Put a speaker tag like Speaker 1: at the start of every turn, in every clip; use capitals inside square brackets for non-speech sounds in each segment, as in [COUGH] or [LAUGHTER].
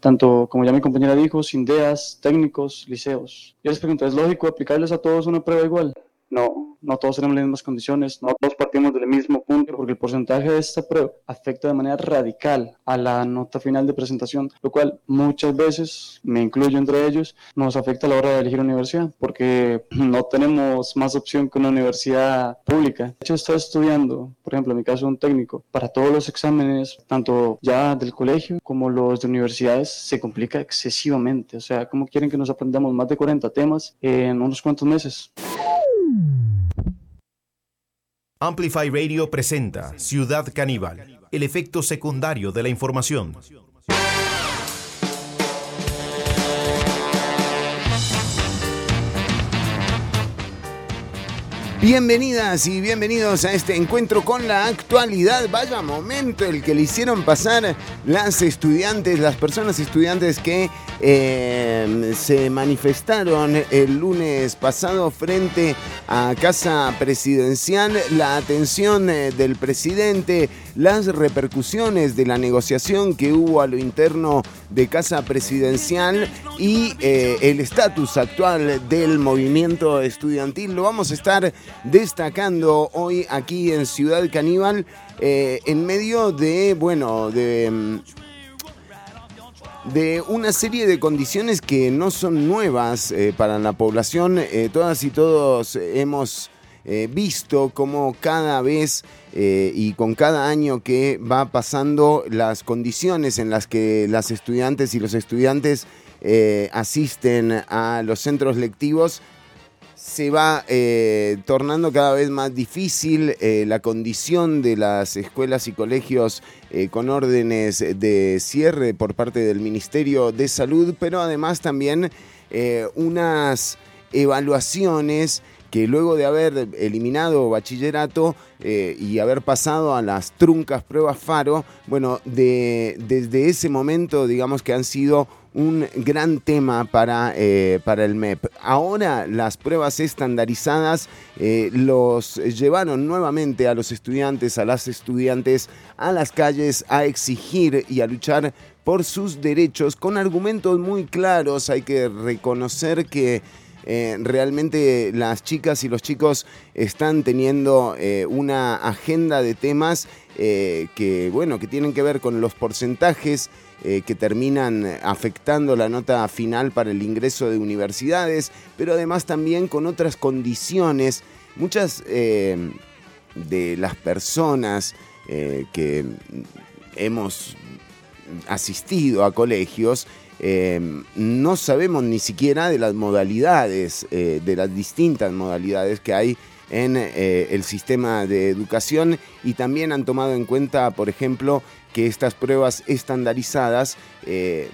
Speaker 1: tanto como ya mi compañera dijo, SINDEAS, técnicos, liceos. Yo les pregunto, ¿es lógico aplicarles a todos una prueba igual? No, no todos tenemos las mismas condiciones, no todos partimos del mismo punto, porque el porcentaje de esta prueba afecta de manera radical a la nota final de presentación, lo cual muchas veces, me incluyo entre ellos, nos afecta a la hora de elegir universidad, porque [CLEARS THROAT] no tenemos más opción que una universidad pública. De hecho, estoy estudiando, por ejemplo, en mi caso, un técnico, para todos los exámenes, tanto ya del colegio como los de universidades, se complica excesivamente. O sea, ¿cómo quieren que nos aprendamos más de 40 temas en unos cuantos meses?
Speaker 2: Amplify Radio presenta Ciudad Caníbal, el efecto secundario de la información.
Speaker 3: Bienvenidas y bienvenidos a este encuentro con la actualidad. Vaya momento el que le hicieron pasar las estudiantes, las personas estudiantes que eh, se manifestaron el lunes pasado frente a Casa Presidencial. La atención eh, del presidente, las repercusiones de la negociación que hubo a lo interno de Casa Presidencial y eh, el estatus actual del movimiento estudiantil. Lo vamos a estar destacando hoy aquí en Ciudad Caníbal en medio de, bueno, de mm, de una serie de condiciones que no son nuevas eh, para la población. Eh, todas y todos hemos visto cómo cada vez y con cada año que va pasando las condiciones en las que las estudiantes y los estudiantes asisten a los centros lectivos se va eh, tornando cada vez más difícil eh, la condición de las escuelas y colegios eh, con órdenes de cierre por parte del Ministerio de Salud, pero además también unas evaluaciones que luego de haber eliminado bachillerato y haber pasado a las truncas pruebas FARO, bueno, desde ese momento digamos que han sido un gran tema para, eh, para el MEP. Ahora las pruebas estandarizadas eh, los llevaron nuevamente a los estudiantes, a las estudiantes, a las calles a exigir y a luchar por sus derechos con argumentos muy claros. Hay que reconocer que eh, realmente las chicas y los chicos están teniendo una agenda de temas que, bueno, que tienen que ver con los porcentajes eh, que terminan afectando la nota final para el ingreso de universidades, pero además también con otras condiciones. Muchas eh, de las personas eh, que hemos asistido a colegios, no sabemos ni siquiera de las modalidades, de las distintas modalidades que hay en el sistema de educación. Y también han tomado en cuenta, por ejemplo, que estas pruebas estandarizadas, eh,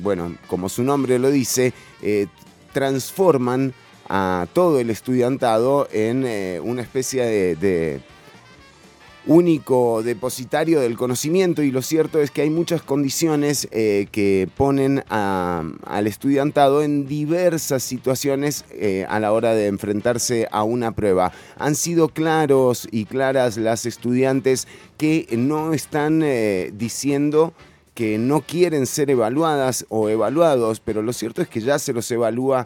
Speaker 3: bueno, como su nombre lo dice, eh, transforman a todo el estudiantado en eh, una especie de único depositario del conocimiento y lo cierto es que hay muchas condiciones eh, que ponen al estudiantado en diversas situaciones eh, a la hora de enfrentarse a una prueba. Han sido claros y claras las estudiantes que no están eh, diciendo que no quieren ser evaluadas o evaluados, pero lo cierto es que ya se los evalúa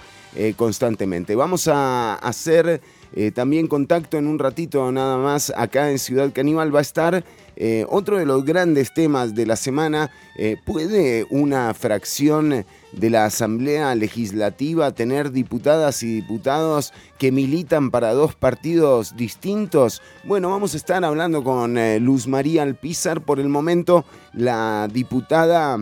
Speaker 3: constantemente. Vamos a hacer eh, también contacto en un ratito nada más acá en Ciudad Caníbal va a estar eh, otro de los grandes temas de la semana. Eh, ¿Puede una fracción de la Asamblea Legislativa tener diputadas y diputados que militan para dos partidos distintos? Bueno, vamos a estar hablando con Luz María Alpizar. Por el momento, la diputada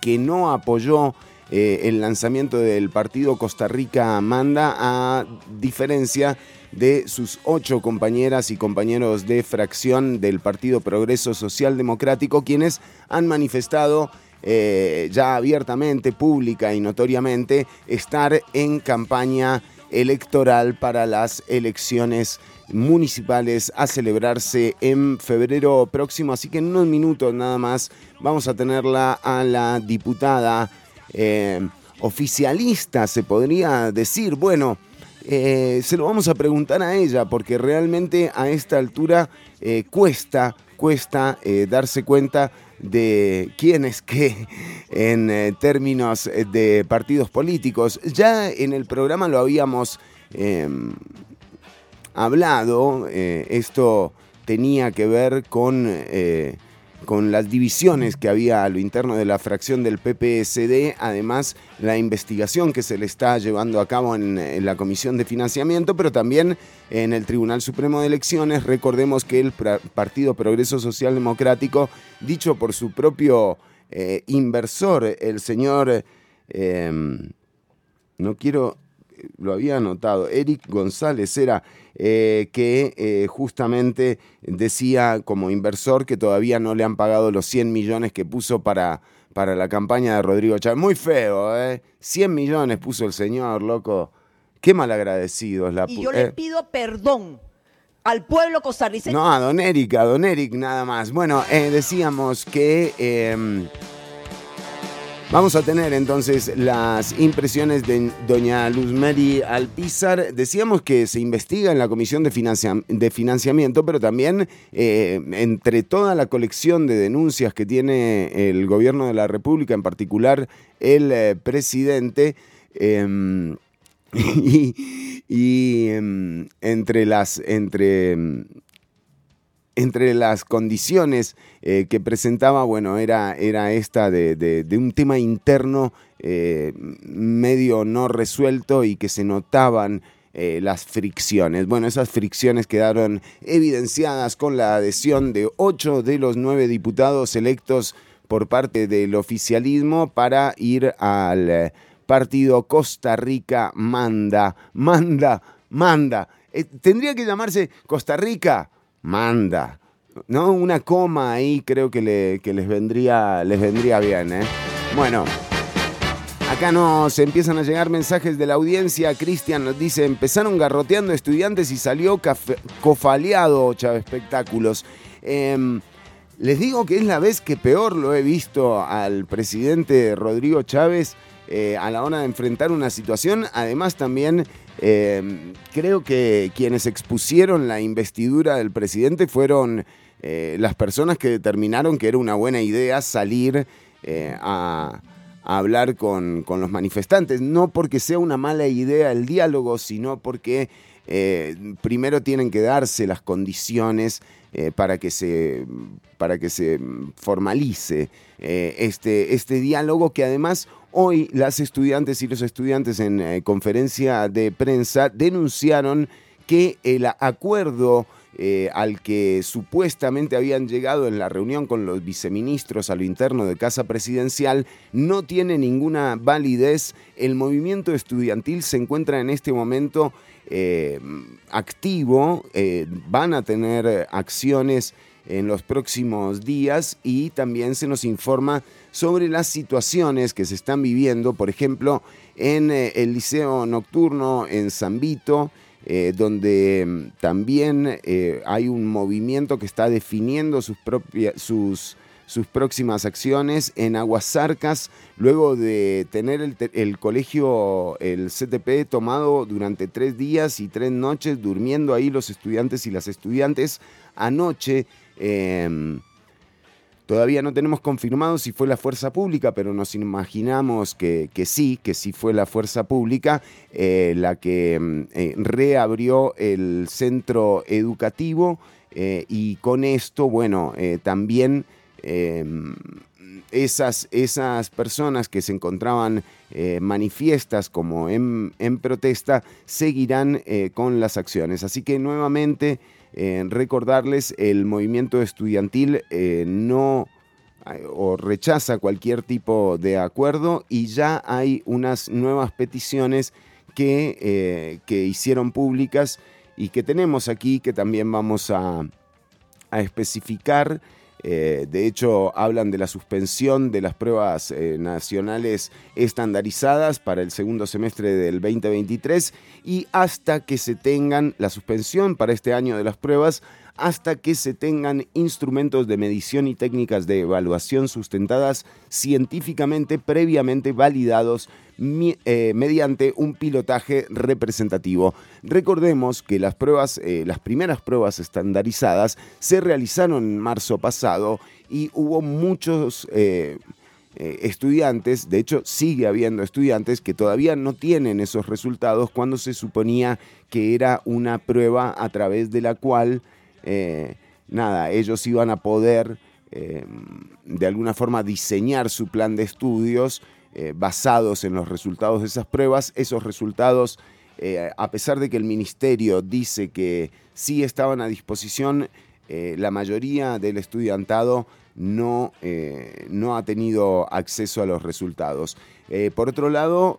Speaker 3: que no apoyó eh, el lanzamiento del partido Costa Rica Manda, a diferencia de sus ocho compañeras y compañeros de fracción del Partido Progreso Social Democrático, quienes han manifestado eh, ya abiertamente, pública y notoriamente, estar en campaña electoral para las elecciones municipales a celebrarse en febrero próximo. Así que en unos minutos nada más vamos a tenerla a la diputada eh, oficialista, se podría decir. Bueno, eh, se lo vamos a preguntar a ella, porque realmente a esta altura eh, cuesta, cuesta darse cuenta de quién es qué [LAUGHS] en eh, términos de partidos políticos. Ya en el programa lo habíamos em, hablado, eh, esto tenía que ver con eh, con las divisiones que había a lo interno de la fracción del PPSD, además la investigación que se le está llevando a cabo en, la Comisión de Financiamiento, pero también en el Tribunal Supremo de Elecciones. Recordemos que el Partido Progreso Social Democrático, dicho por su propio eh, inversor, el señor, em, no quiero, lo había anotado, Eric González era eh, que eh, justamente decía como inversor que todavía no le han pagado los 100 millones que puso para, para la campaña de Rodrigo Chávez. Muy feo, ¿eh? 100 millones puso el señor, loco. Qué malagradecido es la...
Speaker 4: Y yo le eh. pido perdón al pueblo costarricense.
Speaker 3: No, a don Eric, a don Eric nada más. Bueno, decíamos que em, Vamos a tener entonces las impresiones de doña Luzmeri Alpizar. Decíamos que se investiga en la Comisión de, Financiamiento, pero también eh, entre toda la colección de denuncias que tiene el gobierno de la República, en particular el eh, presidente, em, [LAUGHS] y, em, entre las... Entre, em, entre las condiciones eh, que presentaba, bueno, era, era esta de, un tema interno eh, medio no resuelto y que se notaban eh, las fricciones. Bueno, esas fricciones quedaron evidenciadas con la adhesión de ocho de los nueve diputados electos por parte del oficialismo para ir al partido Costa Rica Manda, Manda, Manda. tendría que llamarse Costa Rica manda. ¿No? Una coma ahí creo que, les, vendría, les vendría bien. ¿eh? Bueno, acá nos empiezan a llegar mensajes de la audiencia. Cristian nos dice, empezaron garroteando estudiantes y salió cofaleado Chávez Espectáculos. Em, les digo que es la vez que peor lo he visto al presidente Rodrigo Chávez eh, a la hora de enfrentar una situación. Además también eh, creo que quienes expusieron la investidura del presidente fueron eh, las personas que determinaron que era una buena idea salir eh, a, hablar con, los manifestantes. No porque sea una mala idea el diálogo, sino porque primero tienen que darse las condiciones para, que se, para que se formalice este, este diálogo que además Hoy las estudiantes y los estudiantes en eh, conferencia de prensa denunciaron que el acuerdo eh, al que supuestamente habían llegado en la reunión con los viceministros a lo interno de Casa Presidencial no tiene ninguna validez. El movimiento estudiantil se encuentra en este momento eh, activo, van a tener acciones en los próximos días y también se nos informa sobre las situaciones que se están viviendo, por ejemplo, en eh, el Liceo Nocturno en San Vito, eh, donde mm, también eh, hay un movimiento que está definiendo sus, propias, sus, sus próximas acciones en Aguasarcas, luego de tener el, colegio, el CTP, tomado durante tres días y tres noches, durmiendo ahí los estudiantes y las estudiantes. Anoche Em, todavía no tenemos confirmado si fue la fuerza pública, pero nos imaginamos que, sí, que sí fue la fuerza pública eh, la que em, eh, reabrió el centro educativo eh, y con esto, bueno, también em, esas, esas, personas que se encontraban manifiestas como en, protesta seguirán con las acciones. Así que nuevamente recordarles, el movimiento estudiantil eh, no o rechaza cualquier tipo de acuerdo y ya hay unas nuevas peticiones que, eh, que hicieron públicas y que tenemos aquí que también vamos a especificar eh, de hecho, hablan de la suspensión de las pruebas eh, nacionales estandarizadas para el segundo semestre del 2023 y hasta que se tengan la suspensión para este año de las pruebas, hasta que se tengan instrumentos de medición y técnicas de evaluación sustentadas científicamente previamente validados eh, mediante un pilotaje representativo. Recordemos que las pruebas, eh, las primeras pruebas estandarizadas se realizaron en marzo pasado y hubo muchos eh, estudiantes, de hecho sigue habiendo estudiantes que todavía no tienen esos resultados cuando se suponía que era una prueba a través de la cual, nada, ellos iban a poder de alguna forma diseñar su plan de estudios eh, basados en los resultados de esas pruebas. Esos resultados, eh, a pesar de que el ministerio dice que sí estaban a disposición, eh, la mayoría del estudiantado no, no, ha tenido acceso a los resultados. por otro lado,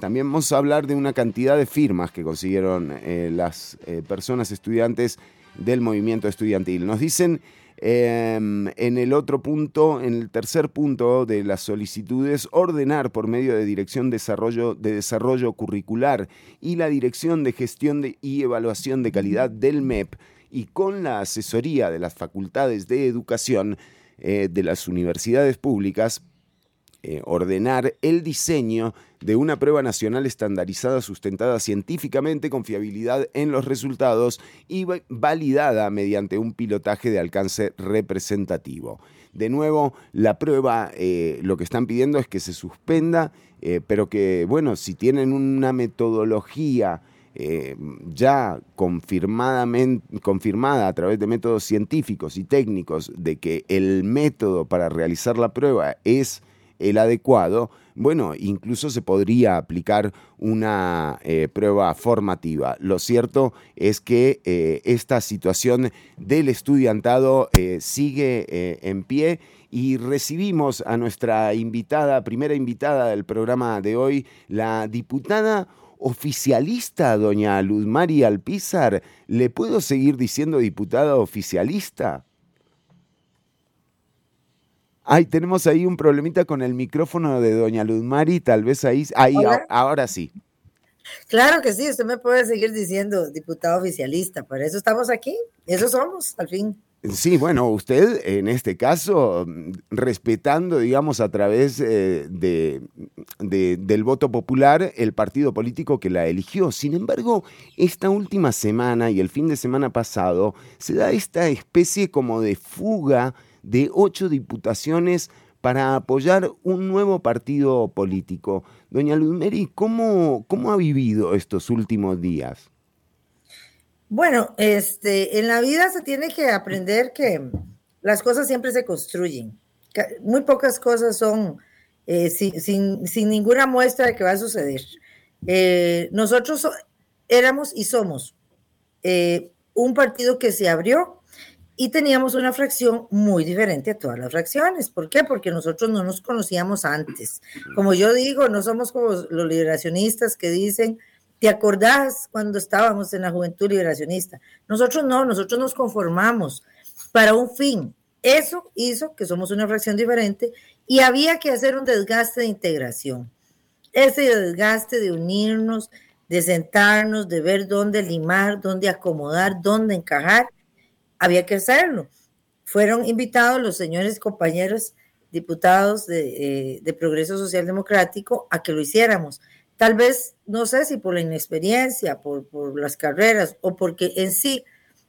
Speaker 3: también vamos a hablar de una cantidad de firmas que consiguieron las personas estudiantes del movimiento estudiantil. Nos dicen Em, en el otro punto, en el tercer punto de las solicitudes, ordenar por medio de Dirección de Desarrollo, de Desarrollo Curricular y la Dirección de Gestión y Evaluación de Calidad del MEP y con la asesoría de las facultades de educación eh, de las universidades públicas eh, ordenar el diseño de una prueba nacional estandarizada sustentada científicamente con fiabilidad en los resultados y validada mediante un pilotaje de alcance representativo. De nuevo, la prueba eh, lo que están pidiendo es que se suspenda, eh, pero que, bueno, si tienen una metodología ya confirmada a través de métodos científicos y técnicos de que el método para realizar la prueba es el adecuado, bueno, incluso se podría aplicar una eh, prueba formativa. Lo cierto es que eh, esta situación del estudiantado eh, sigue en pie y recibimos a nuestra invitada, primera invitada del programa de hoy, la diputada oficialista, doña Luz María Alpizar. ¿Le puedo seguir diciendo diputada oficialista? Ay, tenemos ahí un problemita con el micrófono de doña Luzmari, tal vez ahí, ahí ahora sí.
Speaker 5: Claro que sí, usted me puede seguir diciendo diputado oficialista, por eso estamos aquí, eso somos, al fin.
Speaker 3: Sí, bueno, usted en este caso, respetando, digamos, a través eh, de, del voto popular, el partido político que la eligió. Sin embargo, esta última semana y el fin de semana pasado se da esta especie como de fuga de ocho diputaciones para apoyar un nuevo partido político. Doña Luzmeri, ¿cómo, ¿cómo ha vivido estos últimos días?
Speaker 5: Bueno, este, en la vida se tiene que aprender que las cosas siempre se construyen. Muy pocas cosas son eh, sin, ninguna muestra de que va a suceder. Eh, nosotros éramos y somos eh, un partido que se abrió y teníamos una fracción muy diferente a todas las fracciones. ¿Por qué? Porque nosotros no nos conocíamos antes. Como yo digo, no somos como los liberacionistas que dicen, ¿te acordás cuando estábamos en la juventud liberacionista? Nosotros no, nosotros nos conformamos para un fin. Eso hizo que somos una fracción diferente y había que hacer un desgaste de integración. Ese desgaste de unirnos, de sentarnos, de ver dónde limar, dónde acomodar, dónde encajar había que hacerlo. Fueron invitados los señores compañeros diputados de, eh, Progreso Social Democrático a que lo hiciéramos. Tal vez, no sé si por la inexperiencia, por, las carreras o porque en sí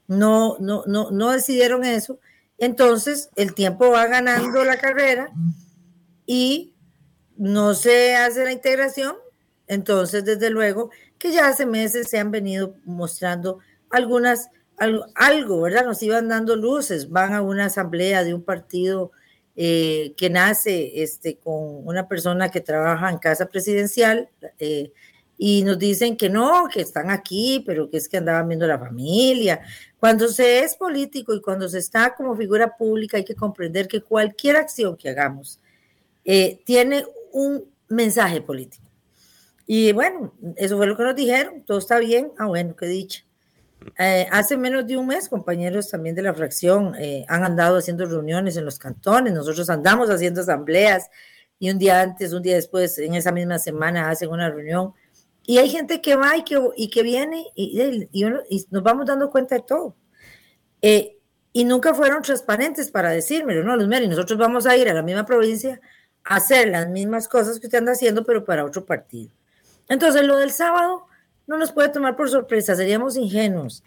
Speaker 5: no, no, no, no decidieron eso. Entonces, el tiempo va ganando la carrera y no se hace la integración. Entonces, desde luego que ya hace meses se han venido mostrando algunas algo, ¿verdad? Nos iban dando luces, van a una asamblea de un partido eh, que nace este, con una persona que trabaja en casa presidencial eh, y nos dicen que no, que están aquí, pero que es que andaban viendo la familia. Cuando se es político y cuando se está como figura pública hay que comprender que cualquier acción que hagamos eh, tiene un mensaje político. Y bueno, eso fue lo que nos dijeron, todo está bien, ah bueno, qué dicha. Eh, hace menos de un mes, compañeros también de la fracción eh, han andado haciendo reuniones en los cantones, nosotros andamos haciendo asambleas y un día antes, un día después, en esa misma semana hacen una reunión. Y hay gente que va y que, y que viene y, nos vamos dando cuenta de todo. Eh, y nunca fueron transparentes para decírmelo, ¿no? Los y nosotros vamos a ir a la misma provincia hacer las mismas cosas que usted anda haciendo, pero para otro partido. Entonces, lo del sábado no nos puede tomar por sorpresa, seríamos ingenuos.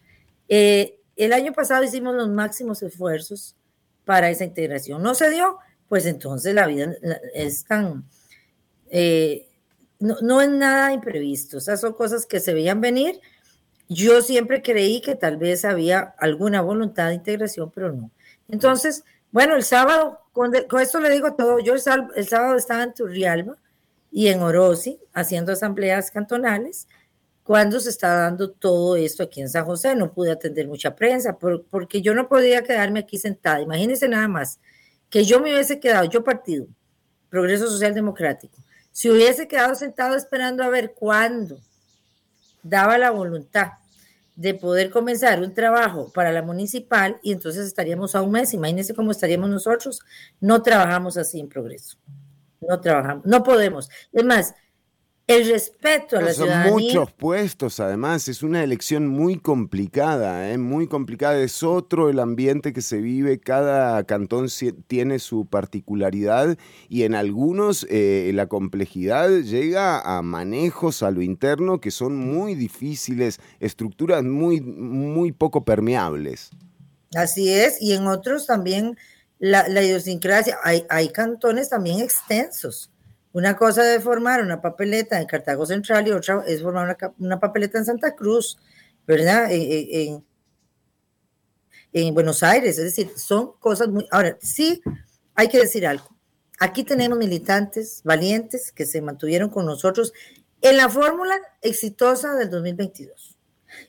Speaker 5: Eh, el año pasado hicimos los máximos esfuerzos para esa integración. No se dio, pues entonces la vida es tan... Eh, no, no, es nada imprevisto, esas son cosas que se veían venir. Yo siempre creí que tal vez había alguna voluntad de integración, pero no. Entonces, bueno, el sábado, con, esto le digo todo, yo el, el sábado estaba en Turrialba y en Orosi haciendo asambleas cantonales cuando se está dando todo esto aquí en San José. No pude atender mucha prensa porque yo no podía quedarme aquí sentada. Imagínense nada más que yo me hubiese quedado, yo partido, Progreso Social Democrático, si hubiese quedado sentado esperando a ver cuándo daba la voluntad de poder comenzar un trabajo para la municipal y entonces estaríamos a un mes. Imagínense cómo estaríamos nosotros. No trabajamos así en progreso. No trabajamos, no podemos. Es más, el respeto a la
Speaker 3: Son muchos puestos, además, es una elección muy complicada, ¿eh? muy complicada. Es otro el ambiente que se vive, cada cantón tiene su particularidad y en algunos eh, la complejidad llega a manejos a lo interno que son muy difíciles, estructuras muy, muy poco permeables.
Speaker 5: Así es, y en otros también la, idiosincrasia, hay, hay cantones también extensos una cosa es formar una papeleta en Cartago Central y otra es formar una, papeleta en Santa Cruz, ¿verdad? En, Buenos Aires, es decir, son cosas muy... Ahora, sí, hay que decir algo. Aquí tenemos militantes valientes que se mantuvieron con nosotros en la fórmula exitosa del 2022.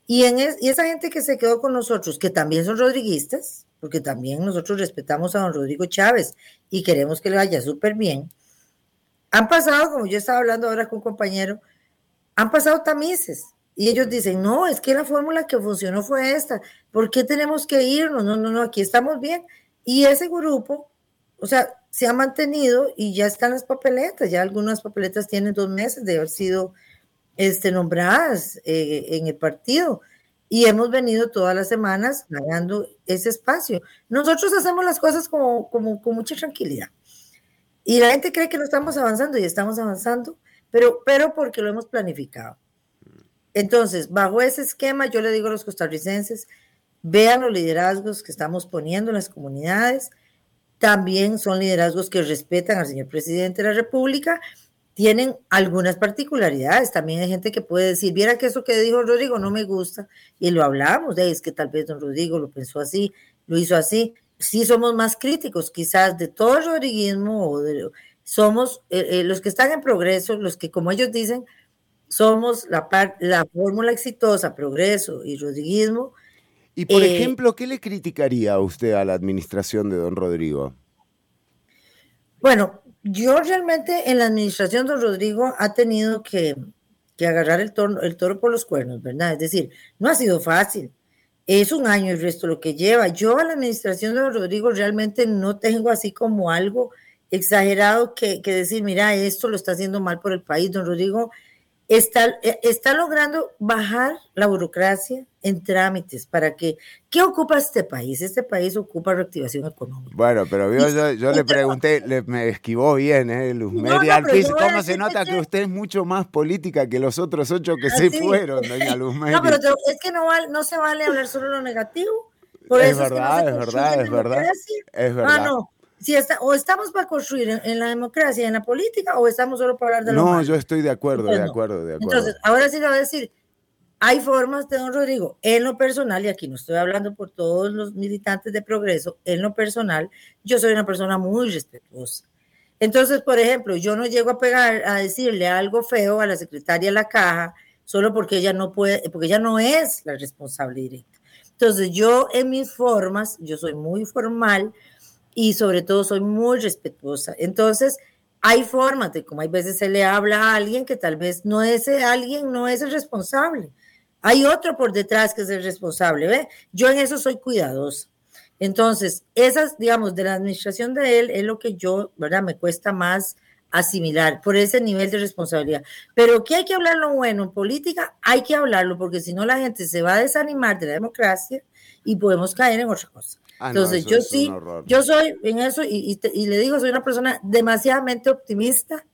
Speaker 5: Y, en y esa gente que se quedó con nosotros, que también son rodriguistas, porque también nosotros respetamos a don Rodrigo Chávez y queremos que le vaya súper bien, han pasado, como yo estaba hablando ahora con un compañero, han pasado tamices. Y ellos dicen, no, es que la fórmula que funcionó fue esta. ¿Por qué tenemos que irnos? No, no, no, aquí estamos bien. Y ese grupo, o sea, se ha mantenido y ya están las papeletas. Ya algunas papeletas tienen dos meses de haber sido este, nombradas eh, en el partido. Y hemos venido todas las semanas ganando ese espacio. Nosotros hacemos las cosas como, como con mucha tranquilidad. Y la gente cree que no estamos avanzando y estamos avanzando, pero, pero porque lo hemos planificado. Entonces, bajo ese esquema, yo le digo a los costarricenses, vean los liderazgos que estamos poniendo en las comunidades. También son liderazgos que respetan al señor presidente de la República. Tienen algunas particularidades. También hay gente que puede decir, viera que eso que dijo Rodrigo no me gusta. Y lo hablamos, de, es que tal vez don Rodrigo lo pensó así, lo hizo así sí somos más críticos quizás de todo el rodriguismo, o somos eh, eh, los que están en progreso, los que como ellos dicen, somos la, la fórmula exitosa, progreso y rodriguismo.
Speaker 3: Y por eh, ejemplo, ¿qué le criticaría a usted a la administración de don Rodrigo?
Speaker 5: Bueno, yo realmente en la administración de don Rodrigo ha tenido que, que agarrar el, el toro por los cuernos, ¿verdad? Es decir, no ha sido fácil es un año el resto lo que lleva. Yo a la administración de Rodrigo realmente no tengo así como algo exagerado que, que, decir, mira, esto lo está haciendo mal por el país. Don Rodrigo está, eh, está logrando bajar la burocracia en trámites para que, ¿qué ocupa este país? Este país ocupa reactivación económica.
Speaker 3: Bueno, pero yo, yo, le pregunté, le, me esquivó bien, ¿eh? Luz no, ¿cómo se nota que usted es mucho más política que los otros ocho que se fueron, doña Luz
Speaker 5: No, pero es que no, no se vale hablar solo lo negativo.
Speaker 3: es, verdad, es, verdad, es verdad, es verdad. Ah, no,
Speaker 5: si está, o estamos para construir en, la democracia, en la política, o estamos solo para hablar de lo
Speaker 3: No, yo estoy de acuerdo, de acuerdo, de acuerdo.
Speaker 5: Entonces, ahora sí le voy a decir, hay formas de don Rodrigo, en lo personal, y aquí no estoy hablando por todos los militantes de progreso, en lo personal, yo soy una persona muy respetuosa. Entonces, por ejemplo, yo no llego a pegar, a decirle algo feo a la secretaria de la caja, solo porque ella no puede, porque ella no es la responsable directa. Entonces, yo en mis formas, yo soy muy formal, y sobre todo soy muy respetuosa. Entonces, hay formas de como hay veces se le habla a alguien que tal vez no es alguien, no es el responsable. Hay otro por detrás que es el responsable, ¿ve? Yo en eso soy cuidadosa. Entonces, esas, digamos, de la administración de él es lo que yo, ¿verdad? Me cuesta más asimilar por ese nivel de responsabilidad. Pero que hay que hablar lo bueno en política, hay que hablarlo, porque si no la gente se va a desanimar de la democracia y podemos caer en otra cosa. Ah, Entonces, yo sí, yo soy en eso y, y, le digo, soy una persona demasiadamente optimista.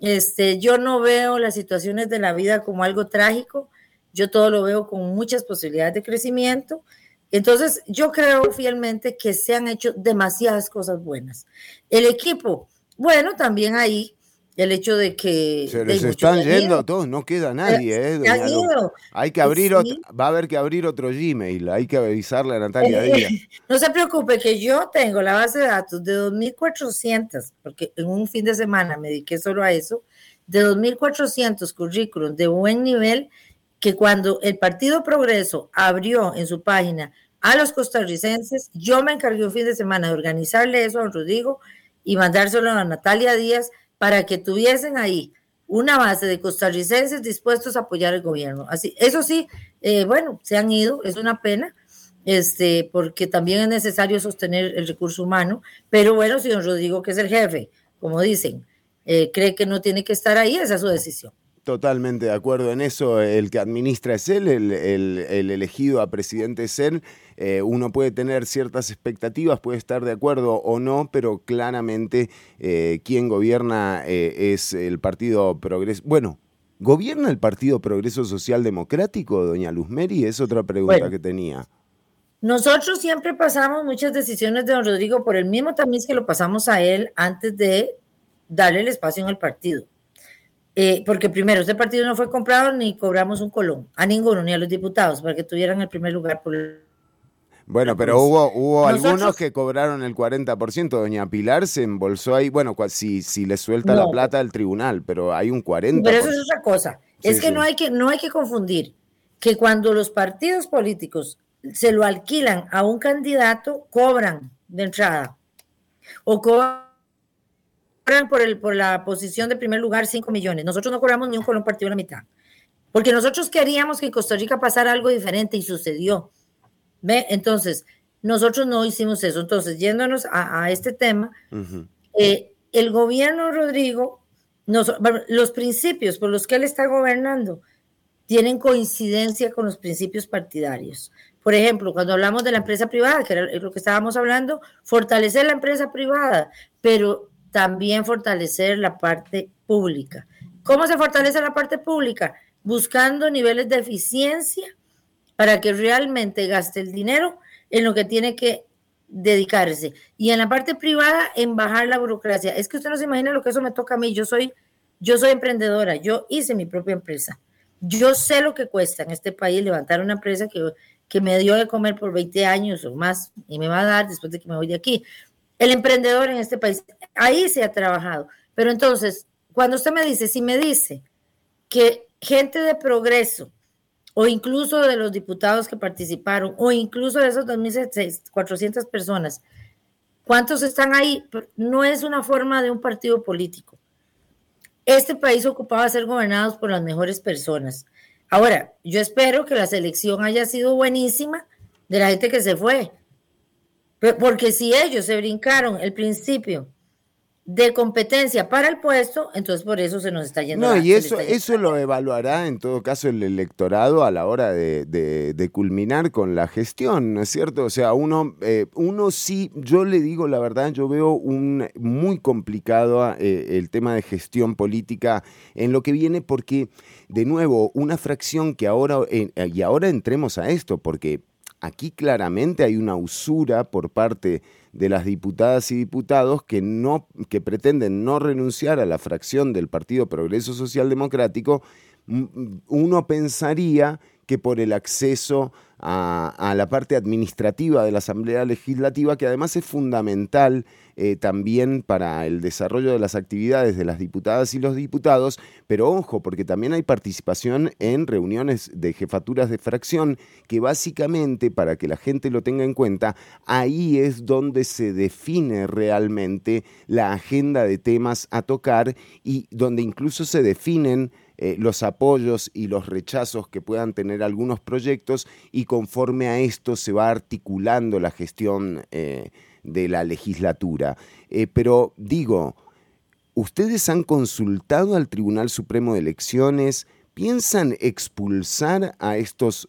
Speaker 5: Este, yo no veo las situaciones de la vida como algo trágico, yo todo lo veo con muchas posibilidades de crecimiento. Entonces, yo creo fielmente que se han hecho demasiadas cosas buenas. El equipo, bueno, también ahí el hecho de que...
Speaker 3: Se les están yendo todos, no queda nadie, ¿eh? Hay que abrir, otro, va a haber que abrir otro Gmail, hay que avisarle a Natalia Díaz. [LAUGHS]
Speaker 5: no se preocupe que yo tengo la base de datos de 2.400, porque en un fin de semana me dediqué solo a eso, de 2.400 currículums de buen nivel que cuando el Partido Progreso abrió en su página a los costarricenses, yo me encargué un fin de semana de organizarle eso a Rodrigo y mandárselo a Natalia Díaz para que tuviesen ahí una base de costarricenses dispuestos a apoyar el gobierno. Así, eso sí, eh, bueno, se han ido, es una pena, este, porque también es necesario sostener el recurso humano, pero bueno, si don Rodrigo, que es el jefe, como dicen, eh, cree que no tiene que estar ahí, esa es su decisión.
Speaker 3: Totalmente de acuerdo en eso. El que administra es él, el, elegido a presidente es él. Eh, uno puede tener ciertas expectativas, puede estar de acuerdo o no, pero claramente eh, quien gobierna eh, es el Partido Progreso. Bueno, ¿gobierna el Partido Progreso Social Democrático, doña Luz Meri? Es otra pregunta que tenía.
Speaker 5: Nosotros siempre pasamos muchas decisiones de don Rodrigo por el mismo tamiz que lo pasamos a él antes de darle el espacio en el partido. Eh, porque primero, este partido no fue comprado ni cobramos un colón, a ninguno, ni a los diputados, para que tuvieran el primer lugar. Por
Speaker 3: Bueno, pero hubo, hubo algunos que cobraron el 40%. Doña Pilar se embolsó ahí, bueno, si, si le suelta la plata al tribunal, pero hay un 40%.
Speaker 5: Pero eso es otra cosa. es que, No, hay que no hay que confundir que cuando los partidos políticos se lo alquilan a un candidato, cobran de entrada o cobran por, el, por la posición de primer lugar 5 millones. Nosotros no cobramos ni un colón partido a la mitad. Porque nosotros queríamos que en Costa Rica pasara algo diferente y sucedió. ¿Ve? Entonces, nosotros no hicimos eso. Entonces, yéndonos a, este tema, eh, el gobierno, Rodrigo, los principios por los que él está gobernando tienen coincidencia con los principios partidarios. Por ejemplo, cuando hablamos de la empresa privada, que era lo que estábamos hablando, fortalecer la empresa privada, pero también fortalecer la parte pública. ¿Cómo se fortalece la parte pública? Buscando niveles de eficiencia para que realmente gaste el dinero en lo que tiene que dedicarse. Y en la parte privada, en bajar la burocracia. Es que usted no se imagina lo que eso me toca a mí. Yo soy, yo soy emprendedora, yo hice mi propia empresa. Yo sé lo que cuesta en este país levantar una empresa que, que me dio de comer por 20 años o más y me va a dar después de que me voy de aquí el emprendedor en este país. Ahí se ha trabajado. Pero entonces, cuando usted me dice, si me dice que gente de progreso, o incluso de los diputados que participaron, o incluso de esos 2.400 personas, ¿cuántos están ahí? No es una forma de un partido político. Este país ocupaba ser gobernados por las mejores personas. Ahora, yo espero que la selección haya sido buenísima de la gente que se fue, porque si ellos se brincaron el principio de competencia para el puesto, entonces por eso se nos está yendo.
Speaker 3: No, y eso, eso lo evaluará en todo caso el electorado a la hora de, culminar con la gestión, ¿no es cierto? O sea, uno, eh, uno sí, yo le digo la verdad, yo veo un muy complicado eh, el tema de gestión política en lo que viene porque, de nuevo, una fracción que ahora, eh, y ahora entremos a esto, porque Aquí claramente hay una usura por parte de las diputadas y diputados que, no, que pretenden no renunciar a la fracción del Partido Progreso Social Democrático. Uno pensaría que por el acceso a, la parte administrativa de la Asamblea Legislativa, que además es fundamental eh, también para el desarrollo de las actividades de las diputadas y los diputados, pero ojo, porque también hay participación en reuniones de jefaturas de fracción, que básicamente, para que la gente lo tenga en cuenta, ahí es donde se define realmente la agenda de temas a tocar y donde incluso se definen eh, los apoyos y los rechazos que puedan tener algunos proyectos y conforme a esto se va articulando la gestión eh, de la legislatura. Eh, pero digo, ¿ustedes han consultado al Tribunal Supremo de Elecciones? ¿Piensan expulsar a estos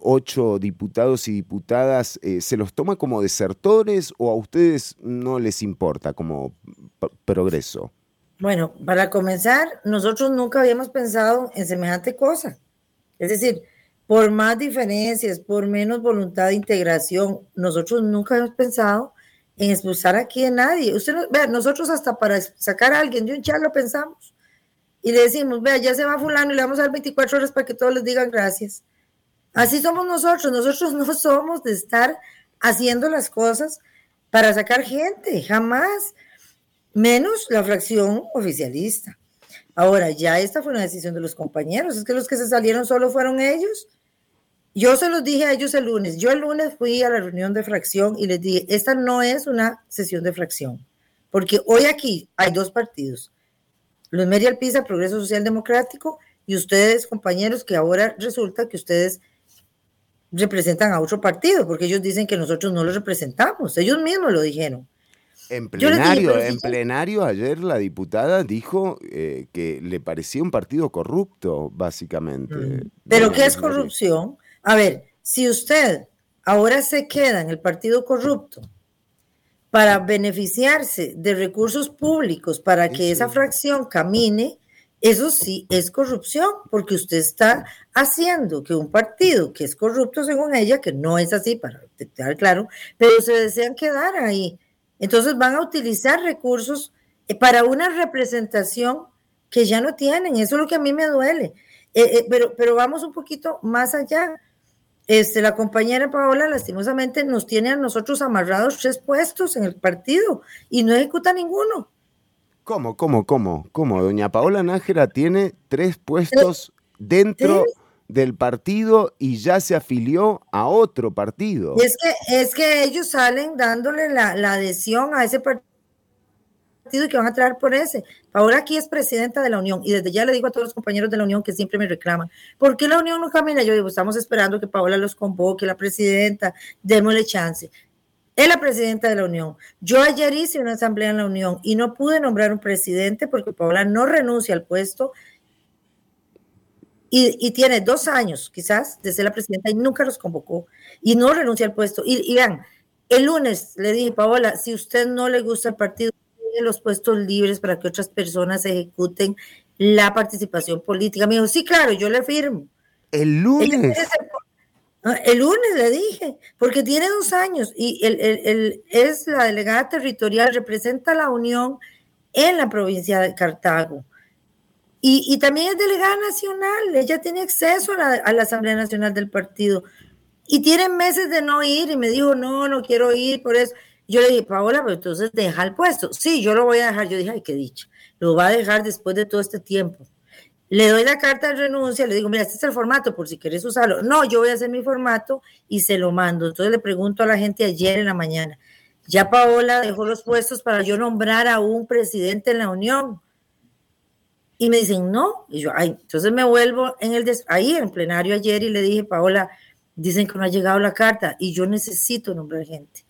Speaker 3: ocho diputados y diputadas? ¿Se los toma como desertores o a ustedes no les importa como progreso?
Speaker 5: Bueno, para comenzar, nosotros nunca habíamos pensado en semejante cosa. Es decir, por más diferencias, por menos voluntad de integración, nosotros nunca hemos pensado en expulsar aquí a nadie. Usted vea, nosotros hasta para sacar a alguien de un chat lo pensamos. Y le decimos, vea, ya se va fulano y le vamos a dar 24 horas para que todos les digan gracias. Así somos nosotros. Nosotros no somos de estar haciendo las cosas para sacar gente, jamás menos la fracción oficialista. Ahora, ya esta fue una decisión de los compañeros, es que los que se salieron solo fueron ellos. Yo se los dije a ellos el lunes, yo el lunes fui a la reunión de fracción y les dije, esta no es una sesión de fracción, porque hoy aquí hay dos partidos, Luis Merial Pisa, Progreso Social Democrático, y ustedes, compañeros, que ahora resulta que ustedes representan a otro partido, porque ellos dicen que nosotros no los representamos, ellos mismos lo dijeron.
Speaker 3: En plenario, en plenario ayer la diputada dijo eh, que le parecía un partido corrupto, básicamente. Mm.
Speaker 5: ¿Pero qué es corrupción? A ver, si usted ahora se queda en el partido corrupto para beneficiarse de recursos públicos para que esa fracción camine, eso sí es corrupción, porque usted está haciendo que un partido que es corrupto, según ella, que no es así, para estar claro, pero se desean quedar ahí entonces van a utilizar recursos eh, para una representación que ya no tienen. Eso es lo que a mí me duele. Eh, eh, pero, pero vamos un poquito más allá. Este, la compañera Paola lastimosamente nos tiene a nosotros amarrados tres puestos en el partido y no ejecuta ninguno.
Speaker 3: ¿Cómo, cómo, cómo, cómo? Doña Paola Nájera tiene tres puestos dentro del partido y ya se afilió a otro partido.
Speaker 5: Es que, es que ellos salen dándole la, adhesión a ese partido que van a traer por ese. Ahora aquí es presidenta de la Unión y desde ya le digo a todos los compañeros de la Unión que siempre me reclaman, ¿por qué la Unión no camina? Yo digo, estamos esperando que Paola los convoque, la presidenta, démosle chance. Es la presidenta de la Unión. Yo ayer hice una asamblea en la Unión y no pude nombrar un presidente porque Paola no renuncia al puesto y, tiene dos años quizás de ser la presidenta y nunca los convocó y no renuncia al puesto. Y, vean, el lunes le dije, Paola, si usted no le gusta el partido, tiene los puestos libres para que otras personas ejecuten la participación política. Me dijo, sí, claro, yo le firmo.
Speaker 3: El lunes.
Speaker 5: El lunes le dije, porque tiene dos años y el, es la delegada territorial, representa la Unión en la provincia de Cartago. Y, también es delegada nacional, ella tiene acceso a la, Asamblea Nacional del partido. Y tiene meses de no ir y me dijo, no, no quiero ir por eso. Yo le dije, Paola, pero entonces deja el puesto. Sí, yo lo voy a dejar. Yo dije, ay, qué dicho. Lo va a dejar después de todo este tiempo. Le doy la carta de renuncia, le digo, mira, este es el formato, por si quieres usarlo. No, yo voy a hacer mi formato y se lo mando. Entonces le pregunto a la gente ayer en la mañana, ya Paola dejó los puestos para yo nombrar a un presidente en la Unión. Y me dicen, no. Y yo, ay, entonces me vuelvo en el ahí en plenario ayer y le dije, Paola, dicen que no ha llegado la carta y yo necesito nombrar gente.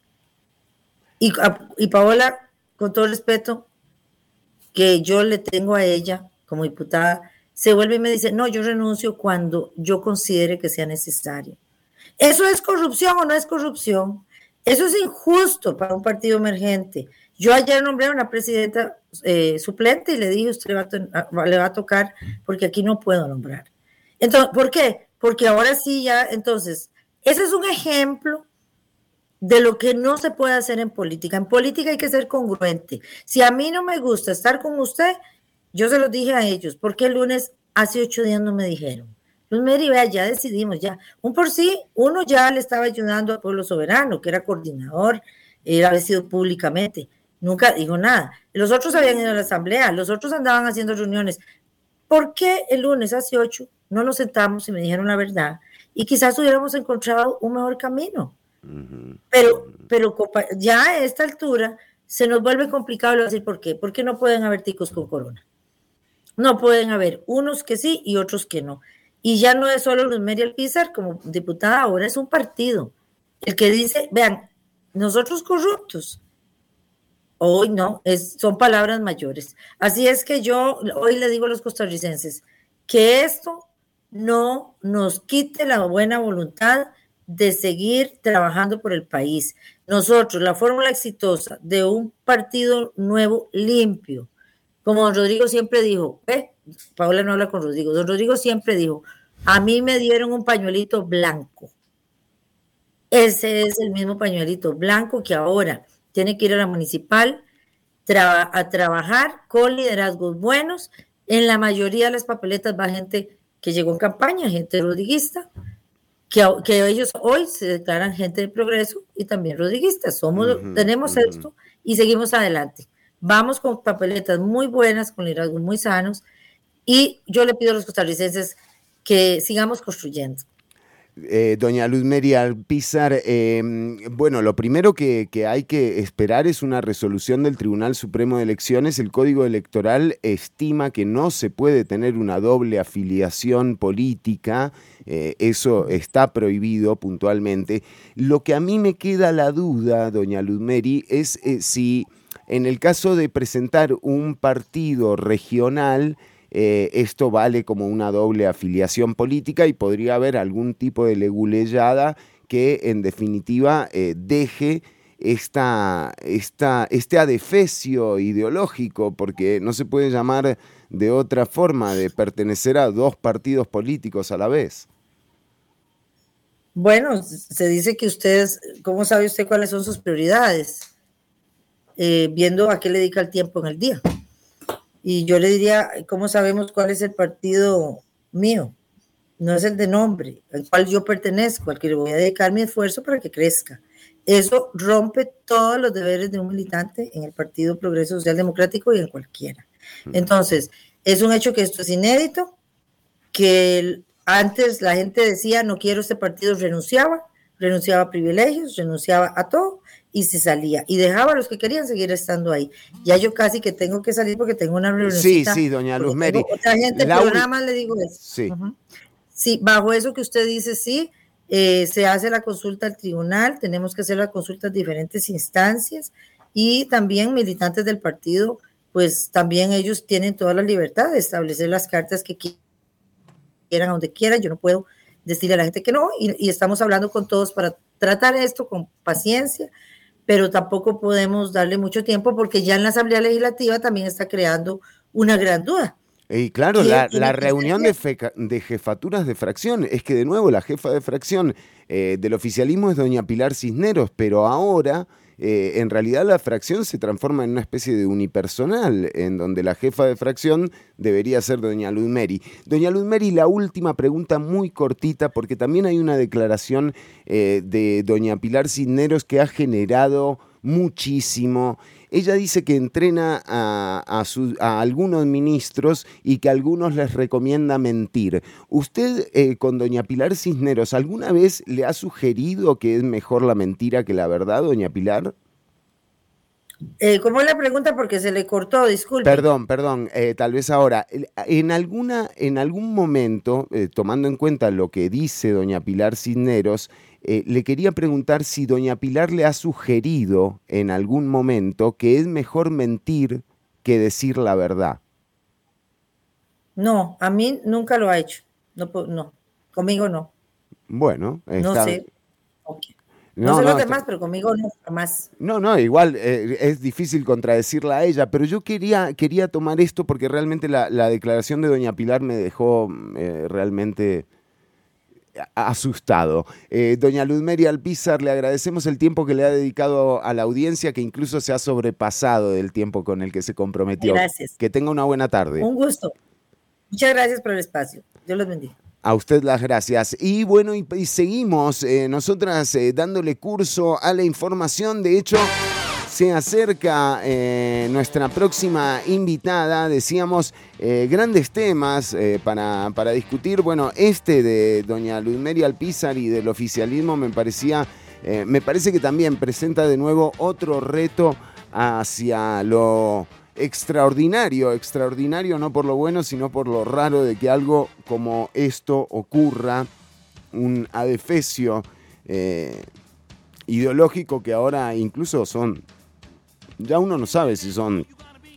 Speaker 5: Y, y Paola, con todo el respeto que yo le tengo a ella como diputada, se vuelve y me dice, no, yo renuncio cuando yo considere que sea necesario. ¿Eso es corrupción o no es corrupción? Eso es injusto para un partido emergente. Yo ayer nombré a una presidenta eh, suplente y le dije, usted le va, a tocar porque aquí no puedo nombrar. Entonces, ¿por qué? Porque ahora sí ya, entonces, ese es un ejemplo de lo que no se puede hacer en política. En política hay que ser congruente. Si a mí no me gusta estar con usted, yo se lo dije a ellos, porque el lunes hace ocho días no me dijeron. Luz Meri, vea, ya decidimos, ya. Un por sí, uno ya le estaba ayudando al pueblo soberano, que era coordinador, era sido públicamente. Nunca dijo nada. Los otros habían ido a la asamblea, los otros andaban haciendo reuniones. ¿Por qué el lunes hace ocho no nos sentamos y me dijeron la verdad? Y quizás hubiéramos encontrado un mejor camino. Pero, pero ya a esta altura se nos vuelve complicado decir por qué. ¿Por qué no pueden haber ticos con corona? No pueden haber unos que sí y otros que no. Y ya no es solo Luz Merial Pizar como diputada, ahora es un partido. El que dice, vean, nosotros corruptos, Hoy no, es, son palabras mayores. Así es que yo hoy le digo a los costarricenses que esto no nos quite la buena voluntad de seguir trabajando por el país. Nosotros, la fórmula exitosa de un partido nuevo, limpio, como don Rodrigo siempre dijo, eh, Paola no habla con Rodrigo, don Rodrigo siempre dijo, a mí me dieron un pañuelito blanco. Ese es el mismo pañuelito blanco que ahora tiene que ir a la municipal a trabajar con liderazgos buenos. En la mayoría de las papeletas va gente que llegó en campaña, gente rodriguista, que, que ellos hoy se declaran gente de progreso y también rodriguistas. Somos, tenemos esto y seguimos adelante. Vamos con papeletas muy buenas, con liderazgos muy sanos, y yo le pido a los costarricenses que sigamos construyendo.
Speaker 3: Eh, doña Luz Meria Alpizar, em, bueno, lo primero que, hay que esperar es una resolución del Tribunal Supremo de Elecciones. El Código Electoral estima que no se puede tener una doble afiliación política, eh, eso está prohibido puntualmente. Lo que a mí me queda la duda, doña Luz es eh, si en el caso de presentar un partido regional, eh, esto vale como una doble afiliación política y podría haber algún tipo de leguleyada que en definitiva eh, deje esta, esta, este adefesio ideológico, porque no se puede llamar de otra forma de pertenecer a dos partidos políticos a la vez.
Speaker 5: Bueno, se dice que ustedes, ¿cómo sabe usted cuáles son sus prioridades? Eh, viendo a qué le dedica el tiempo en el día. Y yo le diría, ¿cómo sabemos cuál es el partido mío? No es el de nombre, al cual yo pertenezco, al que le voy a dedicar mi esfuerzo para que crezca. Eso rompe todos los deberes de un militante en el Partido Progreso Social Democrático y en cualquiera. Entonces, es un hecho que esto es inédito, que antes la gente decía, no quiero este partido, renunciaba, renunciaba a privilegios, renunciaba a todo, y se salía y dejaba a los que querían seguir estando ahí. Ya yo casi que tengo que salir porque tengo una reunión.
Speaker 3: Sí, sí, doña Luz Meri.
Speaker 5: Otra gente, pero nada más le digo eso.
Speaker 3: Sí.
Speaker 5: Sí, bajo eso que usted dice, sí, eh, se hace la consulta al tribunal, tenemos que hacer la consulta en diferentes instancias y también militantes del partido, pues también ellos tienen toda la libertad de establecer las cartas que quieran, donde quieran. Yo no puedo decirle a la gente que no y estamos hablando con todos para tratar esto con paciencia pero tampoco podemos darle mucho tiempo porque ya en la Asamblea Legislativa también está creando una gran duda.
Speaker 3: Y claro, la, reunión de, de, jefaturas de fracción, es que de nuevo la jefa de fracción eh, del oficialismo es doña Pilar Cisneros, pero ahora eh, en realidad la fracción se transforma en una especie de unipersonal, en donde la jefa de fracción debería ser doña Luz Meri. Doña Luz Meri, la última pregunta muy cortita, porque también hay una declaración eh, de doña Pilar Cisneros que ha generado muchísimo. Ella dice que entrena a, a, algunos ministros y que a algunos les recomienda mentir. ¿Usted eh, con doña Pilar Cisneros alguna vez le ha sugerido que es mejor la mentira que la verdad, doña Pilar?
Speaker 5: Eh, ¿Cómo la pregunta? Porque se le cortó, disculpe.
Speaker 3: Perdón, perdón, eh, tal vez ahora. En, alguna, en algún momento, eh, tomando en cuenta lo que dice doña Pilar Cisneros, eh, le quería preguntar si doña Pilar le ha sugerido en algún momento que es mejor mentir que decir la verdad.
Speaker 5: No, a mí nunca lo ha hecho. No, no conmigo no.
Speaker 3: Bueno,
Speaker 5: no sé. No, sé los demás, pero conmigo no, jamás.
Speaker 3: No, no, igual eh, es difícil contradecirla a ella, pero yo quería, quería tomar esto porque realmente la, declaración de doña Pilar me dejó eh, realmente asustado. Eh, doña Luzmeria Alpizar, le agradecemos el tiempo que le ha dedicado a la audiencia, que incluso se ha sobrepasado del tiempo con el que se comprometió.
Speaker 5: Gracias.
Speaker 3: Que tenga una buena tarde.
Speaker 5: Un gusto. Muchas gracias por el espacio. Dios los bendiga.
Speaker 3: A usted las gracias. Y bueno, y, seguimos eh, nosotras eh, dándole curso a la información. De hecho, se acerca eh, nuestra próxima invitada. Decíamos eh, grandes temas eh, para, para, discutir. Bueno, este de doña Luzmeria Alpizar y del oficialismo me parecía, me parece que también presenta de nuevo otro reto hacia lo extraordinario, extraordinario no por lo bueno, sino por lo raro de que algo como esto ocurra, un adefesio ideológico que ahora incluso son ya uno no sabe si son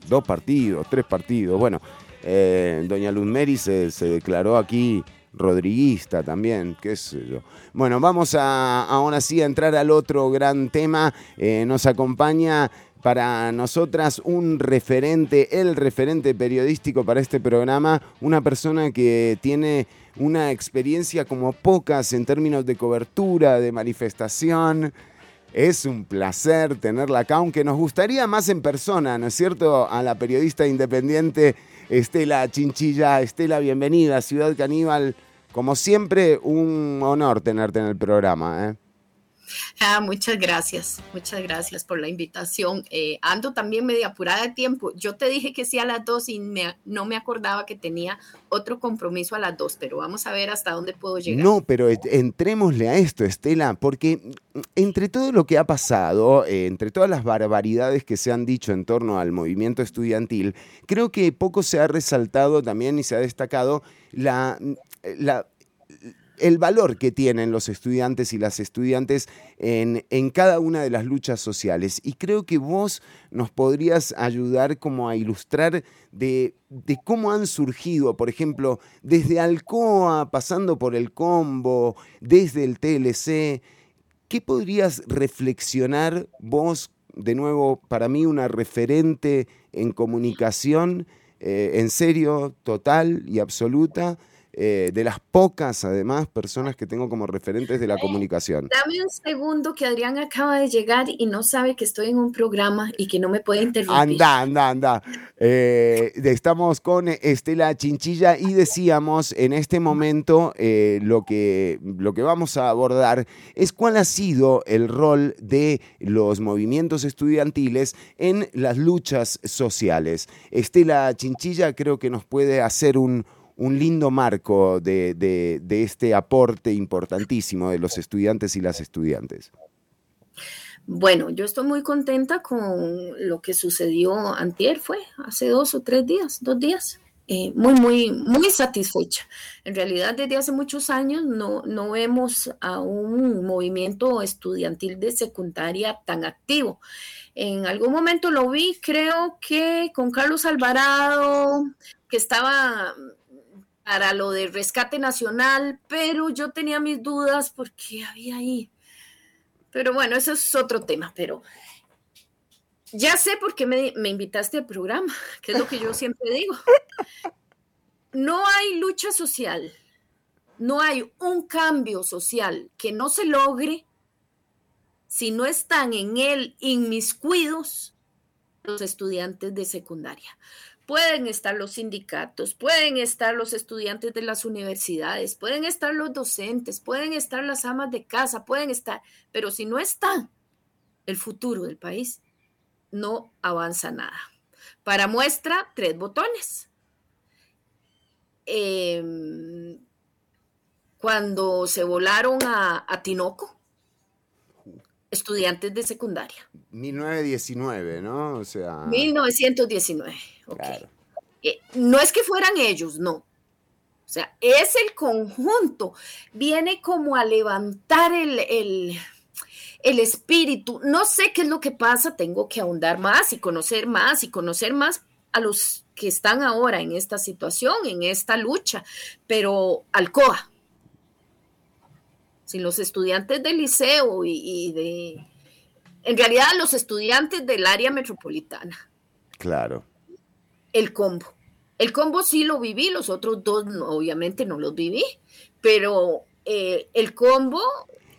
Speaker 3: dos partidos, tres partidos. Bueno, eh, doña Luz Meri se, declaró aquí rodriguista también, qué sé yo. Bueno, vamos a ahora sí a entrar al otro gran tema. Eh, nos acompaña para nosotras un referente, el referente periodístico para este programa, una persona que tiene una experiencia como pocas en términos de cobertura, de manifestación. Es un placer tenerla acá, aunque nos gustaría más en persona, ¿no es cierto? A la periodista independiente Estela Chinchilla. Estela, bienvenida, Ciudad Caníbal. Como siempre, un honor tenerte en el programa. ¿eh? [LAUGHS]
Speaker 6: Ah, muchas gracias, muchas gracias por la invitación. Eh, ando también medio apurada de tiempo. Yo te dije que sí a las dos y no me acordaba que tenía otro compromiso a las dos, pero vamos a ver hasta dónde puedo llegar.
Speaker 3: No, pero entrémosle a esto, Estela, porque entre todo lo que ha pasado, eh, entre todas las barbaridades que se han dicho en torno al movimiento estudiantil, creo que poco se ha resaltado también y se ha destacado la, la el valor que tienen los estudiantes y las estudiantes en, en, cada una de las luchas sociales. Y creo que vos nos podrías ayudar como a ilustrar de, de cómo han surgido, por ejemplo, desde Alcoa, pasando por el Combo, desde el TLC. ¿Qué podrías reflexionar vos, de nuevo, para mí una referente en comunicación, eh, en serio, total y absoluta? Eh, de las pocas, además, personas que tengo como referentes de la comunicación.
Speaker 6: Dame un segundo que Adrián acaba de llegar y no sabe que estoy en un programa y que no me puede interrumpir.
Speaker 3: Anda, anda, anda. Eh, estamos con Estela Chinchilla y decíamos en este momento eh, lo, que, lo que vamos a abordar es cuál ha sido el rol de los movimientos estudiantiles en las luchas sociales. Estela Chinchilla creo que nos puede hacer un un lindo marco de, este aporte importantísimo de los estudiantes y las estudiantes.
Speaker 6: Bueno, yo estoy muy contenta con lo que sucedió antier, fue hace dos o tres días, dos días. Eh, muy, muy, muy satisfecha. En realidad, desde hace muchos años no, no vemos a un movimiento estudiantil de secundaria tan activo. En algún momento lo vi, creo que con Carlos Alvarado, que estaba para lo de rescate nacional, pero yo tenía mis dudas porque había ahí. Pero bueno, eso es otro tema, pero ya sé por qué me, invitaste al programa, [LAUGHS] que es lo que yo siempre digo. No hay lucha social, no hay un cambio social que no se logre si no están en él inmiscuidos los estudiantes de secundaria pueden estar los sindicatos, pueden estar los estudiantes de las universidades, pueden estar los docentes, pueden estar las amas de casa, pueden estar, pero si no está el futuro del país, no avanza nada. Para muestra, tres botones. Em, cuando se volaron a, a Tinoco, estudiantes de secundaria.
Speaker 3: 1919, ¿no? O sea.
Speaker 6: 1919. Eh, no es que fueran ellos, no. O sea, es el conjunto. Viene como a levantar el, el, espíritu. No sé qué es lo que pasa, tengo que ahondar más y conocer más y conocer más a los que están ahora en esta situación, en esta lucha, pero Alcoa, sin los estudiantes del liceo y, de, en realidad los estudiantes del área metropolitana.
Speaker 3: Claro.
Speaker 6: El combo. El combo sí lo viví, los otros dos obviamente no los viví, pero eh, el combo...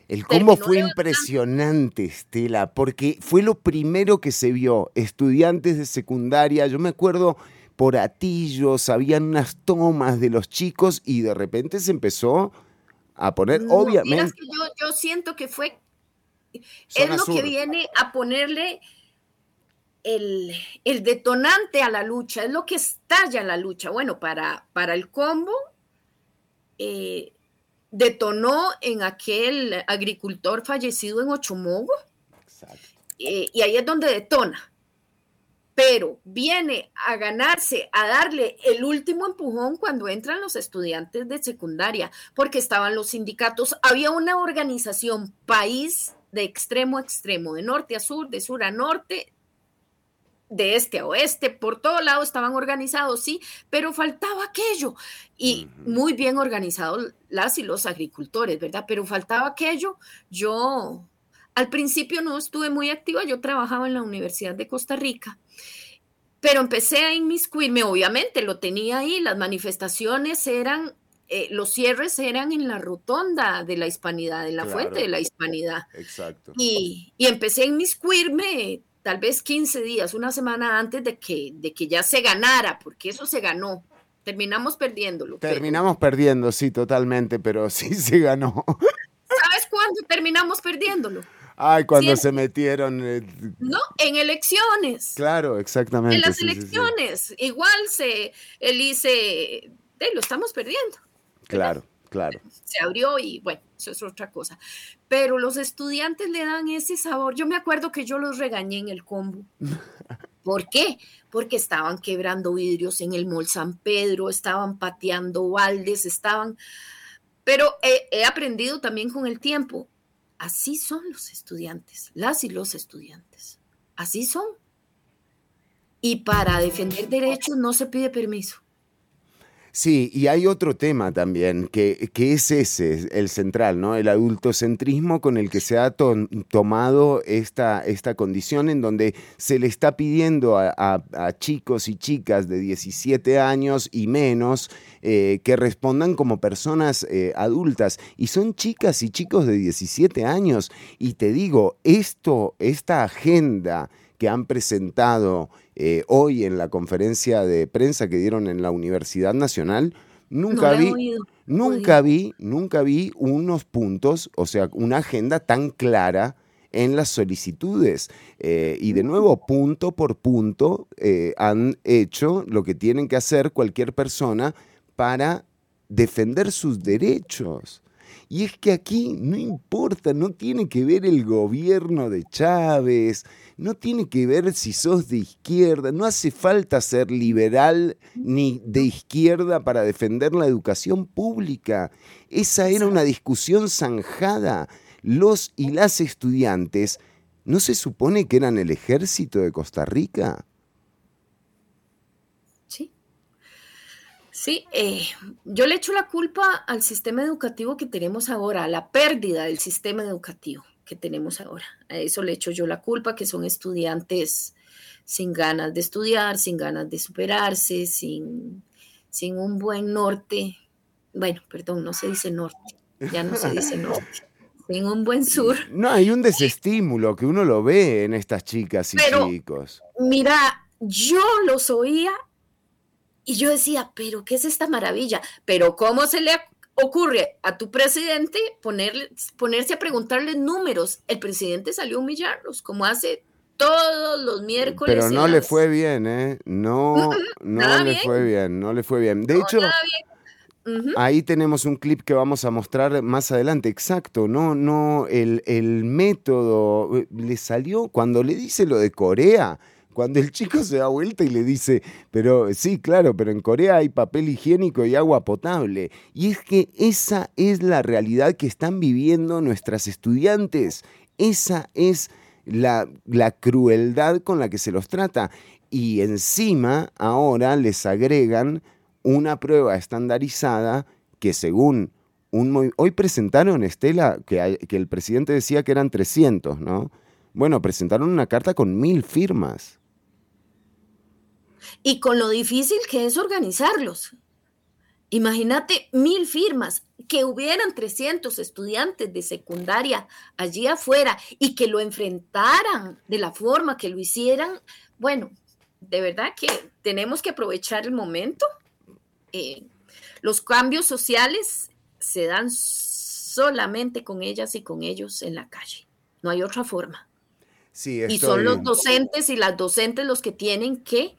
Speaker 3: El combo fue impresionante, Estela, porque fue lo primero que se vio. Estudiantes de secundaria, yo me acuerdo por atillos, habían unas tomas de los chicos y de repente se empezó a poner, obviamente.
Speaker 6: yo, siento que fue, es lo que viene a ponerle el, detonante a la lucha, es lo que estalla la lucha. Bueno, para, para el combo, eh, detonó en aquel agricultor fallecido en Ochomogo. Eh, y ahí es donde detona pero viene a ganarse, a darle el último empujón cuando entran los estudiantes de secundaria, porque estaban los sindicatos, había una organización país de extremo a extremo, de norte a sur, de sur a norte, de este a oeste, por todo lado estaban organizados, sí, pero faltaba aquello. Y muy bien organizados las y los agricultores, ¿verdad? Pero faltaba aquello. Yo al principio no estuve muy activa, yo trabajaba en la Universidad de Costa Rica, pero empecé a inmiscuirme, obviamente lo tenía ahí, las manifestaciones eran eh, los cierres eran en la rotonda de la hispanidad, en la fuente de la hispanidad.
Speaker 3: Exacto.
Speaker 6: Y, y, empecé a inmiscuirme tal vez 15 días, una semana antes de que, de que ya se ganara, porque eso se ganó. Terminamos perdiéndolo.
Speaker 3: Terminamos perdiendo, sí, totalmente, pero sí se ganó.
Speaker 6: ¿Sabes cuándo terminamos perdiéndolo?
Speaker 3: Ay, cuando se metieron. Eh,
Speaker 6: no, en elecciones.
Speaker 3: Claro, exactamente.
Speaker 6: En las elecciones. Igual se, él dice, lo estamos perdiendo.
Speaker 3: Claro, claro.
Speaker 6: Se abrió y bueno, eso es otra cosa. Pero los estudiantes le dan ese sabor. Yo me acuerdo que yo los regañé en el combo. [LAUGHS] ¿Por qué? Porque estaban quebrando vidrios en el Mall San Pedro, estaban pateando baldes, estaban... Pero he, aprendido también con el tiempo. Así son los estudiantes, las y los estudiantes. Así son. Y para defender derechos no se pide permiso.
Speaker 3: Sí, y hay otro tema también, que, que, es ese, el central, ¿no? El adultocentrismo con el que se ha tomado esta, esta condición en donde se le está pidiendo a, chicos y chicas de 17 años y menos eh, que respondan como personas eh, adultas. Y son chicas y chicos de 17 años. Y te digo, esto, esta agenda que han presentado eh, hoy en la conferencia de prensa que dieron en la Universidad Nacional, nunca vi, nunca vi, nunca vi unos puntos, o sea, una agenda tan clara en las solicitudes. Eh, y de nuevo, punto por punto, eh, han hecho lo que tienen que hacer cualquier persona para defender sus derechos. Y es que aquí no importa, no tiene que ver el gobierno de Chávez, no tiene que ver si sos de izquierda, no hace falta ser liberal ni de izquierda para defender la educación pública. Esa era una discusión zanjada. Los y las estudiantes, ¿no se supone que eran el ejército de Costa Rica?
Speaker 6: Sí, eh, yo le echo la culpa al sistema educativo que tenemos ahora, a la pérdida del sistema educativo que tenemos ahora. A eso le echo yo la culpa, que son estudiantes sin ganas de estudiar, sin ganas de superarse, sin, sin un buen norte. Bueno, perdón, no se dice norte, ya no se dice [LAUGHS] norte. Sin un buen sur.
Speaker 3: No, hay un desestímulo que uno lo ve en estas chicas y chicos.
Speaker 6: Mira, yo los oía y yo decía, pero ¿qué es esta maravilla? Pero ¿cómo se le ocurre a tu presidente ponerle, ponerse a preguntarle números? El presidente salió a humillarlos, como hace todos los miércoles.
Speaker 3: Pero no le fue bien, ¿eh? No, no le fue bien, no le fue bien. De hecho, ahí tenemos un clip que vamos a mostrar más adelante. Exacto, no, no, el, el método eh, le salió cuando le dice lo de Corea cuando el chico se da vuelta y le dice, pero sí, claro, pero en Corea hay papel higiénico y agua potable. Y es que esa es la realidad que están viviendo nuestras estudiantes. Esa es la, crueldad con la que se los trata. Y encima ahora les agregan una prueba estandarizada que según. Hoy presentaron, Estela, que, que el presidente decía que eran 300, ¿no? Bueno, presentaron una carta con mil firmas
Speaker 6: y con lo difícil que es organizarlos. Imagínate mil firmas, que hubieran 300 estudiantes de secundaria allí afuera y que lo enfrentaran de la forma que lo hicieran. Bueno, de verdad que tenemos que aprovechar el momento. Eh, los cambios sociales se dan solamente con ellas y con ellos en la calle. No hay otra forma.
Speaker 3: Sí,
Speaker 6: Y son los docentes y las docentes los que tienen que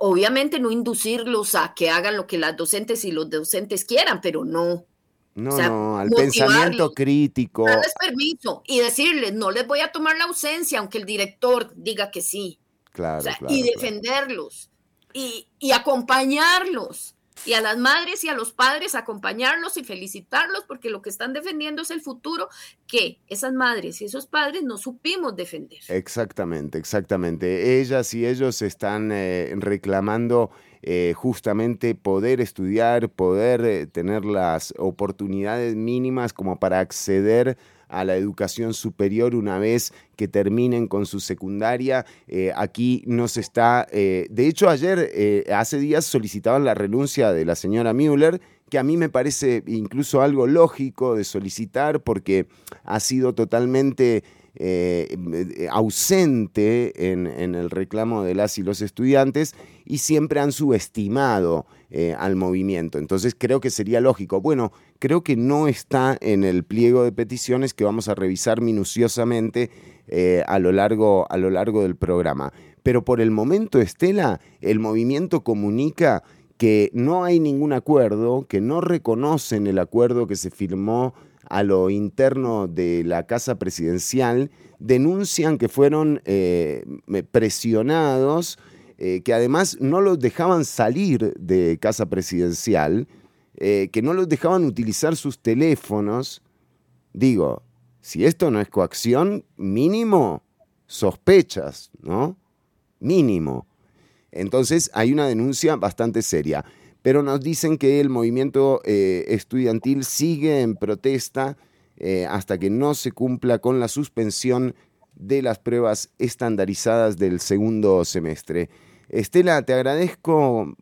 Speaker 6: obviamente no inducirlos a que hagan lo que las docentes y los docentes quieran, pero no.
Speaker 3: No, no, al pensamiento crítico.
Speaker 6: Darles permiso y decirles, no les voy a tomar la ausencia, aunque el director diga que sí.
Speaker 3: Claro.
Speaker 6: y defenderlos y, y, acompañarlos. Y a las madres y a los padres acompañarlos y felicitarlos porque lo que están defendiendo es el futuro que esas madres y esos padres no supimos defender.
Speaker 3: Exactamente, exactamente. Ellas y ellos están eh, reclamando eh, justamente poder estudiar, poder eh, tener las oportunidades mínimas como para acceder a la educación superior una vez que terminen con su secundaria. Eh, aquí no se está... Eh, de hecho, ayer, eh, hace días, solicitaban la renuncia de la señora Müller, que a mí me parece incluso algo lógico de solicitar porque ha sido totalmente ausente en, en, el reclamo de las y los estudiantes y siempre han subestimado al movimiento. Entonces creo que sería lógico. Bueno, creo que no está en el pliego de peticiones que vamos a revisar minuciosamente eh, a, lo largo, a lo largo del programa. Pero por el momento, Estela, el movimiento comunica que no hay ningún acuerdo, que no reconocen el acuerdo que se firmó a lo interno de la Casa Presidencial, denuncian que fueron eh, presionados, eh, que además no los dejaban salir de Casa Presidencial, eh, que no los dejaban utilizar sus teléfonos. Digo, si esto no es coacción, mínimo sospechas, ¿no? Mínimo. Entonces hay una denuncia bastante seria. Pero nos dicen que el movimiento eh, estudiantil sigue en protesta hasta que no se cumpla con la suspensión de las pruebas estandarizadas del segundo semestre. Estela, te agradezco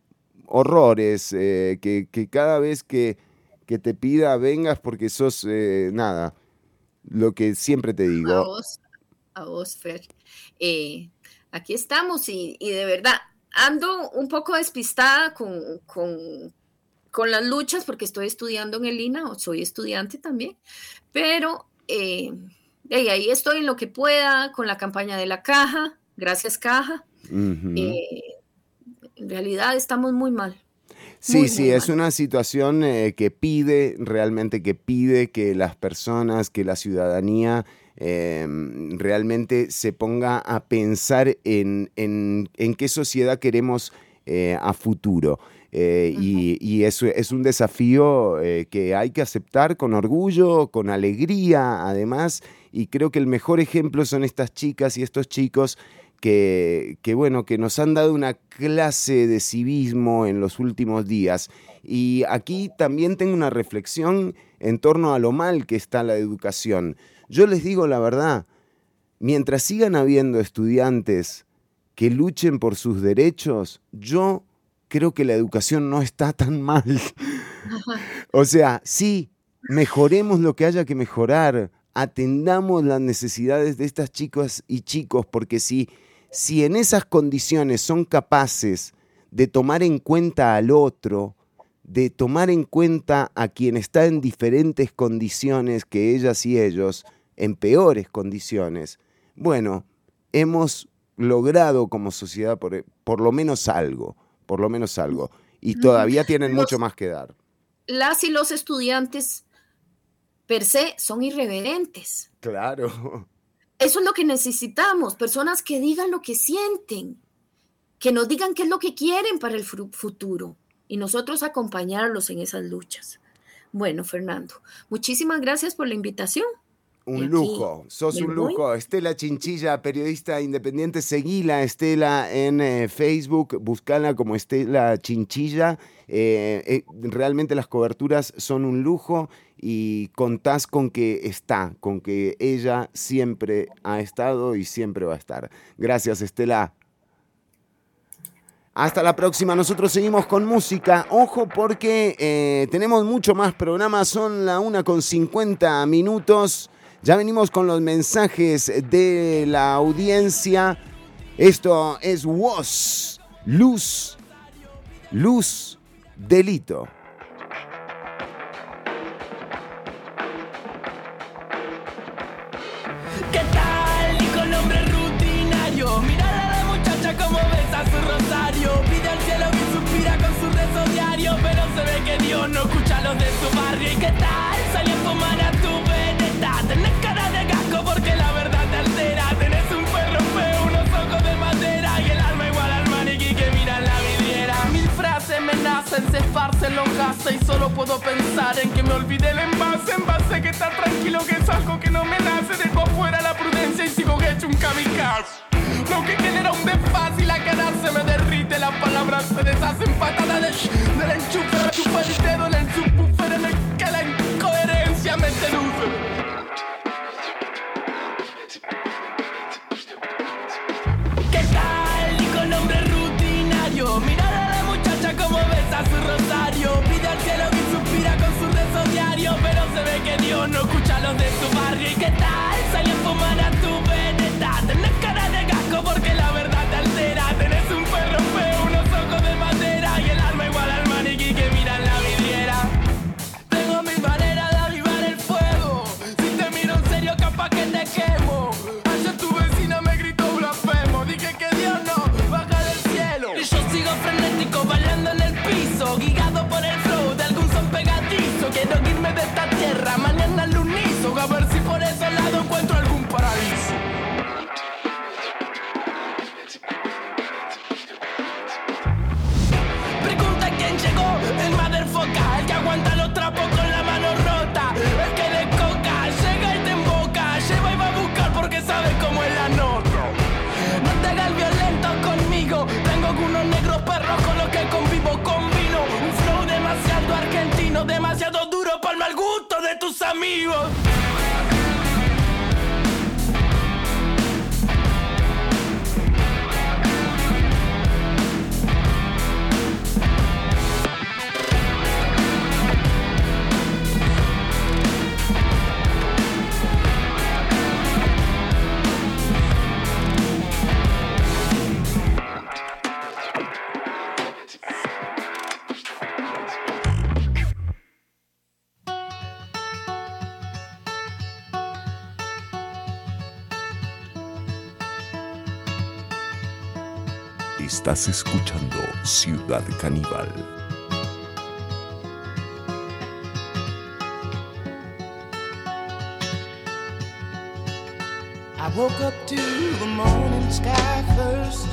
Speaker 3: horrores, eh, que, cada vez que, te pida vengas porque sos eh, nada, lo que siempre te digo.
Speaker 6: A vos, a vos Fer. Eh, aquí estamos y, de verdad ando un poco despistada con, con, con, las luchas porque estoy estudiando en el INA, o soy estudiante también, pero ahí estoy en lo que pueda con la campaña de la caja, gracias caja en realidad estamos muy mal.
Speaker 3: Sí, sí, es una situación eh, que pide, realmente que pide que las personas, que la ciudadanía em, realmente se ponga a pensar en, en, qué sociedad queremos eh, a futuro. Eh, y, y eso es un desafío que hay que aceptar con orgullo, con alegría, además. Y creo que el mejor ejemplo son estas chicas y estos chicos que, bueno, que nos han dado una clase de civismo en los últimos días. Y aquí también tengo una reflexión en torno a lo mal que está la educación. Yo les digo la verdad, mientras sigan habiendo estudiantes que luchen por sus derechos, yo creo que la educación no está tan mal. [LAUGHS] o sea, sí, mejoremos lo que haya que mejorar, atendamos las necesidades de estas chicas y chicos, porque si si en esas condiciones son capaces de tomar en cuenta al otro, de tomar en cuenta a quien está en diferentes condiciones que ellas y ellos, en peores condiciones, bueno, hemos logrado como sociedad por, por lo menos algo, por lo menos algo, y todavía tienen mucho más que dar.
Speaker 6: Las y los estudiantes per se son irreverentes.
Speaker 3: Claro.
Speaker 6: Eso es lo que necesitamos, personas que digan lo que sienten, que nos digan qué es lo que quieren para el futuro y nosotros acompañarlos en esas luchas. Bueno, Fernando, muchísimas gracias por la invitación.
Speaker 3: Un lujo, sos un lujo. Estela Chinchilla, periodista independiente, seguila Estela en eh, Facebook, buscala como Estela Chinchilla. Eh, eh, realmente las coberturas son un lujo y contás con que está, con que ella siempre ha estado y siempre va a estar. Gracias, Estela. Hasta la próxima, nosotros seguimos con música. Ojo porque tenemos mucho más programas, son la una con 50 minutos. Ya venimos con los mensajes de la audiencia. Esto es WOS, luz, luz, delito.
Speaker 7: ¿Qué tal? Y con nombre rutinario. Mirar a la muchacha como besa su rosario. Pide al cielo y suspira con su rezo diario. Pero se ve que Dios no escucha los de su barrio. ¿Y qué tal? Salió a fumar a tu Tenés cara de casco porque la verdad te altera. Tenés un perro feo, unos ojos de madera y el alma igual al maniquí que mira en la vidriera. Mil frases me nacen, se se enlojase y solo puedo pensar en que me olvide el envase, envase que está tranquilo que es algo que no me nace, dejo fuera la prudencia y sigo hecho un kamikaze. Lo que genera un desfaz y la cara se me derrite, las palabras se deshacen patadas de del enchufe, chupa el dedo en el en el que la incoherencia me seduce. Dios no escucha los de su barrio. ¿Y qué tal? Salió a fumar a tu veneta. Tenés cara de gasco porque la verdad lados encuentro algún paraíso. Pregunta quién llegó, el motherfucker, el que aguanta los trapos con la mano rota, el que de coca, llega y te emboca, lleva y va a buscar porque sabe cómo es la nota. No te hagas violento conmigo, tengo algunos negros perros con los que convivo, combino un flow demasiado argentino, demasiado duro para el mal gusto de tus amigos.
Speaker 8: Estás escuchando Ciudad Caníbal.
Speaker 9: I woke up to the morning sky first.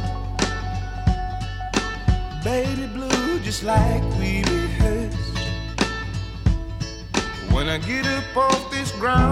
Speaker 9: Baby blue, just like we rehearsed. When I get up off this ground,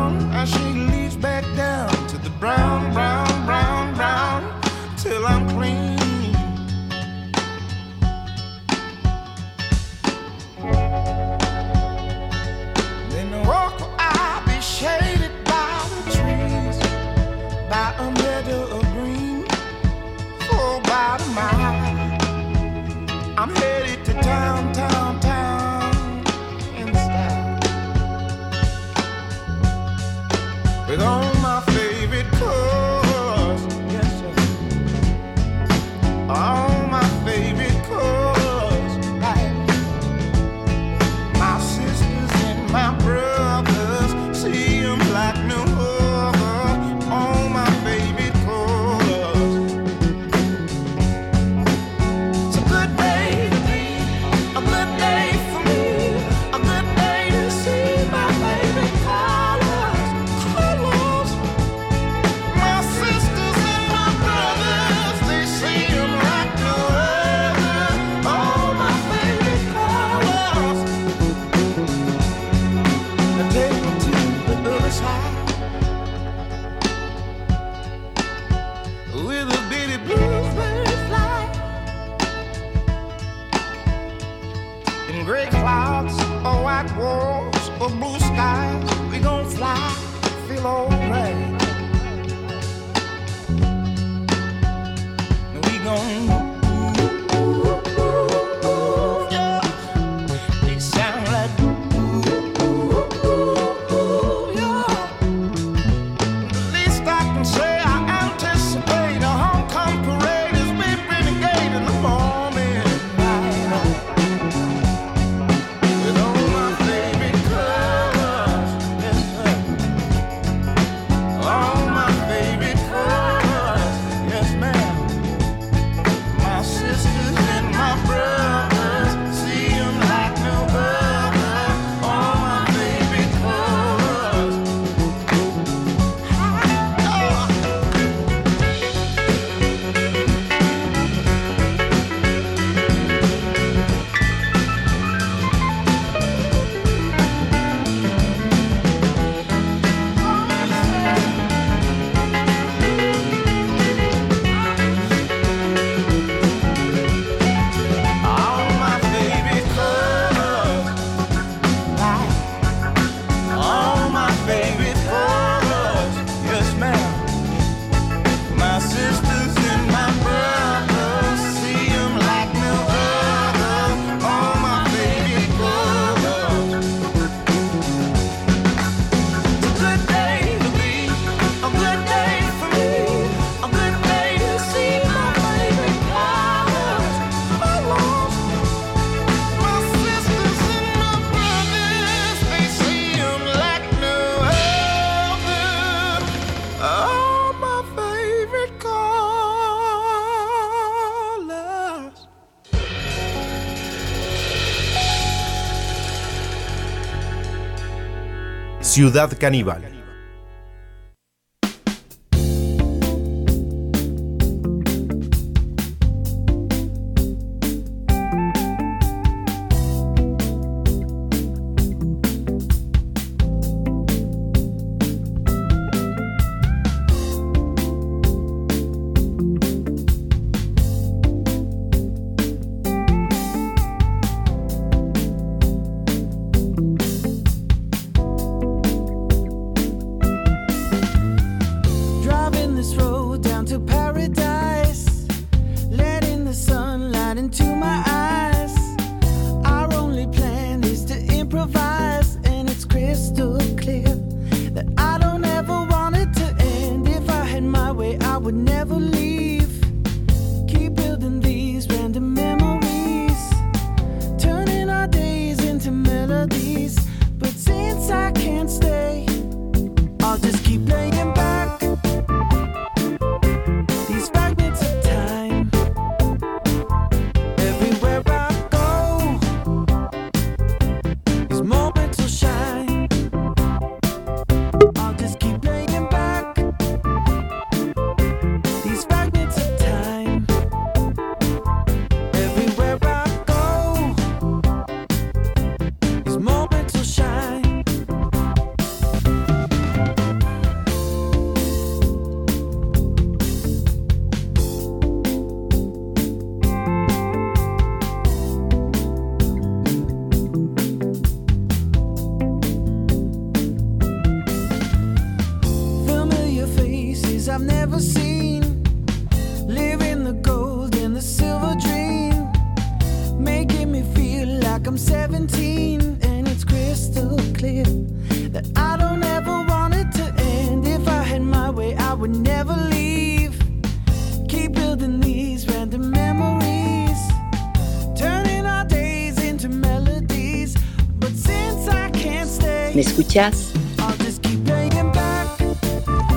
Speaker 2: Ciudad Caníbal.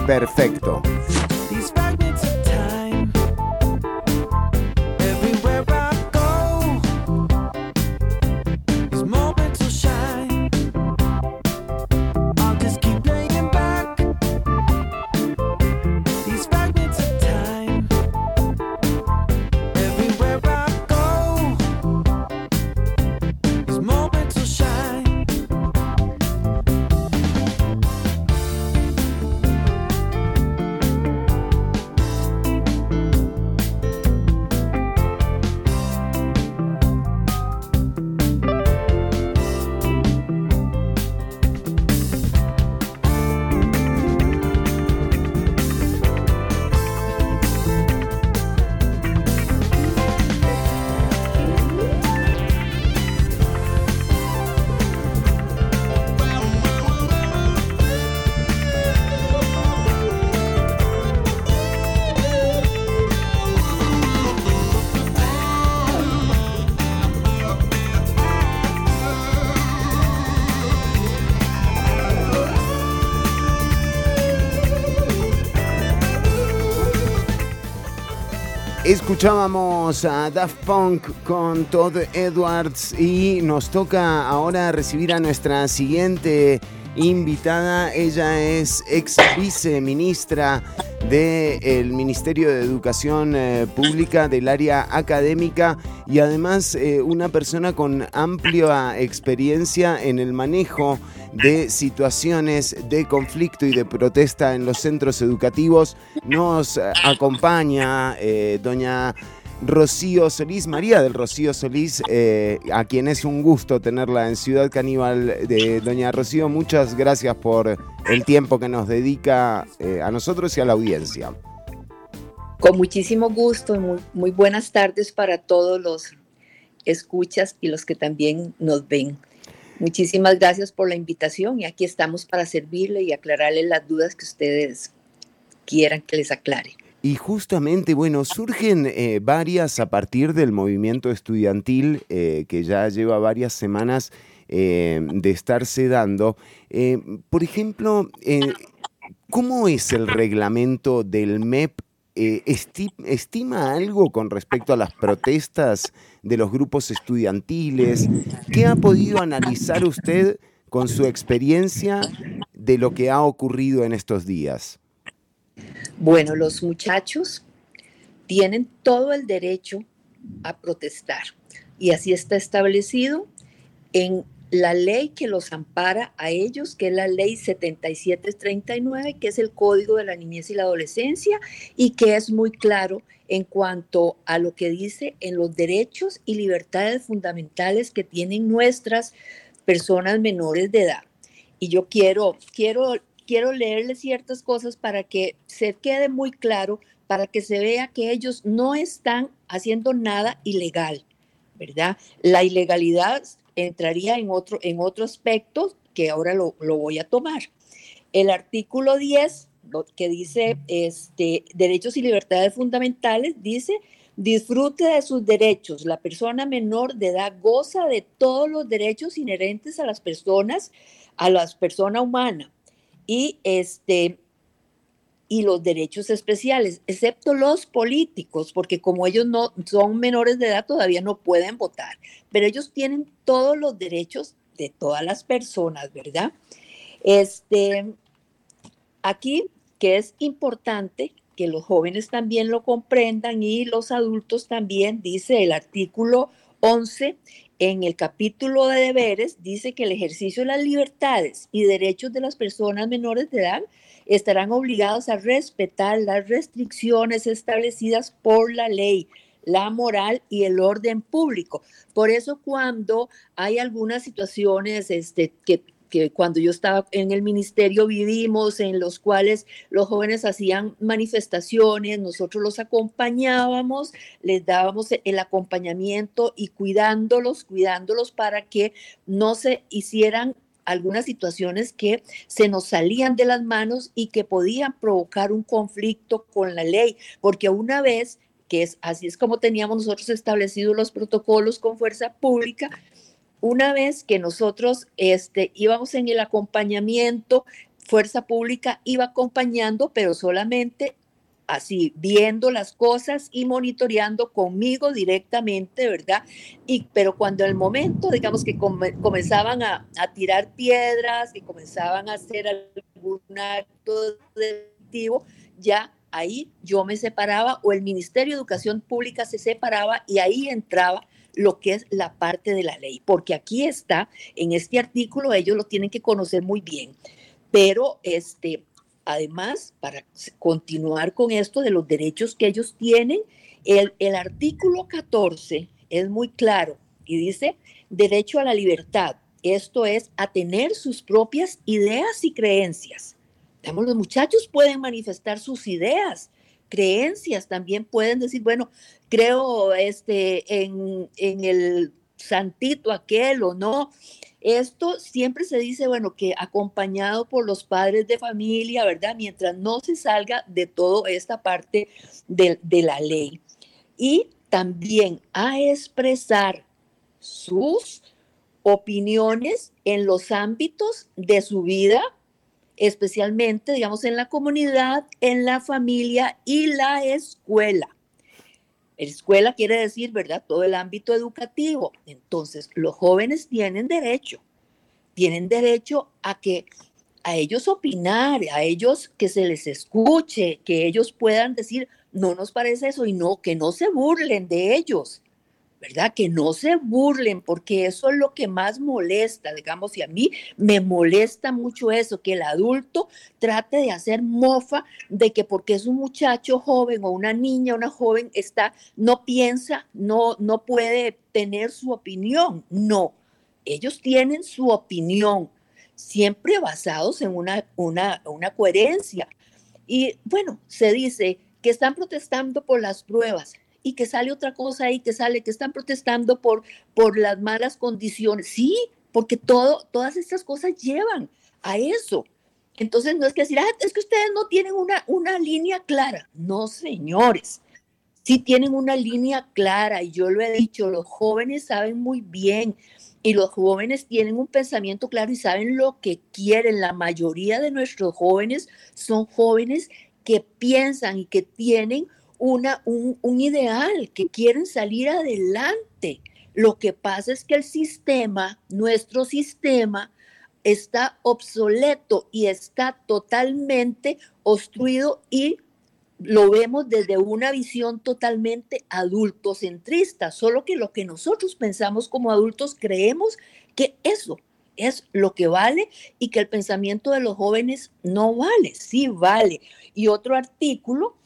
Speaker 3: Perfecto. Escuchábamos a Daft Punk con Todd Edwards y nos toca ahora recibir a nuestra siguiente invitada. Ella es ex viceministra del Ministerio de Educación eh, Pública del área académica y además eh, una persona con amplia experiencia en el manejo de situaciones de conflicto y de protesta en los centros educativos. Nos eh, acompaña doña Rocío Solís, María del Rocío Solís, eh, a quien es un gusto tenerla en Ciudad Caníbal. De Doña Rocío, muchas gracias por el tiempo que nos dedica eh, a nosotros y a la audiencia.
Speaker 10: Con muchísimo gusto y muy, muy buenas tardes para todos los escuchas y los que también nos ven. Muchísimas gracias por la invitación y aquí estamos para servirle y aclararle las dudas que ustedes quieran que les aclare.
Speaker 3: Y justamente, bueno, surgen eh, varias a partir del movimiento estudiantil eh, que ya lleva varias semanas eh, de estarse dando. por ejemplo, ¿cómo es el reglamento del MEP? ¿Estima algo con respecto a las protestas de los grupos estudiantiles? ¿Qué ha podido analizar usted con su experiencia de lo que ha ocurrido en estos días?
Speaker 10: Bueno, los muchachos tienen todo el derecho a protestar y así está establecido en la ley que los ampara a ellos, que es la ley 7739, que es el Código de la Niñez y la Adolescencia y que es muy claro en cuanto a lo que dice en los derechos y libertades fundamentales que tienen nuestras personas menores de edad. Y yo quiero, quiero, quiero leerle ciertas cosas para que se quede muy claro, para que se vea que ellos no están haciendo nada ilegal, ¿verdad? La ilegalidad entraría en otro, en otro aspecto que ahora lo, lo voy a tomar. El artículo 10, que dice este, derechos y libertades fundamentales, dice disfrute de sus derechos. La persona menor de edad goza de todos los derechos inherentes a las personas, a las personas humanas y este y los derechos especiales, excepto los políticos, porque como ellos no son menores de edad todavía no pueden votar, pero ellos tienen todos los derechos de todas las personas, ¿verdad? Este aquí que es importante que los jóvenes también lo comprendan y los adultos también, dice el artículo 11 en el capítulo de deberes, dice que el ejercicio de las libertades y derechos de las personas menores de edad estarán obligados a respetar las restricciones establecidas por la ley, la moral y el orden público. Por eso cuando hay algunas situaciones este, que que cuando yo estaba en el ministerio vivimos, en los cuales los jóvenes hacían manifestaciones, nosotros los acompañábamos, les dábamos el acompañamiento y cuidándolos, cuidándolos para que no se hicieran algunas situaciones que se nos salían de las manos y que podían provocar un conflicto con la ley, porque una vez que es así es como teníamos nosotros establecidos los protocolos con fuerza pública, una vez que nosotros este, íbamos en el acompañamiento, Fuerza Pública iba acompañando, pero solamente así, viendo las cosas y monitoreando conmigo directamente, ¿verdad? Y, pero cuando el momento, digamos que comenzaban a, tirar piedras, y comenzaban a hacer algún acto delictivo, ya ahí yo me separaba o el Ministerio de Educación Pública se separaba y ahí entraba lo que es la parte de la ley, porque aquí está, en este artículo, ellos lo tienen que conocer muy bien, pero este, además, para continuar con esto de los derechos que ellos tienen, el, artículo 14 es muy claro y dice derecho a la libertad. Esto es a tener sus propias ideas y creencias. los muchachos pueden manifestar sus ideas, creencias, también pueden decir, bueno, creo este, en, en el santito aquel o no. Esto siempre se dice, bueno, que acompañado por los padres de familia, ¿verdad? Mientras no se salga de toda esta parte de, de la ley. Y también a expresar sus opiniones en los ámbitos de su vida especialmente, digamos, en la comunidad, en la familia y la escuela. Escuela quiere decir, ¿verdad? Todo el ámbito educativo. Entonces, los jóvenes tienen derecho, tienen derecho a que a ellos opinar, a ellos que se les escuche, que ellos puedan decir, no nos parece eso y no, que no se burlen de ellos, ¿verdad? Que no se burlen, porque eso es lo que más molesta, digamos, y a mí me molesta mucho eso, que el adulto trate de hacer mofa de que porque es un muchacho joven o una niña, una joven, está, no piensa, no, no puede tener su opinión. No, ellos tienen su opinión, siempre basados en una, una, una coherencia. Y bueno, se dice que están protestando por las pruebas y que sale otra cosa ahí, que sale, que están protestando por, por las malas condiciones. Sí, porque todo, todas estas cosas llevan a eso. Entonces no es que decir, ah, es que ustedes no tienen una, una línea clara. No, señores, sí tienen una línea clara y yo lo he dicho, los jóvenes saben muy bien y los jóvenes tienen un pensamiento claro y saben lo que quieren. La mayoría de nuestros jóvenes son jóvenes que piensan y que tienen una, un, un ideal, que quieren salir adelante. Lo que pasa es que el sistema, nuestro sistema, está obsoleto y está totalmente obstruido y lo vemos desde una visión totalmente adultocentrista, solo que lo que nosotros pensamos como adultos creemos que eso es lo que vale y que el pensamiento de los jóvenes no vale, sí vale. Y otro artículo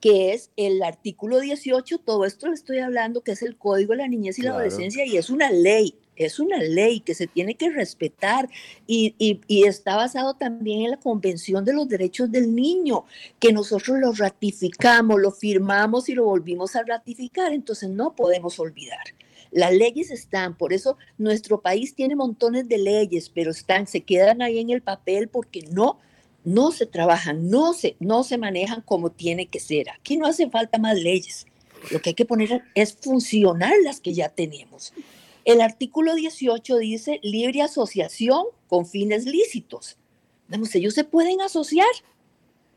Speaker 10: que es el artículo 18, todo esto le estoy hablando, que es el Código de la Niñez y la Adolescencia, y es una ley, es una ley que se tiene que respetar y, y, está basado también en la Convención de los Derechos del Niño, que nosotros lo ratificamos, lo firmamos y lo volvimos a ratificar, entonces no podemos olvidar. Las leyes están, por eso nuestro país tiene montones de leyes, pero están, se quedan ahí en el papel porque no no se trabajan, no se, no se manejan como tiene que ser. Aquí no hace falta más leyes. Lo que hay que poner es funcionar las que ya tenemos. El artículo 18 dice libre asociación con fines lícitos. Vamos, ellos se pueden asociar.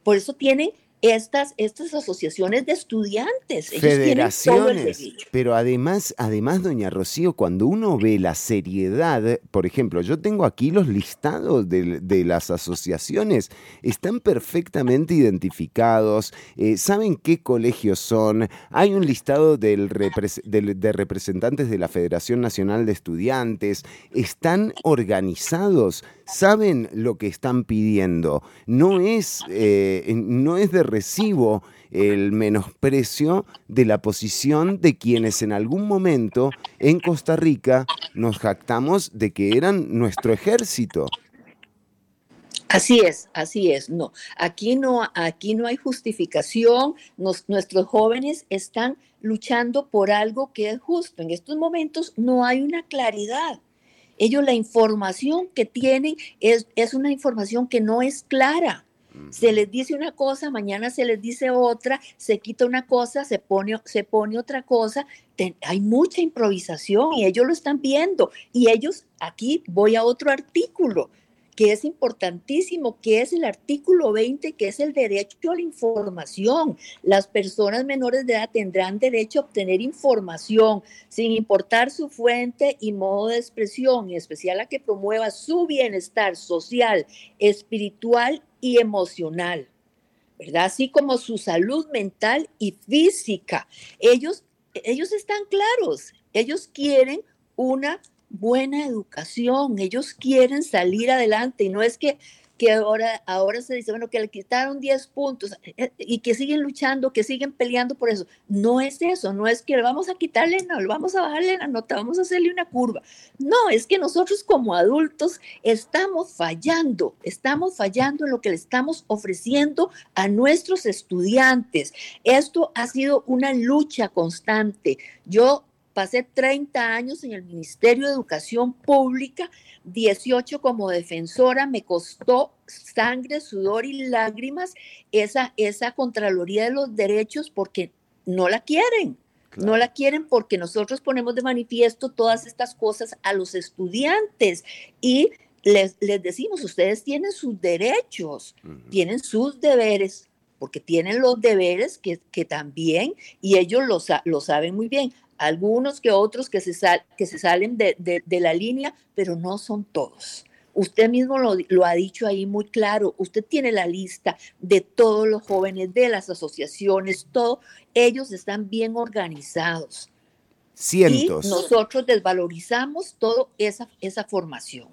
Speaker 10: Por eso tienen estas, estas asociaciones de estudiantes.
Speaker 3: Federaciones. Pero además, además, doña Rocío, cuando uno ve la seriedad, por ejemplo, yo tengo aquí los listados de, las asociaciones, están perfectamente identificados, eh, saben qué colegios son, hay un listado del de representantes de la Federación Nacional de Estudiantes, están organizados saben lo que están pidiendo. No es, eh, no es de recibo el menosprecio de la posición de quienes en algún momento en Costa Rica nos jactamos de que eran nuestro ejército.
Speaker 10: Así es, así es. No, aquí no, aquí no hay justificación. nuestros jóvenes están luchando por algo que es justo. En estos momentos no hay una claridad. Ellos la información que tienen es, es una información que no es clara. Se les dice una cosa, mañana se les dice otra, se quita una cosa, se pone, se pone otra cosa. hay mucha improvisación y ellos lo están viendo. Y ellos, aquí voy a otro artículo que es importantísimo, que es el artículo 20, que es el derecho a la información. Las personas menores de edad tendrán derecho a obtener información sin importar su fuente y modo de expresión, y especial a que promueva su bienestar social, espiritual y emocional. ¿verdad? Así como su salud mental y física. Ellos, ellos están claros, ellos quieren una buena educación, ellos quieren salir adelante y no es que, que ahora, ahora se dice, bueno, que le quitaron 10 puntos eh, eh, y que siguen luchando, que siguen peleando por eso. No es eso, no es que vamos a quitarle, no, vamos a bajarle la nota, vamos a hacerle una curva. No, es que nosotros como adultos estamos fallando, estamos fallando en lo que le estamos ofreciendo a nuestros estudiantes. Esto ha sido una lucha constante. Yo Pasé 30 años en el Ministerio de Educación Pública, 18 como defensora, me costó sangre, sudor y lágrimas esa, esa Contraloría de los Derechos porque no la quieren. No la quieren porque nosotros ponemos de manifiesto todas estas cosas a los estudiantes y les, les decimos, ustedes tienen sus derechos, tienen sus deberes, porque tienen los deberes que, que también, y ellos lo, lo saben muy bien algunos que otros que se, que se salen de, la línea, pero no son todos. Usted mismo lo, lo, ha dicho ahí muy claro, usted tiene la lista de todos los jóvenes, de las asociaciones, todo, ellos están bien organizados.
Speaker 3: Cientos.
Speaker 10: Y nosotros desvalorizamos toda esa, esa formación.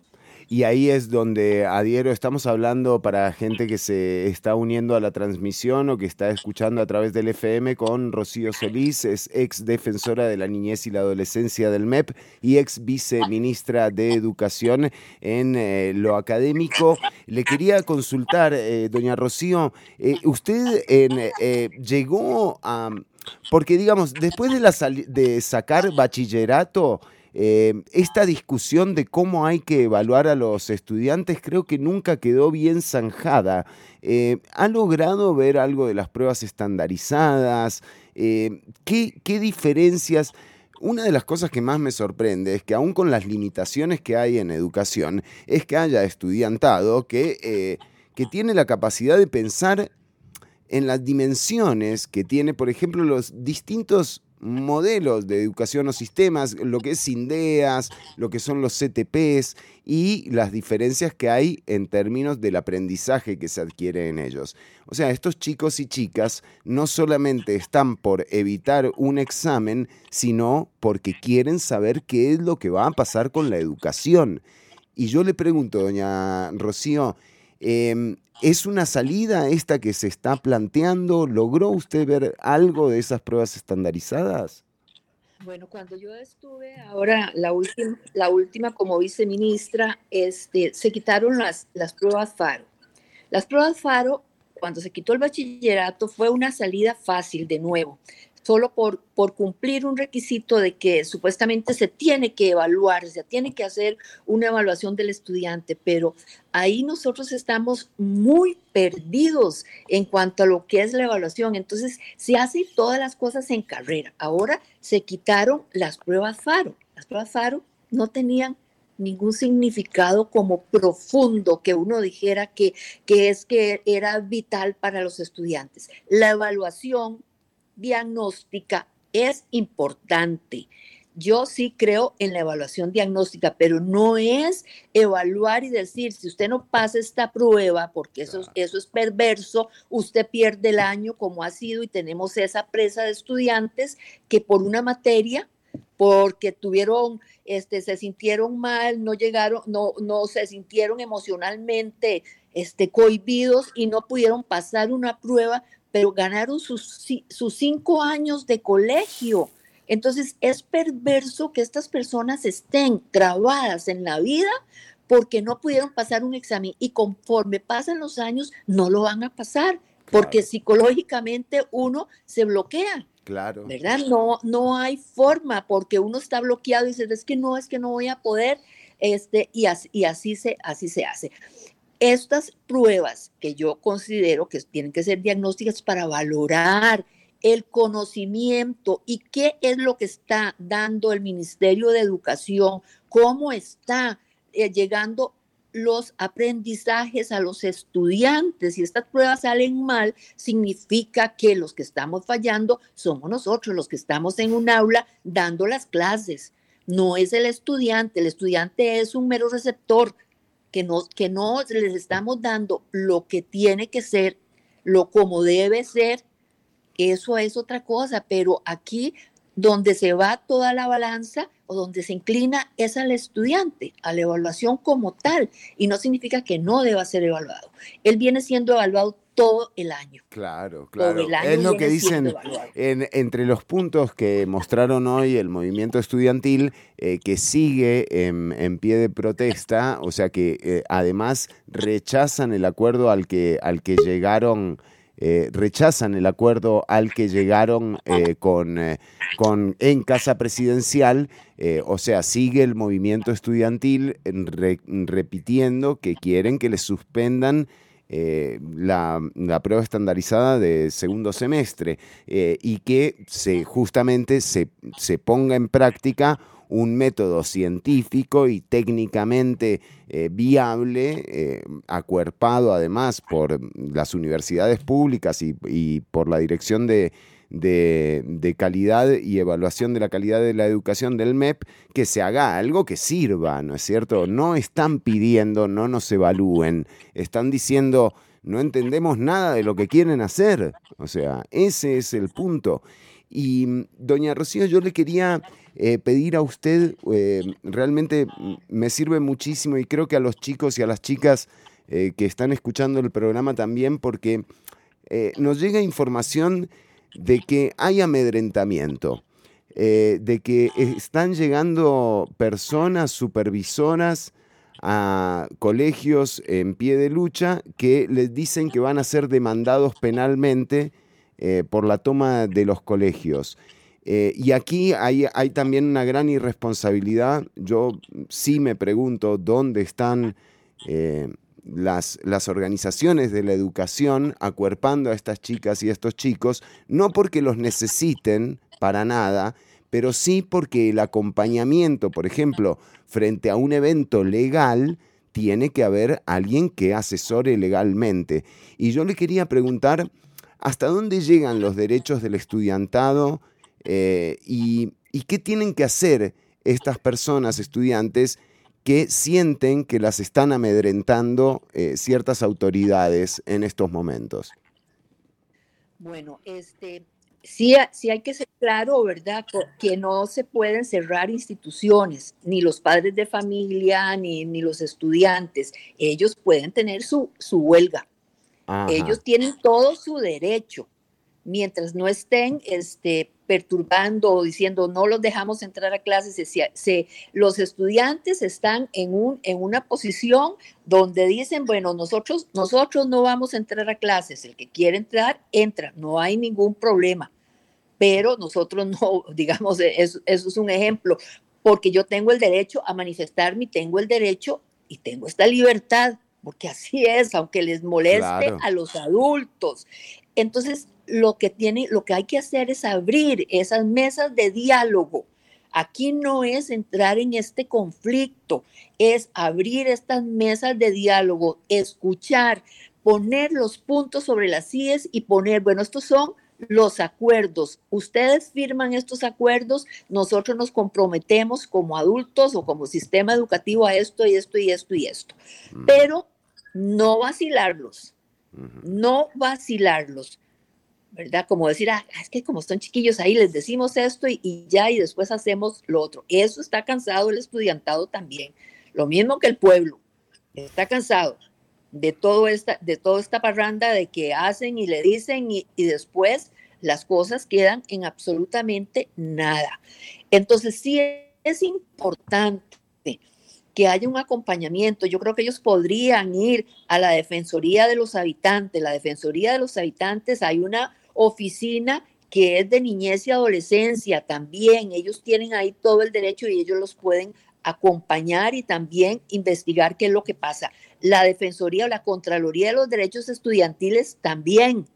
Speaker 3: Y ahí es donde adhiero, estamos hablando para gente que se está uniendo a la transmisión o que está escuchando a través del FM con Rocío Solís, es ex defensora de la niñez y la adolescencia del MEP y ex viceministra de Educación en eh, lo académico. Le quería consultar, eh, doña Rocío, eh, usted llegó a... Porque digamos, después de, la de sacar bachillerato, eh, esta discusión de cómo hay que evaluar a los estudiantes creo que nunca quedó bien zanjada. Eh, ¿Ha logrado ver algo de las pruebas estandarizadas? Eh, ¿qué, diferencias? Una de las cosas que más me sorprende es que aún con las limitaciones que hay en educación, es que haya estudiantado que, que tiene la capacidad de pensar en las dimensiones que tiene, por ejemplo, los distintos modelos de educación o sistemas, lo que es INDEAS, lo que son los CTPs y las diferencias que hay en términos del aprendizaje que se adquiere en ellos. O sea, estos chicos y chicas no solamente están por evitar un examen, sino porque quieren saber qué es lo que va a pasar con la educación. Y yo le pregunto, doña Rocío, em, ¿Es una salida esta que se está planteando? ¿Logró usted ver algo de esas pruebas estandarizadas?
Speaker 10: Bueno, cuando yo estuve ahora, la última, la última como viceministra, este, se quitaron las, las pruebas FARO. Las pruebas FARO, cuando se quitó el bachillerato, fue una salida fácil de nuevo solo por, por cumplir un requisito de que supuestamente se tiene que evaluar, se tiene que hacer una evaluación del estudiante, pero ahí nosotros estamos muy perdidos en cuanto a lo que es la evaluación. Entonces, se hacen todas las cosas en carrera. Ahora se quitaron las pruebas FARO. Las pruebas FARO no tenían ningún significado como profundo que uno dijera que, que es que era vital para los estudiantes. La evaluación diagnóstica es importante. Yo sí creo en la evaluación diagnóstica, pero no es evaluar y decir, si usted no pasa esta prueba, porque eso, eso es perverso, usted pierde el año como ha sido y tenemos esa presa de estudiantes que por una materia, porque tuvieron, este, se sintieron mal, no llegaron, no, no se sintieron emocionalmente este, cohibidos y no pudieron pasar una prueba, pero ganaron sus, sus cinco años de colegio. Entonces es perverso que estas personas estén grabadas en la vida porque no pudieron pasar un examen y conforme pasan los años no lo van a pasar porque psicológicamente uno se bloquea.
Speaker 3: Claro.
Speaker 10: ¿Verdad? No, no hay forma porque uno está bloqueado y dice, es que no, es que no voy a poder, este, y así, y así, se, así se hace. Estas pruebas que yo considero que tienen que ser diagnósticas para valorar el conocimiento y qué es lo que está dando el Ministerio de Educación, cómo está eh, llegando los aprendizajes a los estudiantes. Si estas pruebas salen mal, significa que los que estamos fallando somos nosotros, los que estamos en un aula dando las clases. No es el estudiante, el estudiante es un mero receptor que no, que no les estamos dando lo que tiene que ser, lo como debe ser, eso es otra cosa, pero aquí donde se va toda la balanza o donde se inclina es al estudiante, a la evaluación como tal, y no significa que no deba ser evaluado. Él viene siendo evaluado todo el año.
Speaker 3: Claro, claro. es lo que dicen entre los puntos que mostraron hoy el movimiento estudiantil, eh, que sigue en, pie de protesta, o sea que eh, además rechazan el acuerdo al que, al que llegaron. Eh, rechazan el acuerdo al que llegaron con, con, en Casa Presidencial, o sea, sigue el movimiento estudiantil repitiendo que quieren que les suspendan eh, la, prueba estandarizada de segundo semestre eh, y que se, justamente se, ponga en práctica un método científico y técnicamente eh, viable, acuerpado además por las universidades públicas y por la dirección de, de, calidad y evaluación de la calidad de la educación del MEP, que se haga algo que sirva, ¿no es cierto? No están pidiendo, no nos evalúen, están diciendo, no entendemos nada de lo que quieren hacer. O sea, ese es el punto. Y doña Rocío, yo le quería eh, pedir a usted, eh, realmente me sirve muchísimo y creo que a los chicos y a las chicas eh, que están escuchando el programa también, porque nos llega información de que hay amedrentamiento, eh, de que están llegando personas supervisoras a colegios en pie de lucha que les dicen que van a ser demandados penalmente eh, por la toma de los colegios. Eh, y aquí hay, hay, también una gran irresponsabilidad. Yo sí me pregunto dónde están las, las, organizaciones de la educación acuerpando a estas chicas y estos chicos, no porque los necesiten para nada, pero sí porque el acompañamiento, por ejemplo, frente a un evento legal, tiene que haber alguien que asesore legalmente. Y yo le quería preguntar, ¿hasta dónde llegan los derechos del estudiantado Eh, y qué tienen que hacer estas personas, estudiantes, que sienten que las están amedrentando eh, ciertas autoridades en estos momentos?
Speaker 10: Bueno, este, sí, sí hay que ser claro, ¿verdad? Que no se pueden cerrar instituciones, ni los padres de familia, ni, ni los estudiantes. Ellos pueden tener su, su huelga. Ellos tienen todo su derecho mientras no estén este, perturbando o diciendo no los dejamos entrar a clases, se, los estudiantes están en, un, en una posición donde dicen, bueno, nosotros, nosotros no vamos a entrar a clases, el que quiere entrar, entra, no hay ningún problema, pero nosotros no, [LAUGHS] digamos, eso, eso es un ejemplo, porque yo tengo el derecho a manifestarme, tengo el derecho y tengo esta libertad, porque así es, aunque les moleste a los adultos. Entonces, lo que tiene, lo que hay que hacer es abrir esas mesas de diálogo. Aquí no es entrar en este conflicto, es abrir estas mesas de diálogo, escuchar, poner los puntos sobre las IES y poner, bueno, estos son los acuerdos. Ustedes firman estos acuerdos, nosotros nos comprometemos como adultos o como sistema educativo a esto y esto y esto y esto. Mm. Pero no vacilarlos, no vacilarlos. ¿Verdad? Como decir, ah, es que como son chiquillos ahí les decimos esto y, ya y después hacemos lo otro. Eso está cansado el estudiantado también. Lo mismo que el pueblo. Está cansado de, todo esta, de toda esta parranda de que hacen y le dicen y, y después las cosas quedan en absolutamente nada. Entonces sí es importante que haya un acompañamiento. Yo creo que ellos podrían ir a la Defensoría de los Habitantes. La Defensoría de los Habitantes hay una oficina que es de niñez y adolescencia también. Ellos tienen ahí todo el derecho y ellos los pueden acompañar y también investigar qué es lo que pasa. La Defensoría o la Contraloría de los Derechos Estudiantiles también,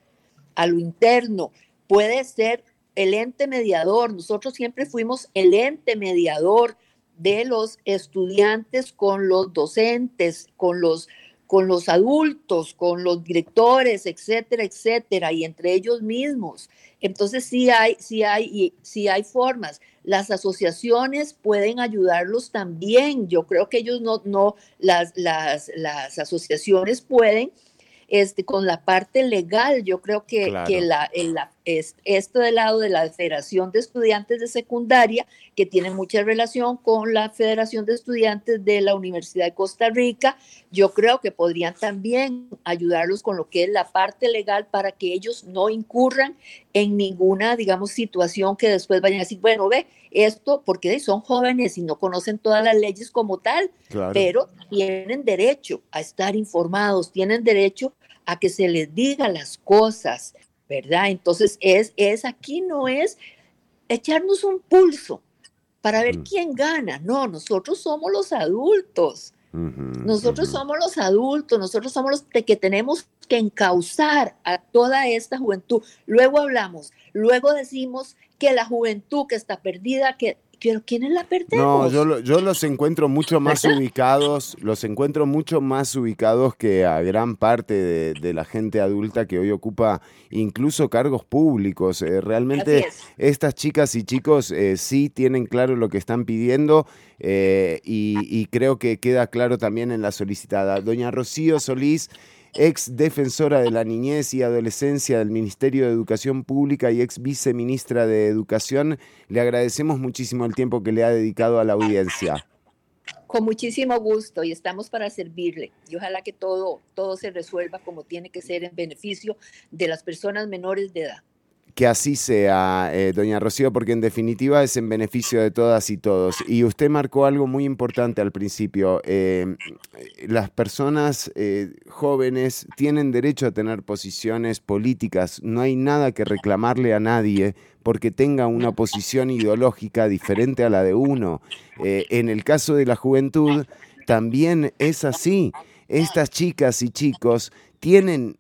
Speaker 10: a lo interno, puede ser el ente mediador. Nosotros siempre fuimos el ente mediador de los estudiantes con los docentes, con los con los adultos, con los directores, etcétera, etcétera, y entre ellos mismos. Entonces sí hay, sí hay, sí hay formas. Las asociaciones pueden ayudarlos también. Yo creo que ellos no, no, las, las, las asociaciones pueden este, con la parte legal, yo creo que, que la, es, esto del lado de la Federación de Estudiantes de Secundaria, que tiene mucha relación con la Federación de Estudiantes de la Universidad de Costa Rica, yo creo que podrían también ayudarlos con lo que es la parte legal para que ellos no incurran en ninguna, digamos, situación que después vayan a decir, bueno, ve, esto, porque son jóvenes y no conocen todas las leyes como tal, pero tienen derecho a estar informados, tienen derecho a que se les diga las cosas, ¿verdad? Entonces, es, es aquí no es echarnos un pulso para ver mm. quién gana, no, nosotros somos los adultos. nosotros somos los adultos, nosotros somos los que tenemos que encauzar a toda esta juventud. Luego hablamos, luego decimos que la juventud que está perdida, que pero ¿quiénes la perdemos?
Speaker 3: No, yo, los encuentro mucho más [LAUGHS] ubicados, los encuentro mucho más ubicados que a gran parte de, la gente adulta que hoy ocupa incluso cargos públicos. Eh, realmente estas chicas y chicos eh, sí tienen claro lo que están pidiendo eh, y creo que queda claro también en la solicitada. Doña Rocío Solís ex defensora de la niñez y adolescencia del Ministerio de Educación Pública y ex viceministra de Educación. Le agradecemos muchísimo el tiempo que le ha dedicado a la audiencia.
Speaker 10: Con muchísimo gusto y estamos para servirle. Y ojalá que todo, todo se resuelva como tiene que ser en beneficio de las personas menores de edad.
Speaker 3: Que así sea, eh, doña Rocío, porque en definitiva es en beneficio de todas y todos. Y usted marcó algo muy importante al principio. Eh, las personas eh, jóvenes tienen derecho a tener posiciones políticas. No hay nada que reclamarle a nadie porque tenga una posición ideológica diferente a la de uno. en el caso de la juventud, también es así. Estas chicas y chicos tienen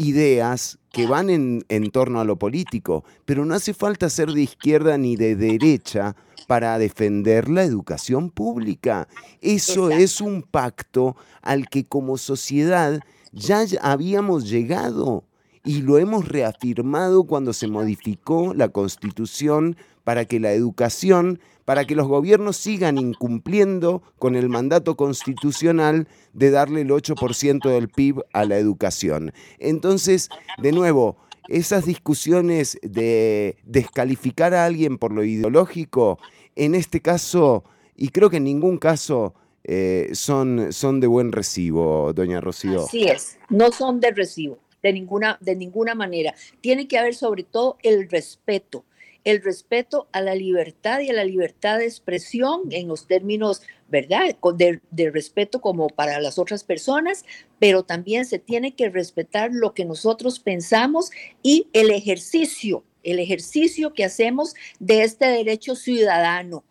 Speaker 3: ideas que van en, torno a lo político, pero no hace falta ser de izquierda ni de derecha para defender la educación pública. Eso es un pacto al que como sociedad ya habíamos llegado. y lo hemos reafirmado cuando se modificó la constitución para que la educación, para que los gobiernos sigan incumpliendo con el mandato constitucional de darle el 8% del PIB a la educación. Entonces, de nuevo, esas discusiones de descalificar a alguien por lo ideológico, en este caso, y creo que en ningún caso eh, son, son de buen recibo, doña Rocío.
Speaker 10: Así es, no son de recibo, de ninguna, de ninguna manera. Tiene que haber sobre todo el respeto, el respeto a la libertad y a la libertad de expresión en los términos, ¿verdad?, de, respeto como para las otras personas, pero también se tiene que respetar lo que nosotros pensamos y el ejercicio, el ejercicio que hacemos de este derecho ciudadano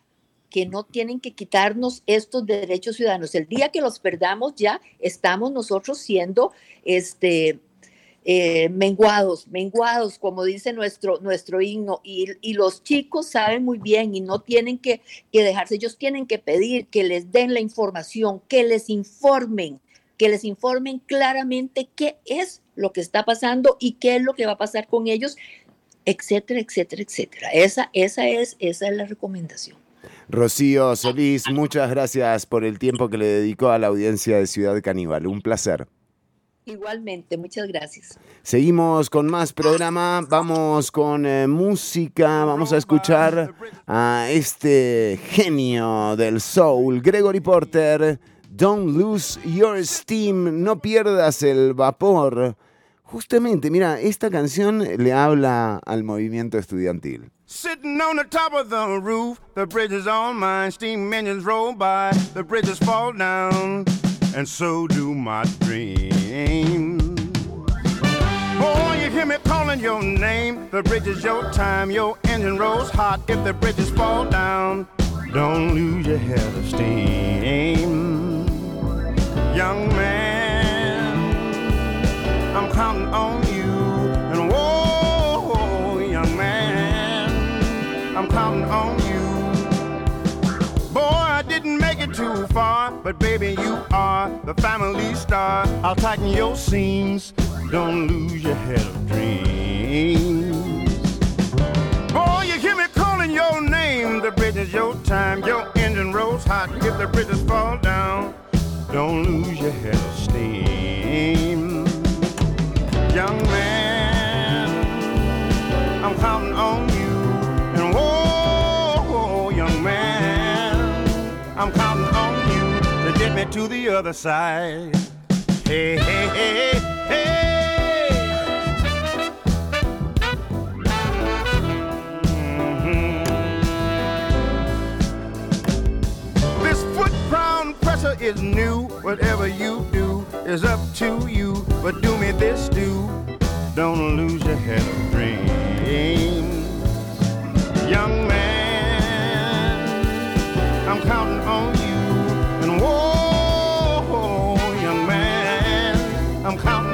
Speaker 10: que no tienen que quitarnos estos derechos ciudadanos. El día que los perdamos ya estamos nosotros siendo este, eh, menguados, menguados, como dice nuestro, nuestro himno, y, los chicos saben muy bien y no tienen que, que dejarse, ellos tienen que pedir que les den la información, que les informen, que les informen claramente qué es lo que está pasando y qué es lo que va a pasar con ellos, etcétera, etcétera, etcétera. Esa, esa, es, esa es la recomendación.
Speaker 3: Rocío Solís, muchas gracias por el tiempo que le dedicó a la audiencia de Ciudad Caníbal. Un placer.
Speaker 10: Igualmente, muchas gracias.
Speaker 3: Seguimos con más programa, vamos con eh, música, vamos a escuchar a este genio del soul, Gregory Porter. Don't lose your steam, no pierdas el vapor. Justamente, mira, esta canción le habla al movimiento estudiantil.
Speaker 9: Sitting on the top of the roof, the bridge is on mine. Steam engines roll by, the bridges fall down, and so do my dreams. Oh, you hear me calling your name. The bridge is your time, your engine rolls hot. If the bridges fall down, don't lose your head of steam. Young man, I'm counting on you. And whoa, young man, I'm counting on far, but baby, you are the family star. I'll tighten your seams. Don't lose your head of dreams. Boy, you hear me calling your name. The bridge is your time. Your engine rolls hot. If the bridges fall down, don't lose your head of steam. Young man, I'm counting on you. And whoa, to the other side. Hey, hey, hey, hey. Mm-hmm. This foot pound pressure is new. Whatever you do is up to you. But do me this, do. Don't lose your head of dreams. Young man, I'm counting on you. I'm counting.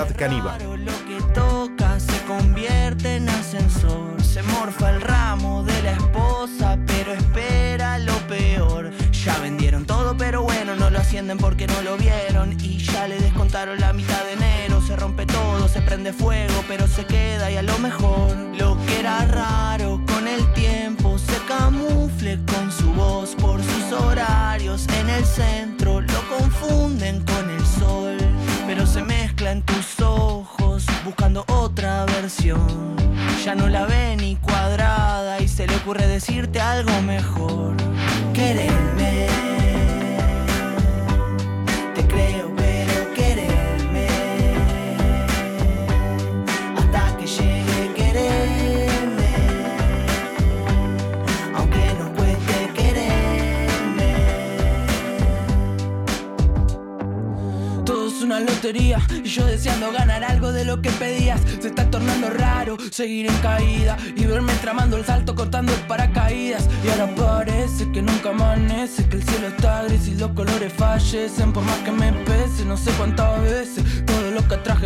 Speaker 11: Ciudad Caníbal.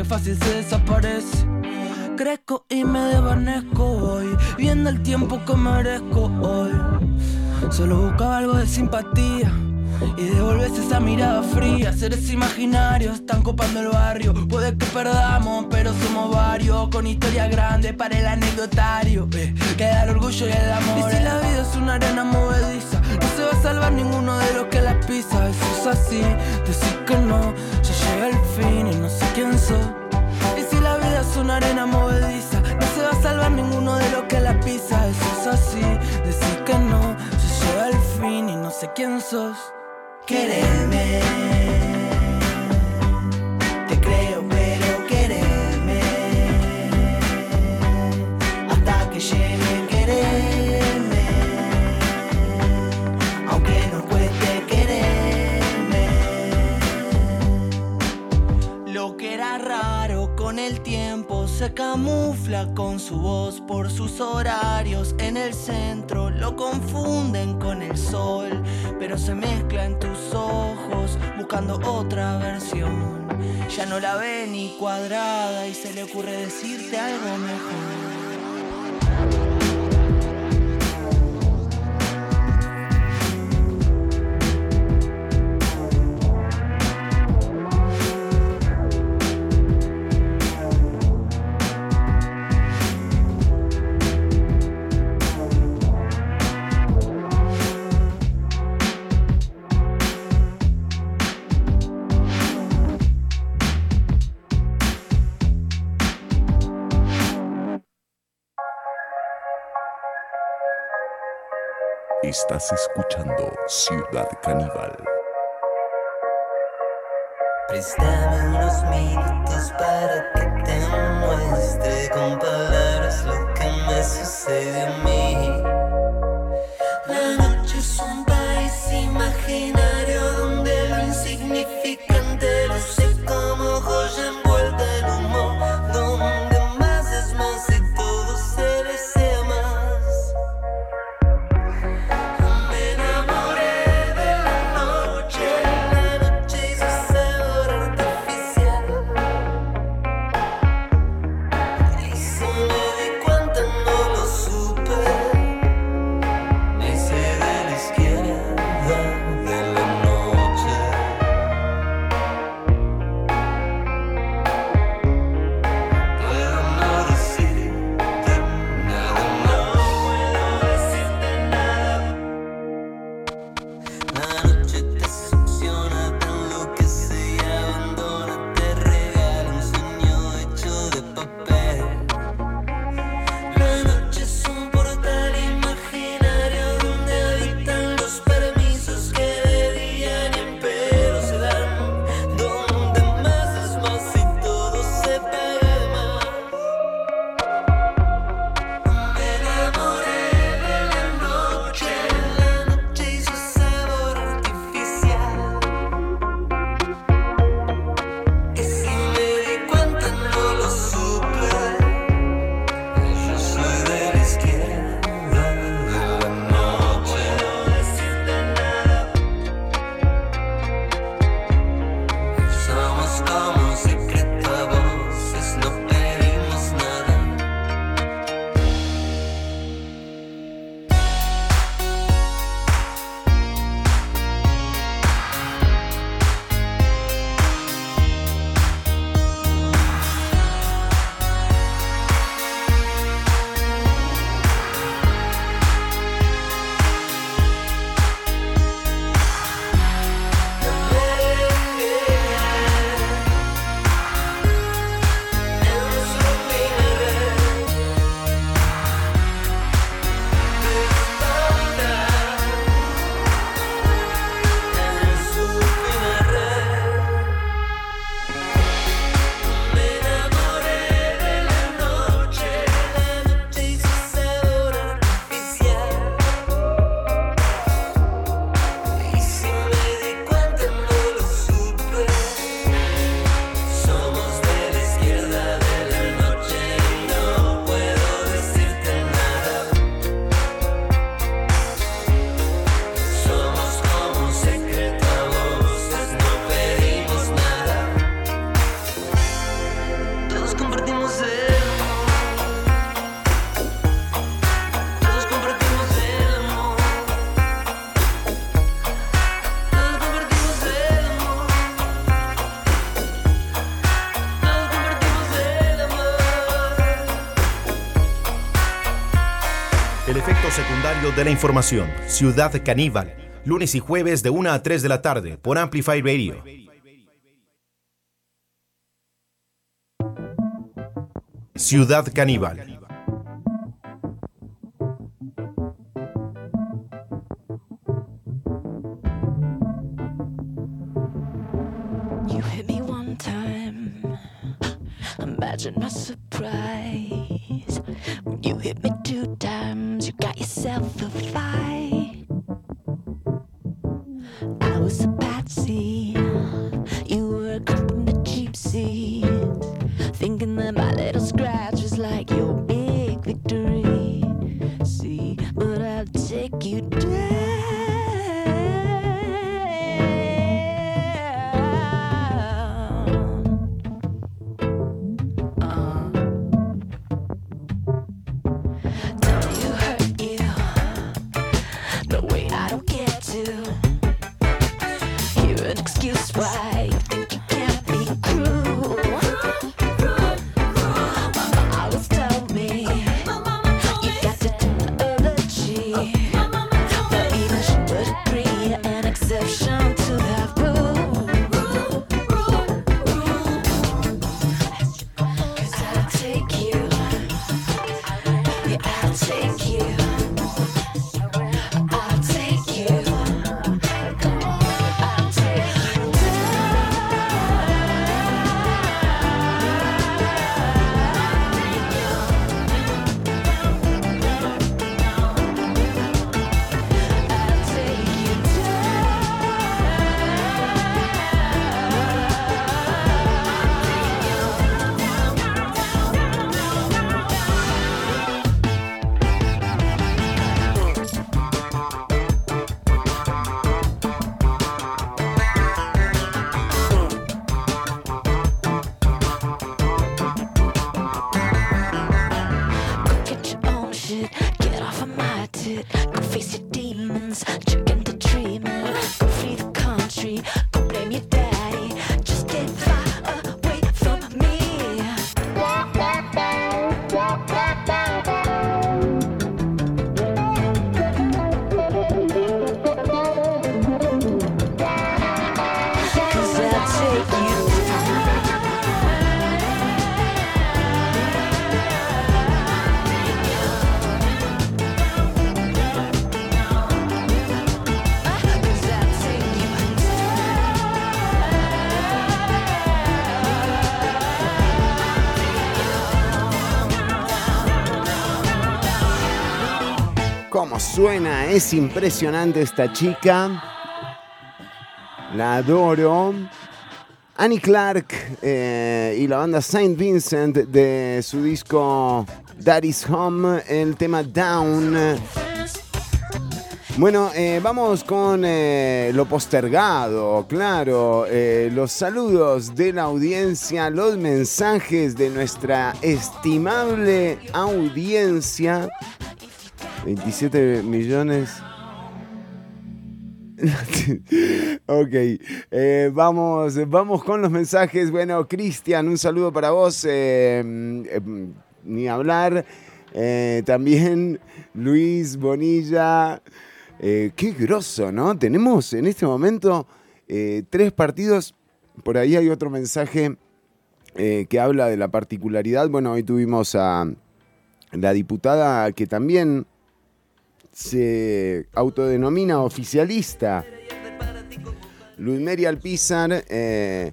Speaker 7: Fácil se desaparece. Crezco y me desvanezco hoy, viendo el tiempo que merezco hoy. Solo buscaba algo de simpatía. Y devolves esa mirada fría, seres imaginarios están copando el barrio. Puede que perdamos, pero somos varios. Con historia grande para el anecdotario. Eh, queda el orgullo y el amor. Y si la vida es una arena movediza, no se va a salvar ninguno de los que la pisa. Eso es así, quién. Te creo, pero quererme. Hasta que llegue quererme. Aunque nos cueste quererme. Lo que era raro con el tiempo se camufla con su voz por sus horarios en el centro. Lo confunden con el sol, se mezcla en tus ojos buscando otra versión. Ya no la ve ni cuadrada y se le ocurre decirte algo mejor.
Speaker 8: Estás escuchando Ciudad Caníbal.
Speaker 12: Préstame unos minutos para que te muestre con palabras lo que me sucede a mí. La noche es un país imaginario
Speaker 2: El efecto secundario de la información. Ciudad Caníbal. Lunes y jueves de 1 a 3 de la tarde por Amplify Radio. Ciudad Caníbal.
Speaker 13: You hit me one time. Imagine my
Speaker 3: suena? Es impresionante esta chica. La adoro. Annie Clark eh, y la banda Saint Vincent de su disco Daddy's Home, el tema Down. Bueno, eh, vamos con eh, lo postergado, claro, los saludos de la audiencia, los mensajes de nuestra estimable audiencia. 27 millones. [LAUGHS] ok, eh, vamos, vamos con los mensajes. Bueno, Cristian, un saludo para vos. eh, eh, ni hablar. Eh, también Luis Bonilla. Qué grosso, ¿no? Tenemos en este momento tres partidos. Por ahí hay otro mensaje que habla de la particularidad. Bueno, hoy tuvimos a la diputada que también se autodenomina oficialista. Luis Meri Alpizar, eh,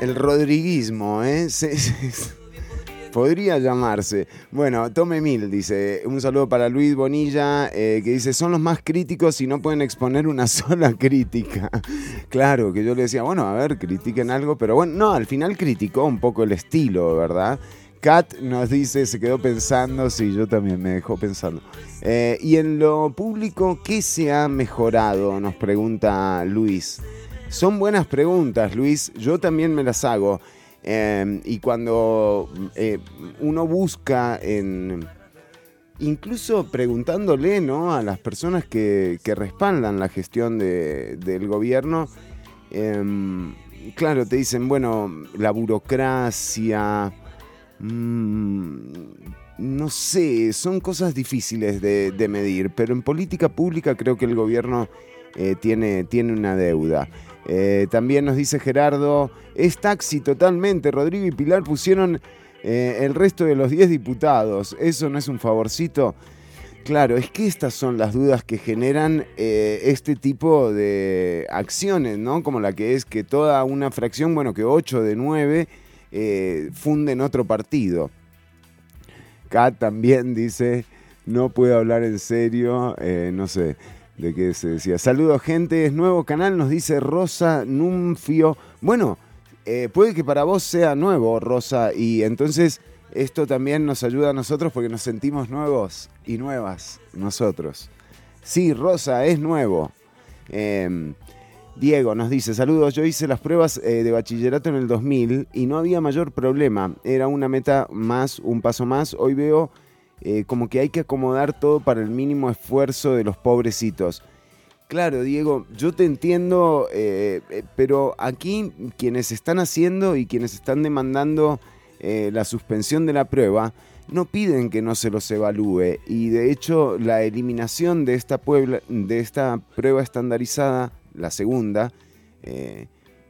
Speaker 3: el rodriguismo, ¿eh? [LAUGHS] Podría llamarse. Bueno, tome mil, dice. Un saludo para Luis Bonilla, eh, que dice, son los más críticos y no pueden exponer una [LAUGHS] sola crítica. claro, que yo le decía, bueno, a ver, critiquen algo, pero bueno, no, al final criticó un poco el estilo, ¿verdad? Kat nos dice, se quedó pensando, sí, yo también me dejó pensando. Eh, y en lo público, ¿qué se ha mejorado? Nos pregunta Luis. Son buenas preguntas, Luis. Yo también me las hago. Eh, y cuando eh, uno busca en... Incluso preguntándole ¿no? a las personas que, que respaldan la gestión de- del gobierno, claro, te dicen, bueno, la burocracia, Mm, no sé, son cosas difíciles de, medir, pero en política pública creo que el gobierno eh, tiene, tiene una deuda. Eh, también nos dice Gerardo, es taxi totalmente, Rodrigo y Pilar pusieron eh, el resto de los 10 diputados, ¿eso no es un favorcito? Claro, es que estas son las dudas que generan este tipo de acciones, ¿no? Como la que es que toda una fracción, bueno, que 8 de 9 funden otro partido. Kat también dice, no puedo hablar en serio, no sé de qué se decía. Saludos, gente. Es nuevo canal, nos dice Rosa Nunfio. Bueno, eh, puede que para vos sea nuevo, Rosa, y entonces esto también nos ayuda a nosotros porque nos sentimos nuevos y nuevas nosotros. Sí, Rosa, es nuevo. Em, Diego nos dice, saludos, yo hice las pruebas eh, de bachillerato en el 2000 y no había mayor problema. Era una meta más, un paso más. Hoy veo eh, como que hay que acomodar todo para el mínimo esfuerzo de los pobrecitos. Claro, Diego, yo te entiendo, eh, pero aquí quienes están haciendo y quienes están demandando la suspensión de la prueba no piden que no se los evalúe y de hecho la eliminación de esta prueba estandarizada, la segunda,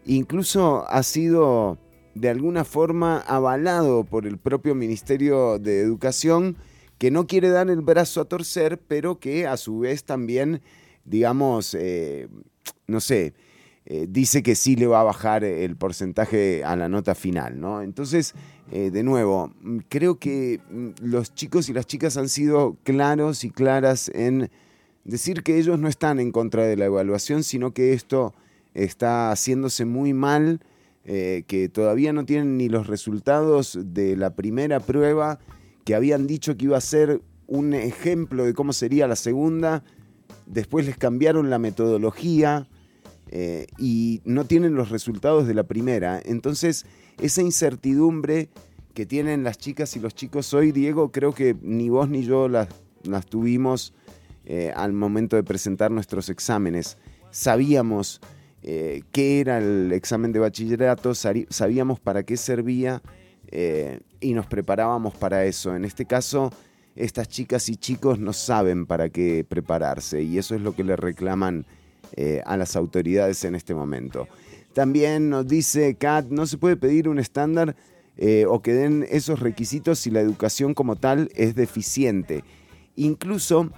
Speaker 3: incluso ha sido de alguna forma avalado por el propio Ministerio de Educación que no quiere dar el brazo a torcer, pero que a su vez también, digamos, eh, no sé, eh, dice que sí le va a bajar el porcentaje a la nota final, ¿no? Entonces, eh, de nuevo, creo que mm, los chicos y las chicas han sido claros y claras en decir que ellos no están en contra de la evaluación, sino que esto está haciéndose muy mal, que todavía no tienen ni los resultados de la primera prueba, que habían dicho que iba a ser un ejemplo de cómo sería la segunda, después les cambiaron la metodología eh, y no tienen los resultados de la primera. Entonces, esa incertidumbre que tienen las chicas y los chicos hoy, Diego, creo que ni vos ni yo las, tuvimos eh, al momento de presentar nuestros exámenes. Sabíamos eh, qué era el examen de bachillerato, sabíamos para qué servía eh, y nos preparábamos para eso. En este caso, estas chicas y chicos no saben para qué prepararse y eso es lo que le reclaman a las autoridades en este momento. También nos dice Kat, no se puede pedir un estándar o que den esos requisitos si la educación como tal es deficiente. Incluso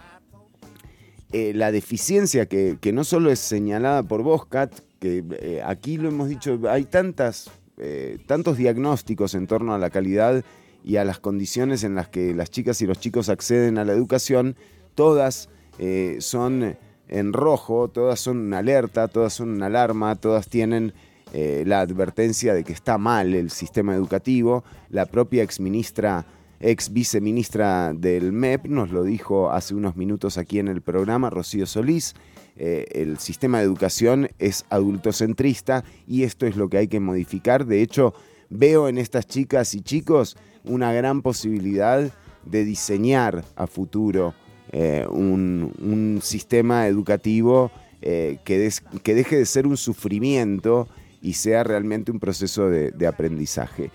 Speaker 3: la deficiencia que, que, no solo es señalada por vos, Kat, que aquí lo hemos dicho, hay tantas eh, tantos diagnósticos en torno a la calidad y a las condiciones en las que las chicas y los chicos acceden a la educación, todas eh, son en rojo, todas son una alerta, todas son una alarma, todas tienen eh, la advertencia de que está mal el sistema educativo. La propia ex ministra, ex viceministra del MEP nos lo dijo hace unos minutos aquí en el programa, Rocío Solís. Eh, el sistema de educación es adultocentrista y esto es lo que hay que modificar. De hecho, veo en estas chicas y chicos una gran posibilidad de diseñar a futuro eh, un, sistema educativo eh, que, que, deje de ser un sufrimiento y sea realmente un proceso de, de aprendizaje.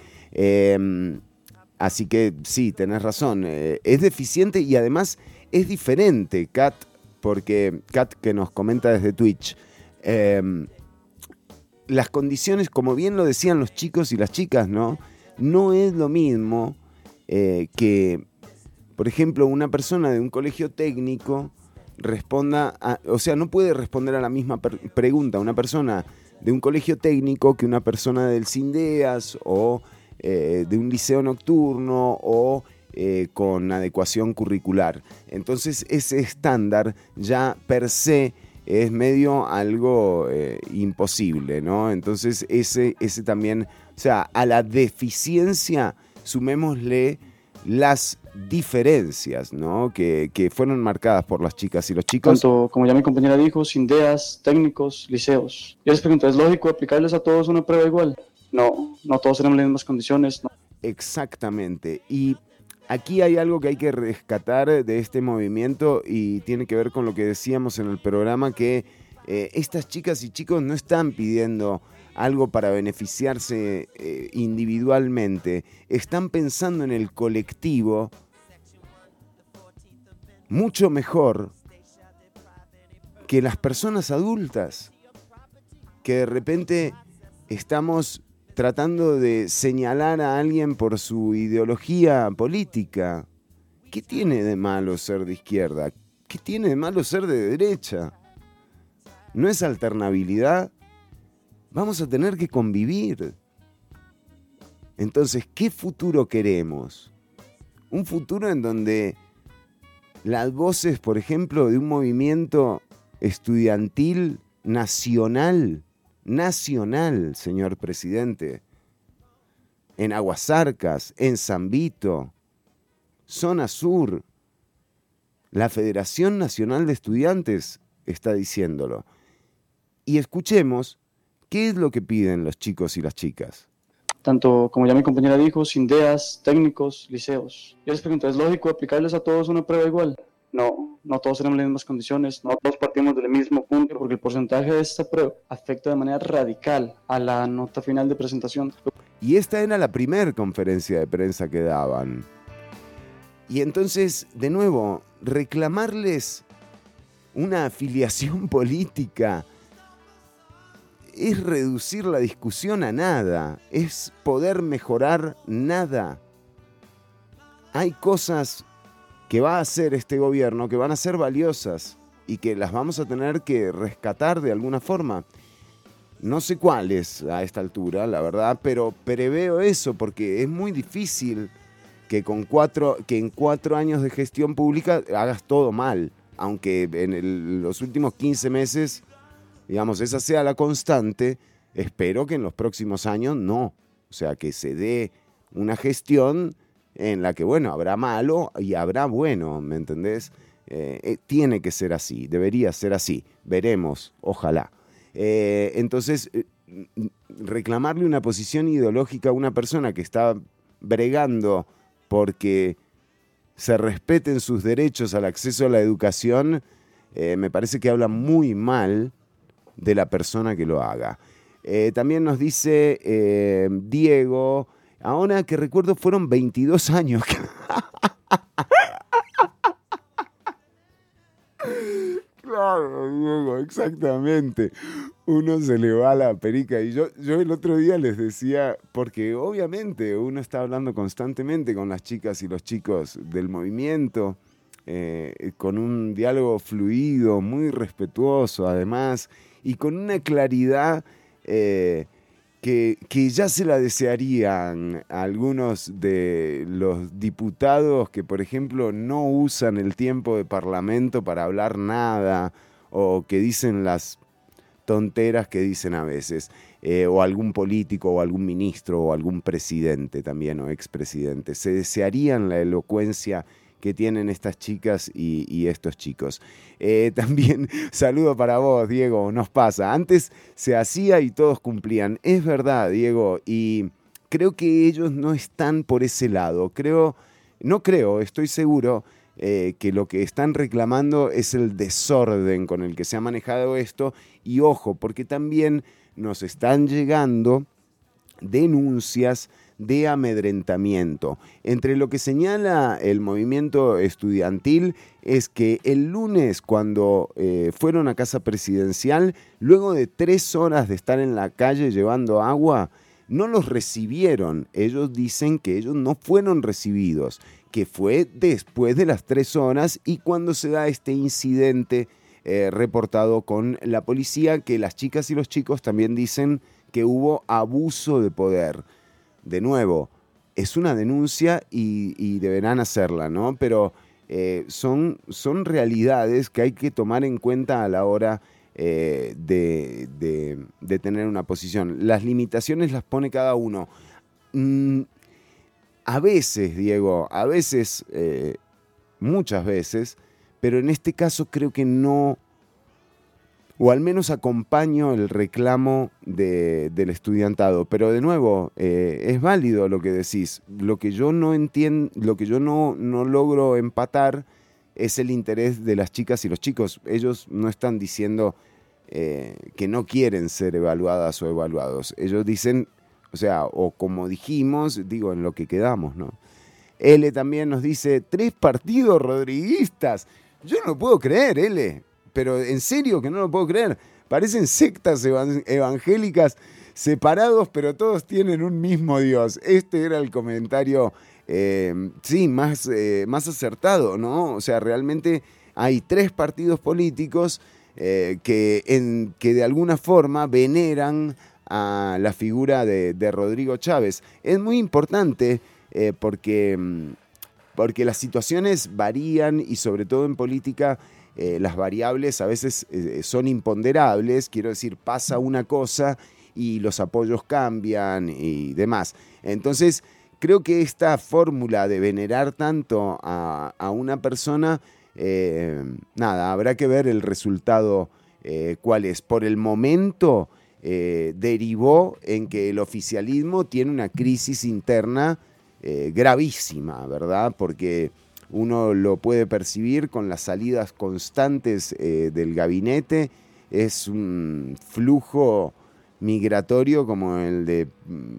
Speaker 3: Así que sí, tenés razón, es deficiente y además es diferente, Kat, porque Kat que nos comenta desde Twitch, em, las condiciones, como bien lo decían los chicos y las chicas, ¿no? No es lo mismo eh, que, por ejemplo, una persona de un colegio técnico responda, o sea, no puede responder a la misma pregunta una persona de un colegio técnico que una persona del CINDEAS o eh, de un liceo nocturno o eh, con adecuación curricular. Entonces ese estándar ya per se es medio algo eh, imposible, ¿no? Entonces ese, ese también, o sea, a la deficiencia sumémosle las diferencias, ¿no? Que, fueron marcadas por las chicas y los chicos.
Speaker 1: Tanto, como ya mi compañera dijo, sin ideas, técnicos, liceos. Yo les pregunto, ¿es lógico aplicarles a todos una prueba igual? No, no todos tenemos las mismas condiciones.
Speaker 3: Exactamente. Y Aquí hay algo que hay que rescatar de este movimiento y tiene que ver con lo que decíamos en el programa, que eh, estas chicas y chicos no están pidiendo algo para beneficiarse eh, individualmente, están pensando en el colectivo mucho mejor que las personas adultas, que de repente estamos tratando de señalar a alguien por su ideología política. ¿Qué tiene de malo ser de izquierda? ¿Qué tiene de malo ser de derecha? ¿No es alternabilidad? Vamos a tener que convivir. Entonces, ¿qué futuro queremos? Un futuro en donde las voces, por ejemplo, de un movimiento estudiantil nacional, nacional, señor presidente, en Aguasarcas, en San Vito, Zona Sur, la Federación Nacional de Estudiantes está diciéndolo. Y escuchemos qué es lo que piden los chicos y las chicas
Speaker 1: tanto como ya mi compañera dijo, sin ideas, técnicos, liceos. Yo les pregunto, ¿es lógico aplicarles a todos una prueba igual? No, no todos tenemos las mismas condiciones, no todos partimos del mismo punto, porque el porcentaje de esta prueba afecta de manera radical a la nota final de presentación.
Speaker 3: Y esta era la primera conferencia de prensa que daban. Y entonces, de nuevo, reclamarles una afiliación [LAUGHS] política es reducir la discusión a nada, es poder mejorar nada. Hay cosas que va a hacer este gobierno que van a ser valiosas y que las vamos a tener que rescatar de alguna forma. No sé cuáles a esta altura, la verdad, pero preveo eso porque es muy difícil que, con cuatro, que en cuatro años de gestión pública hagas todo mal, aunque en los últimos 15 meses digamos, esa sea la constante, espero que en los próximos años no. O sea, que se dé una gestión en la que, bueno, habrá malo y habrá bueno, ¿me entendés? Eh, eh, tiene que ser así, debería ser así, veremos, ojalá. Eh, entonces, reclamarle una posición ideológica a una persona que está bregando porque se respeten sus derechos al acceso a la educación, me parece que habla muy mal de la persona que lo haga. También nos dice Diego, ahora que recuerdo fueron 22 años. [LAUGHS] claro, exactamente. Uno se le va a la perica. Y yo, yo el otro día les decía, porque obviamente uno está hablando constantemente con las chicas y los chicos del movimiento, eh, con un diálogo fluido, muy respetuoso además y con una claridad eh, que, ya se la desearían algunos de los diputados que, por ejemplo, no usan el tiempo de parlamento para hablar nada o que dicen las tonteras que dicen a veces, eh, o algún político o algún ministro o algún presidente también o expresidente. Se desearían la elocuencia que tienen estas chicas y, estos chicos. Eh, [LAUGHS] también saludo para vos, Diego, nos pasa. Antes se hacía y todos cumplían. Es verdad, Diego, y creo que ellos no están por ese lado. Creo, no creo, estoy seguro. Eh, que lo que están reclamando es el desorden con el que se ha manejado esto y ojo, porque también nos están llegando denuncias de amedrentamiento. Entre lo que señala el movimiento estudiantil es que el lunes cuando eh, fueron a casa presidencial, luego de tres horas de estar en la calle llevando agua, no los recibieron. Ellos dicen que ellos no fueron recibidos, que fue después de las tres horas y cuando se da este incidente eh, reportado con la policía, que las chicas y los chicos también dicen que hubo abuso de poder de nuevo, es una denuncia y, deberán hacerla, ¿no? Pero eh, son, son realidades que hay que tomar en cuenta a la hora eh, de, tener una posición. Las limitaciones las pone cada uno. Mm, a veces, Diego, a veces, eh, muchas veces, pero en este caso creo que no, o al menos acompaño el reclamo del estudiantado. Pero de nuevo, eh, es válido lo que decís. Lo que yo no entiendo, lo que yo no, no logro empatar es el interés de las chicas y los chicos. Ellos no están diciendo eh, que no quieren ser evaluadas o evaluados. Ellos dicen, o sea, o como dijimos, digo, en lo que quedamos, ¿no? L también nos dice, tres partidos rodriguistas. Yo no lo puedo creer, L, pero en serio que no lo puedo creer. Parecen sectas evan- evangélicas separados, pero todos tienen un mismo Dios. Este era el comentario, eh, sí, más, eh, más acertado, ¿no? O sea, realmente hay tres partidos políticos eh, que, en, que de alguna forma veneran a la figura de, de Rodrigo Chávez. Es muy importante porque, mm, porque las situaciones varían y sobre todo en política eh, las variables a veces eh, son imponderables, quiero decir, pasa una cosa y los apoyos cambian y demás. Entonces, creo que esta fórmula de venerar tanto a, una persona, eh, nada, habrá que ver el resultado eh, cuál es. Por el momento eh, derivó en que el oficialismo tiene una crisis interna eh, gravísima, ¿verdad? Porque uno lo puede percibir con las salidas constantes eh, del gabinete, es un flujo migratorio como el de mm,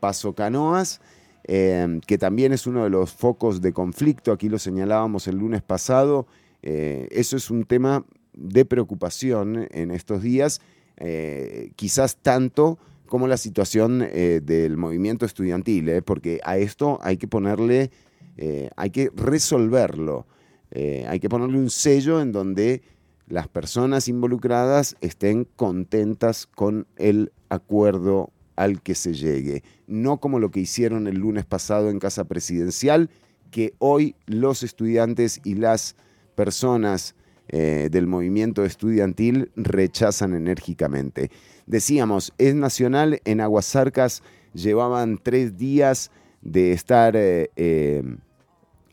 Speaker 3: Paso Canoas, eh, que también es uno de los focos de conflicto, aquí lo señalábamos el lunes pasado, eh, eso es un tema de preocupación en estos días, eh, quizás tanto como la situación del movimiento estudiantil, porque a esto hay que ponerle, eh, hay que resolverlo, eh, hay que ponerle un sello en donde las personas involucradas estén contentas con el acuerdo al que se llegue, no como lo que hicieron el lunes pasado en Casa Presidencial, que hoy los estudiantes y las personas eh, del movimiento estudiantil rechazan enérgicamente. Decíamos, es nacional, en Aguasarcas llevaban tres días de estar eh, eh,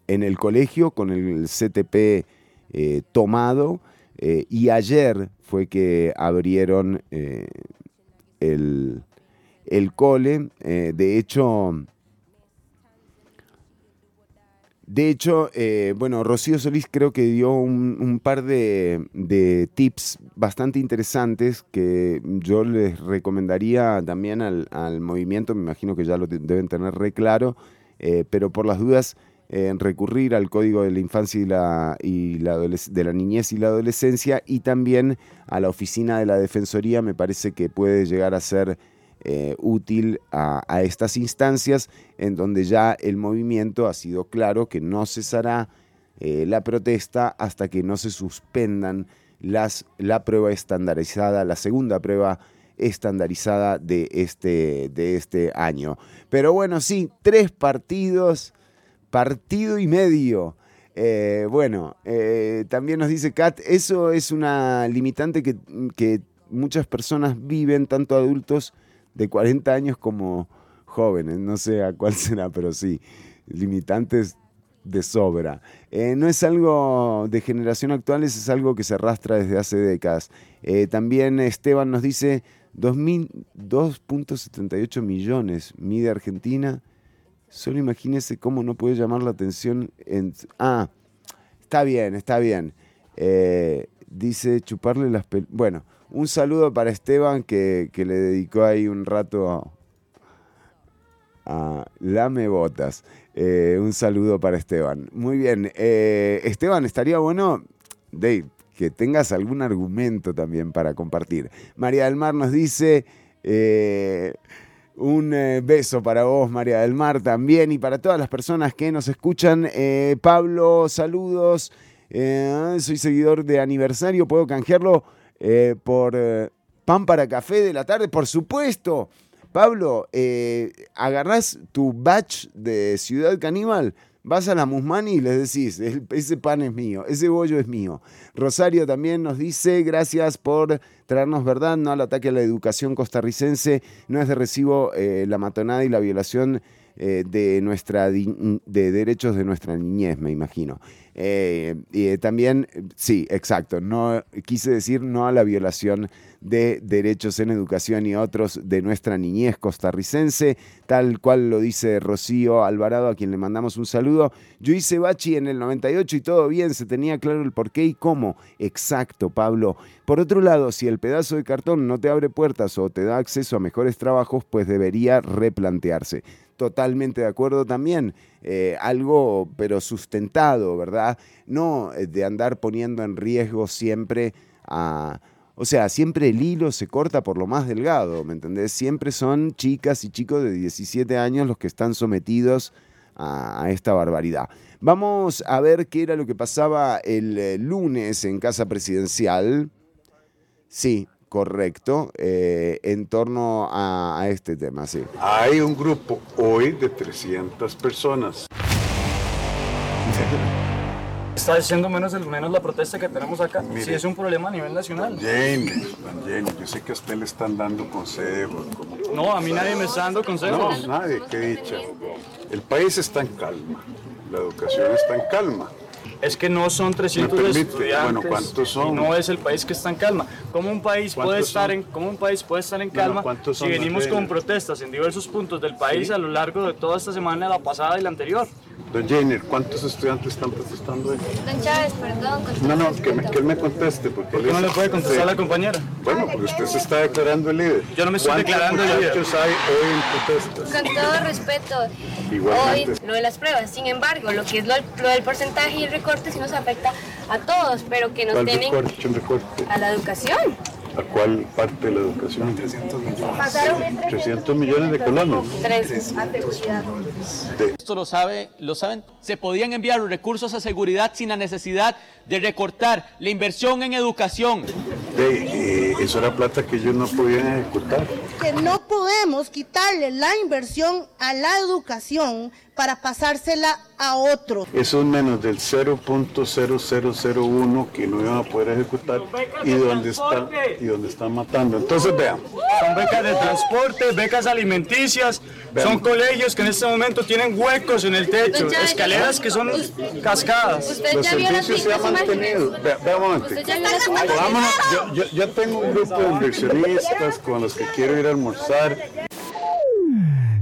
Speaker 3: en el colegio con el CTP eh, tomado eh, y ayer fue que abrieron el, el cole. De hecho, de hecho, eh, bueno, Rocío Solís creo que dio un, un par de, tips bastante interesantes que yo les recomendaría también al, al movimiento, me imagino que ya lo de- deben tener re claro, eh, pero por las dudas, eh, recurrir al Código de la Infancia y la, de la Niñez y la Adolescencia y también a la Oficina de la Defensoría, me parece que puede llegar a ser eh, útil a, estas instancias en donde ya el movimiento ha sido claro que no cesará eh, la protesta hasta que no se suspendan las, la prueba estandarizada, la segunda prueba estandarizada de este, de este año. Pero bueno, sí, tres partidos, partido y medio. Eh, bueno, también nos dice Kat, eso es una limitante que, que muchas personas viven, tanto adultos de 40 años como jóvenes. No sé a cuál [LAUGHS] será, pero sí, limitantes de sobra. Eh, no es algo de generación actual, es algo que se arrastra desde hace décadas. Eh, también Esteban nos dice 2000 2.78 millones mide Argentina. Solo imagínese cómo no puede llamar la atención en... Ah, está bien, está bien. Eh, dice chuparle las... pel- Bueno, un saludo para Esteban que, que le dedicó ahí un rato a, Lame Botas. Eh, un saludo para Esteban. Muy bien. eh, Esteban, estaría bueno, Dave, que tengas algún argumento también para compartir. María del Mar nos dice... eh, un beso para vos, María del Mar, también, y para todas las personas que nos escuchan. Pablo, saludos. Soy seguidor de aniversario, puedo canjearlo eh, por eh, pan para café de la tarde, por supuesto. Pablo, eh, agarrás tu batch de Ciudad Caníbal, vas a la Musmani y les decís, "El- ese pan es mío, ese bollo es mío. Rosario también nos dice, gracias por traernos verdad, no al ataque a la educación costarricense, no es de recibo eh, la matonada y la violación eh, de, nuestra, de derechos de nuestra niñez, me imagino. Eh, y también, sí, exacto, no, quise decir no a la violación de derechos en educación y otros de nuestra niñez costarricense, tal cual lo dice Rocío Alvarado, a quien le mandamos un saludo. Yo hice bachi en el 98 y todo bien, se tenía claro el por qué y cómo. Exacto, Pablo. Por otro lado, si el pedazo de cartón no te abre puertas o te da acceso a mejores trabajos, pues debería replantearse. Totalmente de acuerdo también. Eh, algo, pero sustentado, ¿verdad? No eh, de andar poniendo en riesgo siempre a... O sea, siempre el hilo se corta por lo más delgado, ¿me entendés? Siempre son chicas y chicos de 17 años los que están sometidos a, esta barbaridad. Vamos a ver qué era lo que pasaba el eh, lunes en Casa Presidencial. Sí, correcto, eh, en torno a, a este tema, sí.
Speaker 14: Hay un grupo hoy de 300 personas.
Speaker 1: Está diciendo menos, el, menos la protesta que tenemos acá.
Speaker 14: Mire.
Speaker 1: Sí, es un problema a nivel nacional.
Speaker 14: Jenny, Jenny, yo sé que a usted le están dando consejos. como-
Speaker 1: No, a mí nadie me está dando consejos.
Speaker 14: No, nadie, qué dicha. El país está en calma, la educación está en calma.
Speaker 1: Es que no son 300
Speaker 14: ¿Me permite?
Speaker 1: estudiantes.
Speaker 14: Bueno, ¿cuántos son?
Speaker 1: y no es el país que está en calma. ¿Cómo un país puede
Speaker 14: ¿Cuántos
Speaker 1: estar
Speaker 14: son?
Speaker 1: en cómo un país puede estar en
Speaker 14: Bueno,
Speaker 1: calma
Speaker 14: ¿cuántos
Speaker 1: si venimos
Speaker 14: Andrea?
Speaker 1: con protestas en diversos puntos del país
Speaker 14: Sí.
Speaker 1: a lo largo de toda esta semana, la pasada y la anterior?
Speaker 14: Don Jenner, ¿cuántos estudiantes están protestando hoy?
Speaker 15: Don Chávez, perdón.
Speaker 14: No, no, que, me- que él me conteste. Porque
Speaker 1: ¿Por qué no le puede contestar a la compañera?
Speaker 14: Bueno, porque usted se está declarando el líder.
Speaker 1: Yo no me estoy
Speaker 14: ¿Cuántos
Speaker 1: declarando el líder.
Speaker 14: muchachos hay hoy en protestas?
Speaker 15: Con todo respeto,
Speaker 14: Igualmente.
Speaker 15: hoy lo de las pruebas, sin embargo, lo que es lo, lo del porcentaje y el recorte sí nos afecta a todos, pero que nos
Speaker 14: ¿Cuál
Speaker 15: tienen
Speaker 14: recorte? ¿Un recorte?
Speaker 15: a la educación.
Speaker 14: ¿A cuál parte de la educación? 300 millones.
Speaker 15: Pasaron
Speaker 14: 300 millones de colonos.
Speaker 16: Esto lo sabe, lo saben. Se podían enviar los recursos a seguridad sin la necesidad de recortar la inversión en educación.
Speaker 14: Eh, eso era plata que ellos no podían ejecutar.
Speaker 17: que no podemos quitarle la inversión a la educación para pasársela a otros.
Speaker 14: Eso es menos del 0.0001 que no iban a poder ejecutar y donde están, y donde están matando. Entonces vean.
Speaker 1: Son becas de transporte, becas alimenticias, son colegios que en este momento tienen huecos en el techo, escaleras que son cascadas.
Speaker 15: Usted
Speaker 14: Los
Speaker 15: ya vio las
Speaker 14: servicios se han
Speaker 15: mismas
Speaker 14: mantenido.
Speaker 15: imágenes.
Speaker 14: Vea, vea un momento.
Speaker 15: Usted ya vio las imágenes.
Speaker 14: Vámonos, yo, yo, yo tengo un grupo de inversionistas con los que quiero ir a almorzar.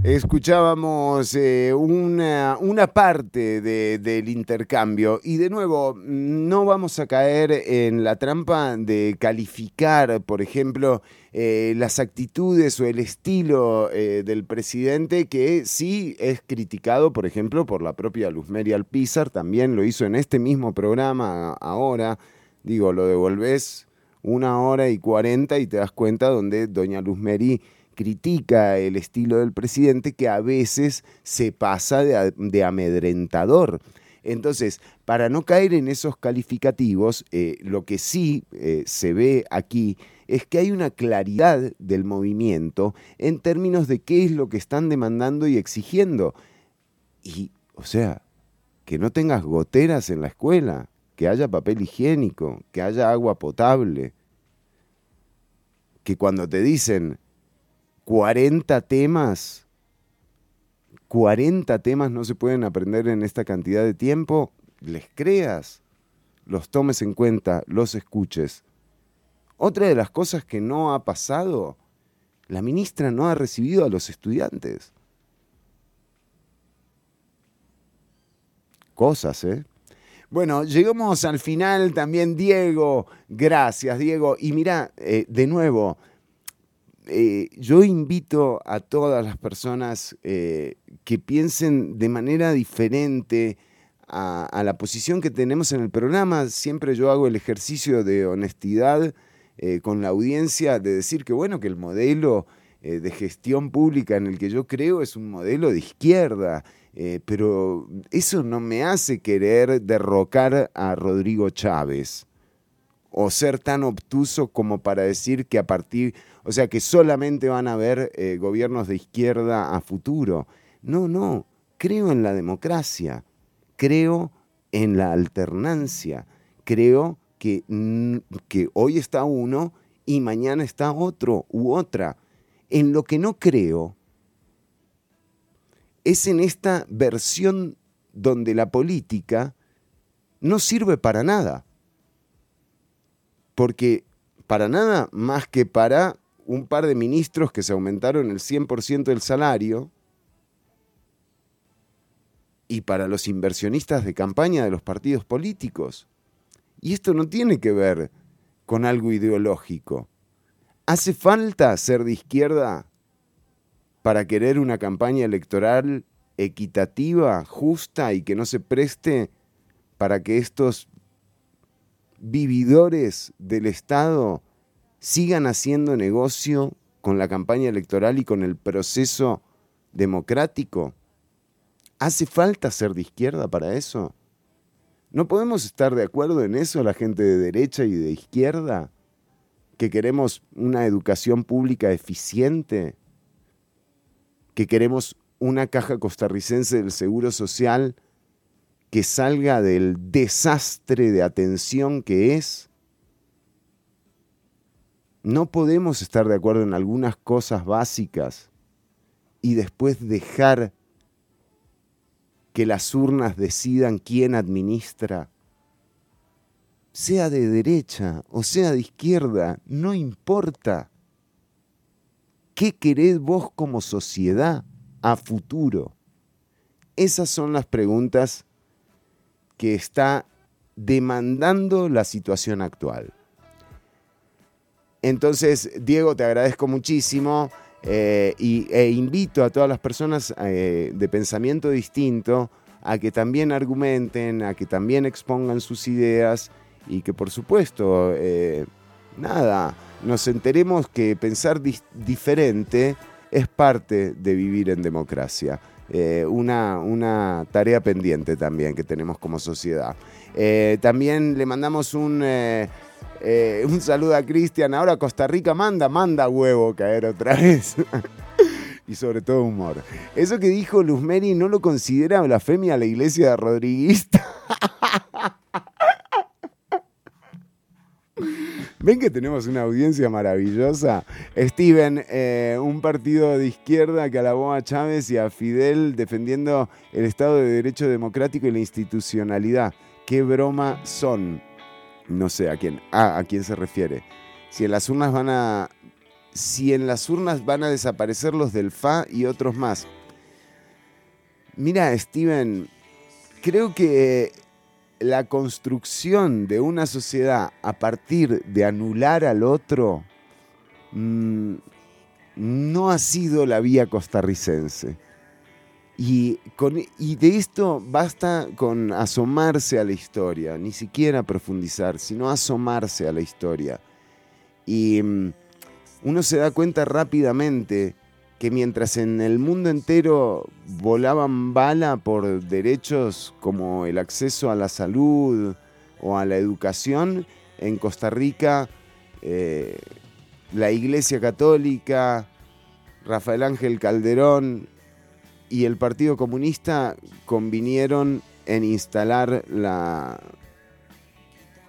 Speaker 3: Escuchábamos eh, una, una parte de- del intercambio. Y de nuevo, no vamos a caer en la trampa de calificar, por ejemplo, eh, las actitudes o el estilo eh, del presidente que sí es criticado, por ejemplo, por la propia Luz Mary Alpizar, también lo hizo en este mismo programa ahora, digo, lo devolvés una hora y cuarenta y te das cuenta donde doña Luz Mary critica el estilo del presidente que a veces se pasa de, amedrentador. Entonces, para no caer en esos calificativos, eh, lo que sí eh, se ve aquí es que hay una claridad del movimiento en términos de qué es lo que están demandando y exigiendo. Y, o sea, que no tengas goteras en la escuela, que haya papel higiénico, que haya agua potable, que cuando te dicen 40 temas, 40 temas no se pueden aprender en esta cantidad de tiempo, les creas, los tomes en cuenta, los escuches. Otra de las cosas que no ha pasado, la ministra no ha recibido a los estudiantes. Cosas, ¿eh? Bueno, llegamos al final también, Diego. Gracias, Diego. Y mira, eh, de nuevo, eh, yo invito a todas las personas eh, que piensen de manera diferente a, la posición que tenemos en el programa. Siempre yo hago el ejercicio de honestidad eh, con la audiencia, de decir que bueno, que el modelo de gestión pública en el que yo creo es un modelo de izquierda. pero eso no me hace querer derrocar a Rodrigo Chávez o ser tan obtuso como para decir que a partir, o sea, que solamente van a haber eh, gobiernos de izquierda a futuro. No, no, creo en la democracia, creo en la alternancia, creo que, que hoy está uno y mañana está otro u otra. En lo que no creo es en esta versión donde la política no sirve para nada. Porque para nada más que para un par de ministros que se aumentaron el 100% del salario y para los inversionistas de campaña de los partidos políticos. Y esto no tiene que ver con algo ideológico. ¿Hace falta ser de izquierda para querer una campaña electoral equitativa, justa y que no se preste para que estos vividores del Estado sigan haciendo negocio con la campaña electoral y con el proceso democrático? ¿Hace falta ser de izquierda para eso? ¿No podemos estar de acuerdo en eso la gente de derecha y de izquierda? ¿Que queremos una educación pública eficiente? ¿Que queremos una caja costarricense del Seguro Social que salga del desastre de atención que es? No podemos estar de acuerdo en algunas cosas básicas y después dejar que las urnas decidan quién administra. Sea de derecha o sea de izquierda, no importa. ¿Qué querés vos como sociedad a futuro? Esas son las preguntas que está demandando la situación actual. Entonces, Diego, te agradezco muchísimo. Eh, y, e invito a todas las personas eh, de pensamiento distinto a que también argumenten, a que también expongan sus ideas y que por supuesto, eh, nada, nos enteremos que pensar diferente es parte de vivir en democracia. Una, una, tarea pendiente también que tenemos como sociedad. también le mandamos un eh, un saludo a Cristian. Ahora Costa Rica manda, manda huevo caer otra vez. [LAUGHS] y sobre todo humor. Eso que dijo Luzmeri no lo considera blasfemia la iglesia Rodriguista. [LAUGHS] Ven que tenemos una audiencia maravillosa. Steven, eh, un partido de izquierda que alabó a Chávez y a Fidel defendiendo el Estado de Derecho Democrático y la institucionalidad. Qué broma son. No sé a quién. A quién se refiere. Si en las urnas van a. Si en las urnas van a desaparecer los del FA y otros más. Mira, Steven, creo que la construcción de una sociedad a partir de anular al otro mm, no ha sido la vía costarricense. Y, de esto basta con asomarse a la historia, ni siquiera profundizar, sino asomarse a la historia. Y mm, uno se da cuenta rápidamente que mientras en el mundo entero volaban bala por derechos como el acceso a la salud o a la educación, en Costa Rica eh, la Iglesia Católica, Rafael Ángel Calderón y el Partido Comunista convinieron en instalar la,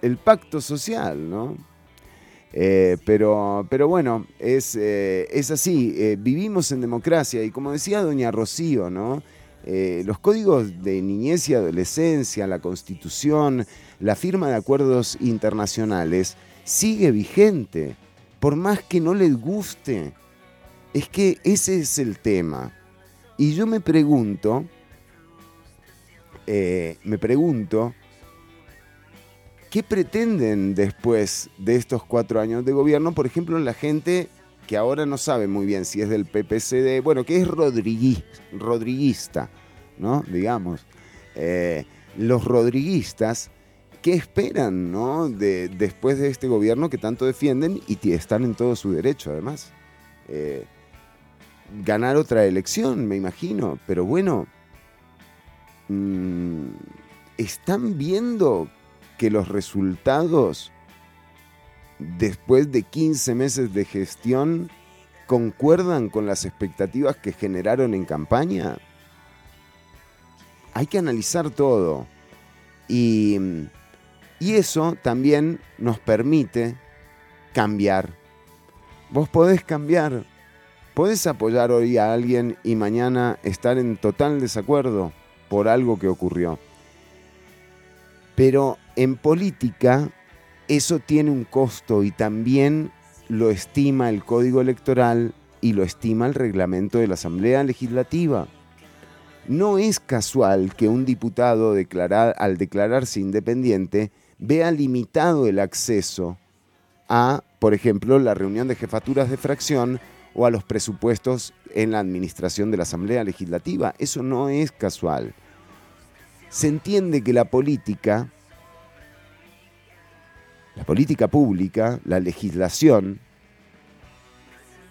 Speaker 3: el pacto social, ¿no? Eh, pero, pero bueno, es, eh, es así, eh, vivimos en democracia y como decía doña Rocío, ¿no? los códigos de niñez y adolescencia, la constitución, la firma de acuerdos internacionales, sigue vigente, por más que no les guste. Es que ese es el tema. Y yo me pregunto, me pregunto, ¿qué pretenden después de estos cuatro años de gobierno? Por ejemplo, la gente que ahora no sabe muy bien si es del PPCD, bueno, que es rodriguista, ¿no? Digamos. Eh, los rodriguistas, ¿qué esperan, ¿no? De, después de este gobierno que tanto defienden y están en todo su derecho, además. Eh, ganar otra elección, me imagino. Pero bueno, mm, están viendo que los resultados después de 15 meses de gestión concuerdan con las expectativas que generaron en campaña. Hay que analizar todo. Y, y eso también nos permite cambiar. Vos podés cambiar Podés apoyar hoy a alguien y mañana estar en total desacuerdo por algo que ocurrió. Pero en política eso tiene un costo y también lo estima el Código Electoral y lo estima el reglamento de la Asamblea Legislativa. No es casual que un diputado declarar- al declararse independiente vea limitado el acceso a, por ejemplo, la reunión de jefaturas de fracción o a los presupuestos en la administración de la Asamblea Legislativa. Eso no es casual. Se entiende que la política, la política pública, la legislación,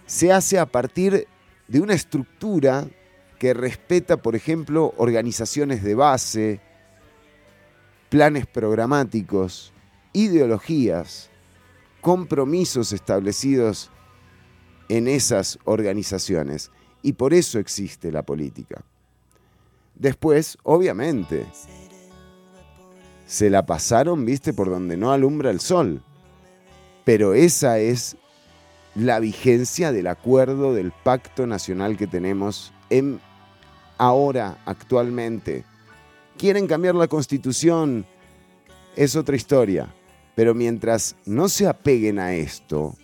Speaker 3: se hace a partir de una estructura que respeta, por ejemplo, organizaciones de base, planes programáticos, ideologías, compromisos establecidos en esas organizaciones. Y por eso existe la política. Después, obviamente, se la pasaron, viste, por donde no alumbra el sol. Pero esa es la vigencia del acuerdo del pacto nacional que tenemos en ahora, actualmente. Quieren cambiar la constitución, es otra historia. Pero mientras no se apeguen a esto,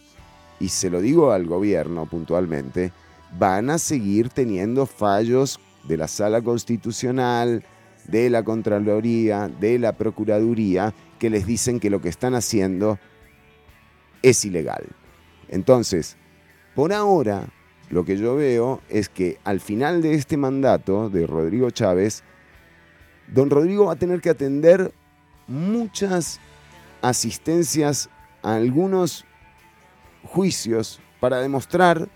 Speaker 3: y se lo digo al gobierno puntualmente, van a seguir teniendo fallos de la sala constitucional, de la Contraloría, de la Procuraduría, que les dicen que lo que están haciendo es ilegal. Entonces, por ahora, lo que yo veo es que al final de este mandato de Rodrigo Chávez, don Rodrigo va a tener que atender muchas asistencias a algunos juicios para demostrar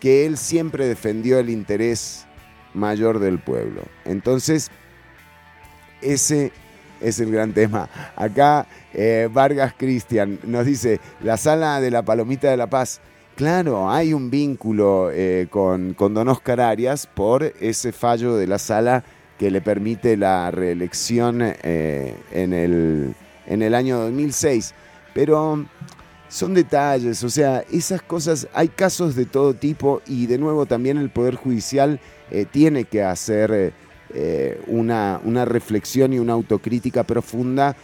Speaker 3: que él siempre defendió el interés mayor del pueblo. Entonces, ese es el gran tema. Acá eh, Vargas Cristian nos dice, la sala de la Palomita de la Paz. Claro, hay un vínculo eh, con, con don Oscar Arias por ese fallo de la sala que le permite la reelección eh, en, el, en el año 2006. Pero son detalles, o sea, esas cosas, hay casos de todo tipo y de nuevo también el Poder Judicial eh, tiene que hacer eh, eh, una, una reflexión y una autocrítica profunda,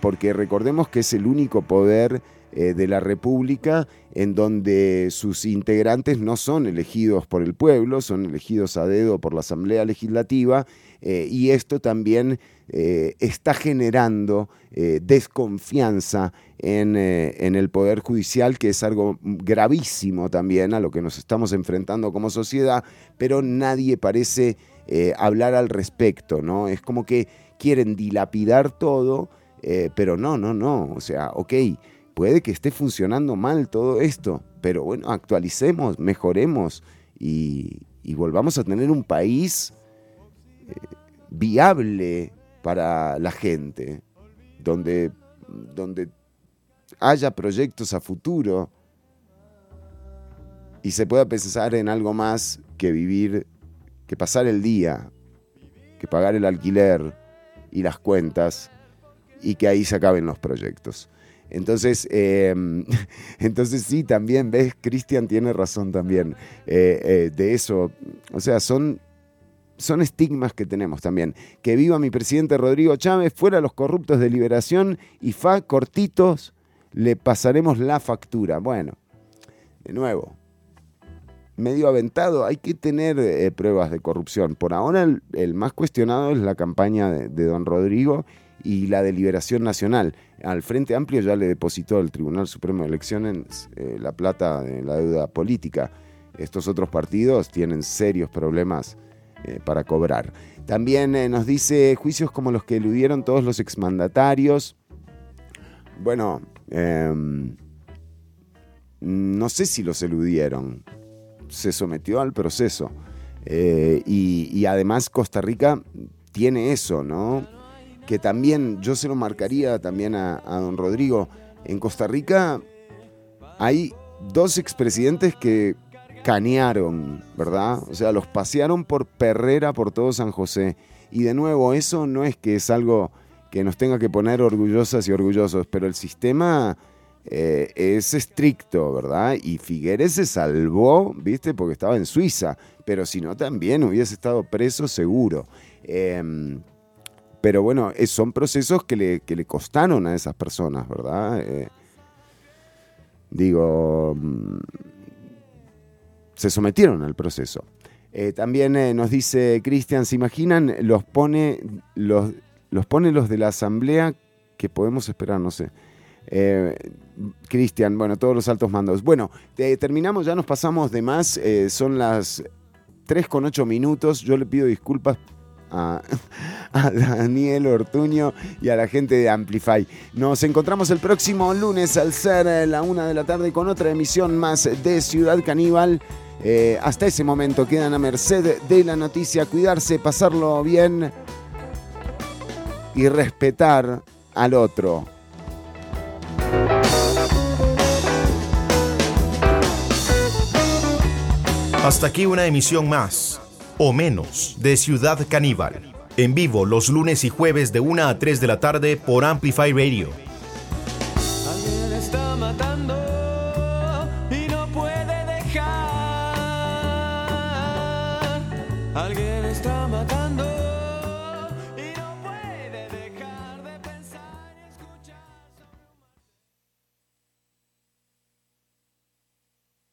Speaker 3: porque recordemos que es el único poder eh, de la República en donde sus integrantes no son elegidos por el pueblo, son elegidos a dedo por la Asamblea Legislativa, eh, y esto también eh, está generando desconfianza en, en el Poder Judicial, que es algo gravísimo también a lo que nos estamos enfrentando como sociedad, pero nadie parece hablar al respecto, ¿no? Es como que quieren dilapidar todo, pero no, no, no, o sea, ok, puede que esté funcionando mal todo esto, pero bueno, actualicemos, mejoremos y, volvamos a tener un país eh, viable para la gente, donde, donde haya proyectos a futuro y se pueda pensar en algo más que vivir, que pasar el día, que pagar el alquiler y las cuentas y que ahí se acaben los proyectos. Entonces, eh, [LAUGHS] entonces sí, también, ves, Cristian tiene razón también eh, eh, de eso. O sea, son, son estigmas que tenemos también. Que viva mi presidente Rodrigo Chávez, fuera los corruptos de liberación y fa cortitos, le pasaremos la factura. Bueno, de nuevo, medio aventado, hay que tener eh, pruebas de corrupción. Por ahora el, más cuestionado es la campaña de don Rodrigo y la de Liberación Nacional. Al Frente Amplio ya le depositó el Tribunal Supremo de Elecciones eh, la plata de la deuda política. Estos otros partidos tienen serios problemas eh, para cobrar. También eh, nos dice juicios como los que eludieron todos los exmandatarios. Bueno, em, no sé si los eludieron. Se sometió al proceso. Y además Costa Rica tiene eso, ¿no? Que también yo se lo marcaría también a, don Rodrigo. En Costa Rica hay dos expresidentes que canearon, ¿verdad? O sea, los pasearon por Perrera, por todo San José. Y de nuevo, eso no es que es algo que nos tenga que poner orgullosas y orgullosos, pero el sistema eh, es estricto, ¿verdad? Y Figueres se salvó, ¿viste? Porque estaba en Suiza, pero si no también hubiese estado preso seguro. Em, pero bueno, eh, son procesos que le, que le costaron a esas personas, ¿verdad? Eh, digo, mm, se sometieron al proceso. Eh, también nos dice Cristian, ¿se imaginan? Los pone los, los pone los de la asamblea que podemos esperar, no sé. Cristian, bueno, todos los altos mandos. Bueno, eh, terminamos, ya nos pasamos de más. son las 3 con 8 minutos. Yo le pido disculpas a, Daniel Ortuño y a la gente de Amplify. Nos encontramos el próximo lunes al ser eh, la una de la tarde con otra emisión más de Ciudad Caníbal. Eh, hasta ese momento quedan a merced de la noticia, cuidarse, pasarlo bien y respetar al otro.
Speaker 18: Hasta aquí una emisión más, o menos, de Ciudad Caníbal. En vivo los lunes y jueves de 1 a 3 de la tarde por Amplify Radio.
Speaker 2: Alguien está matando y no puede dejar. Alguien está matando